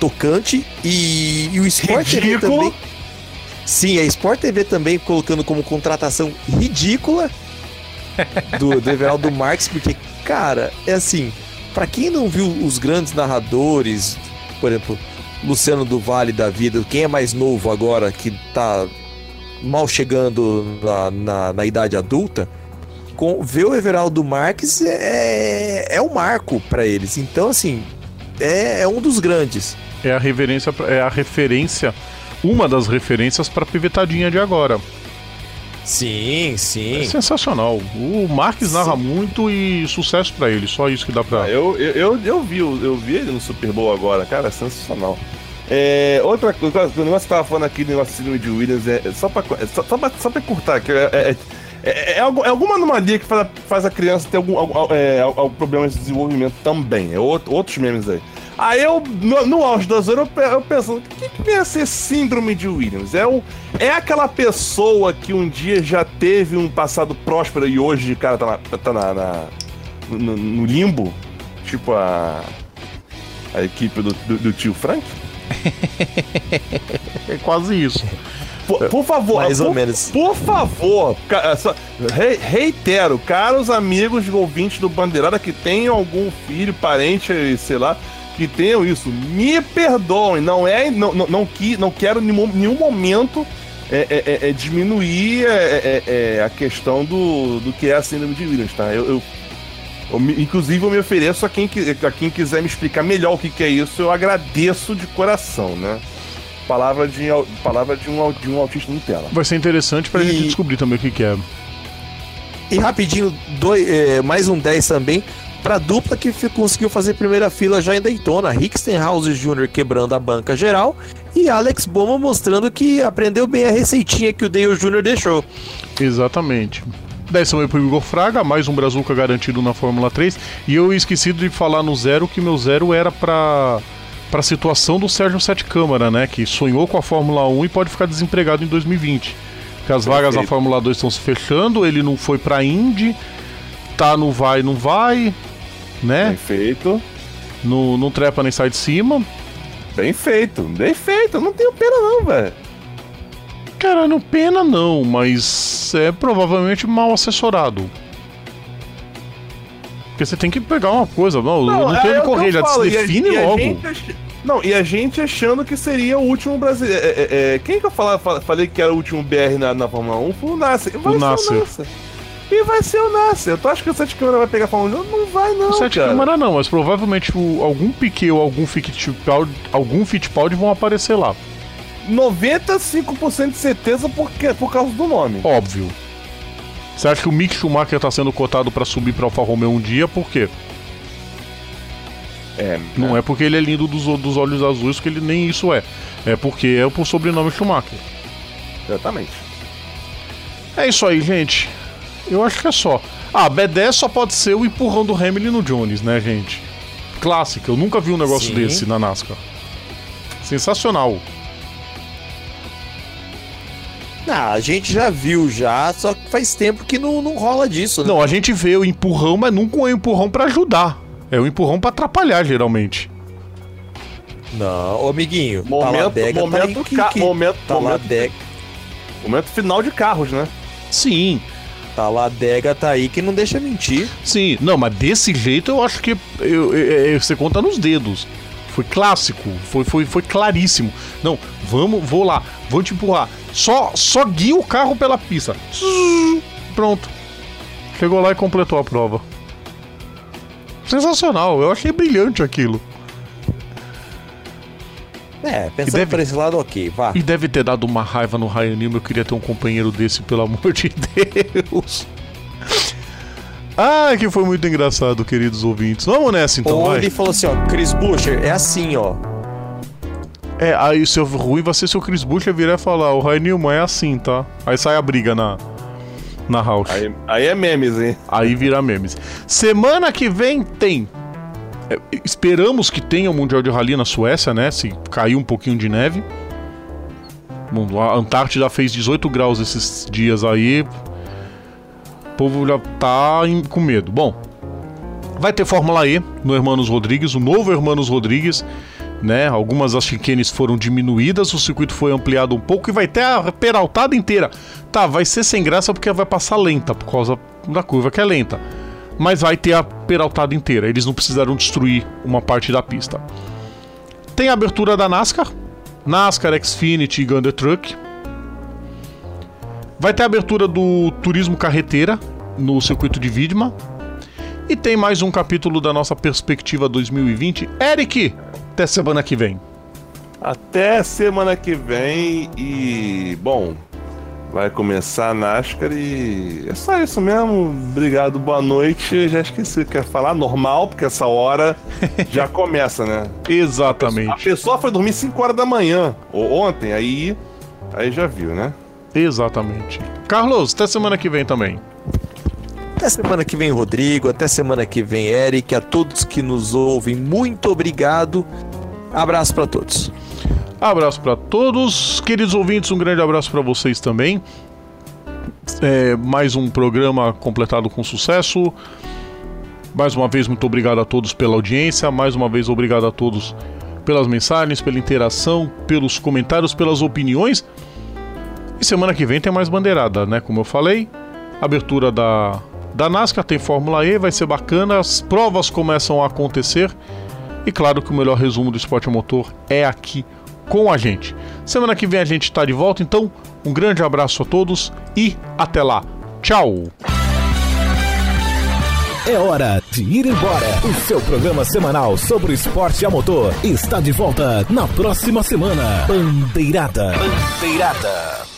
tocante e, e o Sport TV Ridículo. também. Sim, a Sport TV também colocando como contratação ridícula do, do Everaldo Marques, porque cara, é assim, Pra quem não viu os grandes narradores, por exemplo, Luciano do Vale da vida, quem é mais novo agora que tá mal chegando na, na, na idade adulta, com, ver o Everaldo Marques é, é um marco pra eles. Então, assim, é, é um dos grandes. é a reverência, pra- é a referência, uma das referências para pivetadinha de agora. Sim, É sim. sensacional. O Marques narra muito e sucesso pra ele, só isso que dá pra. Ah, eu, eu, eu, eu vi, eu vi ele no Super Bowl agora, cara, é sensacional. É, outra coisa, o negócio que tava falando aqui do negócio de Williams, é, é só, pra, é só, só, pra, só pra encurtar, que é, é, é, é algu- é alguma anomalia que faz, faz a criança ter algum, é, algum problema de desenvolvimento também. É outro, outros memes aí. Aí eu, no, no auge da zona, eu, eu pensando, o que, que vem a ser síndrome de Williams? É, o, é aquela pessoa que um dia já teve um passado próspero e hoje o cara tá, na, tá na, na- no, no limbo? Tipo a. A equipe do, do, do tio Frank? É quase isso. Por, por favor, Mais por, ou menos. Por favor, ca- só- re- reitero, caros amigos ouvintes do Bandeirada que tenham algum filho, parente, sei lá, que tenham isso, me perdoem. Não é, não, não, não, qui- não quero em nenhum, nenhum momento é, é, é, é, diminuir é, é, é, a questão do, do que é a síndrome de Williams, tá? Eu, eu- eu inclusive, eu me ofereço a quem, a quem quiser me explicar melhor o que, que é isso, eu agradeço de coração, né? Palavra de, palavra de, um, de um autista Nutella. Vai ser interessante pra E- gente descobrir também o que, que é. E rapidinho, dois, é, mais um 10 também. Pra dupla que conseguiu fazer primeira fila já em Daytona. Rick Stenhouse Jr. quebrando a banca geral. E Alex Bowman mostrando que aprendeu bem a receitinha que o Dale Jr. deixou. Exatamente. Décimo aí pro Igor Fraga, mais um Brazuca garantido na Fórmula 3. E eu esqueci de falar no zero que meu zero era pra, pra situação do Sérgio Sete Câmara, né? Que sonhou com a Fórmula 1 e pode ficar desempregado em 2020. Porque as vagas na Perfeito. Fórmula 2 estão se fechando, ele não foi pra Indy, tá no vai, não vai, né? Bem feito. Não, não trepa nem sai de cima. Bem feito. Bem feito. Não tenho pena, não, velho. Cara, não pena não, mas é provavelmente mal assessorado. Porque você tem que pegar uma coisa, não, não, é- tem é correr, já falo, se e a- define e a logo. gente ach- Não, e a gente achando que seria o último brasileiro. É, é, é, quem que eu fala- fala- falei que era o último BR na, na Fórmula 1? Foi o Nasser. Vai O ser Nasser. o Nasser. E vai ser o Nasser. Tu acha que o Sete Câmara vai pegar a Fórmula 1? Não vai, não. O Sete. Câmara não, mas provavelmente o- algum Piquet ou algum Fittipaldi, algum Fittipaldi vão aparecer lá. 95% de certeza porque, por causa do nome. Óbvio. Você acha que o Mick Schumacher tá sendo cotado pra subir pra Alfa Romeo um dia? Por quê? É, Não é porque ele é lindo dos, dos olhos azuis, que ele nem isso é. É porque é por sobrenome Schumacher. exatamente. É isso aí, gente. Eu acho que é só. Ah, B10 só pode ser o empurrão do Hamilton no Jones, né, gente? Clássico. Eu nunca vi um negócio Sim. desse na NASCAR. Sensacional. Ah, a gente já viu já, só que faz tempo que não, não rola disso, né? Não, a gente vê o empurrão, mas nunca é um empurrão pra ajudar. É um empurrão pra atrapalhar, geralmente. Não, ô amiguinho, Momento- Talladega tá momento que, ca- que, momento- Talladega, Momento final de carros, né? Sim, Talladega tá aí que não deixa mentir. sim. Não, mas desse jeito eu acho que eu- eu- eu- você conta nos dedos. Foi clássico, foi, foi, foi claríssimo. Não, vamos, vou lá, vou te empurrar. Só, só guia o carro pela pista. Pronto. Chegou lá e completou a prova. Sensacional, eu achei brilhante aquilo. É, pensando deve- por esse lado, ok, vá. E deve ter dado uma raiva no Ryan Newman. Eu queria ter um companheiro desse, pelo amor de Deus. Ah, que foi muito engraçado, queridos ouvintes. Vamos nessa então, Ou vai. ele falou assim, ó, Chris Buescher, é assim, ó. É, aí o seu ruim vai ser se o Chris Buescher virar e falar: o Ryan Newman é assim, tá? Aí sai a briga na, na house. Aí, Aí, aí é memes, hein? vira memes. Semana que vem tem. É, esperamos que tenha o Mundial de Rally na Suécia, né? Se cair um pouquinho de neve. Bom, A Antártida fez 18 graus esses dias aí. O povo já tá em- com medo. Bom, vai ter Fórmula E no Hermanos Rodrigues, o novo Hermanos Rodrigues, né? Algumas das chicanes foram diminuídas, o circuito foi ampliado um pouco e vai ter a peraltada inteira. Tá, vai ser sem graça porque vai passar lenta por causa da curva que é lenta. Mas vai ter a peraltada inteira. Eles não precisaram destruir uma parte da pista. Tem a abertura da NASCAR, NASCAR, Xfinity e Gander Truck. Vai ter a abertura do Turismo Carreteira no circuito de Vidma. E tem mais um capítulo da nossa perspectiva 2020. Eric, até semana que vem. Até semana que vem e. Bom, vai começar a NASCAR e. É só isso mesmo. Obrigado, boa noite. Já esqueci o que ia falar. Normal, porque essa hora já começa, né? A Exatamente. pessoa foi dormir 5 horas da manhã, ou ontem, aí. Aí já viu, né? Exatamente. Carlos, até semana que vem também. Até semana que vem, Rodrigo. Até semana que vem, Eric. A todos que nos ouvem, muito obrigado. Abraço pra todos. Abraço para todos, queridos ouvintes, um grande abraço para vocês também. É, mais um programa completado com sucesso. Mais uma vez, muito obrigado a todos pela audiência. Mais uma vez, obrigado a todos pelas mensagens, pela interação, pelos comentários, pelas opiniões. E semana que vem tem mais bandeirada, né? Como eu falei, abertura da, da NASCAR, tem Fórmula E, vai ser bacana, as provas começam a acontecer. E claro que o melhor resumo do esporte a motor é aqui com a gente. Semana que vem a gente está de volta, então um grande abraço a todos e até lá. Tchau! É hora de ir embora. O seu programa semanal sobre o esporte a motor está de volta na próxima semana. Bandeirada. Bandeirada.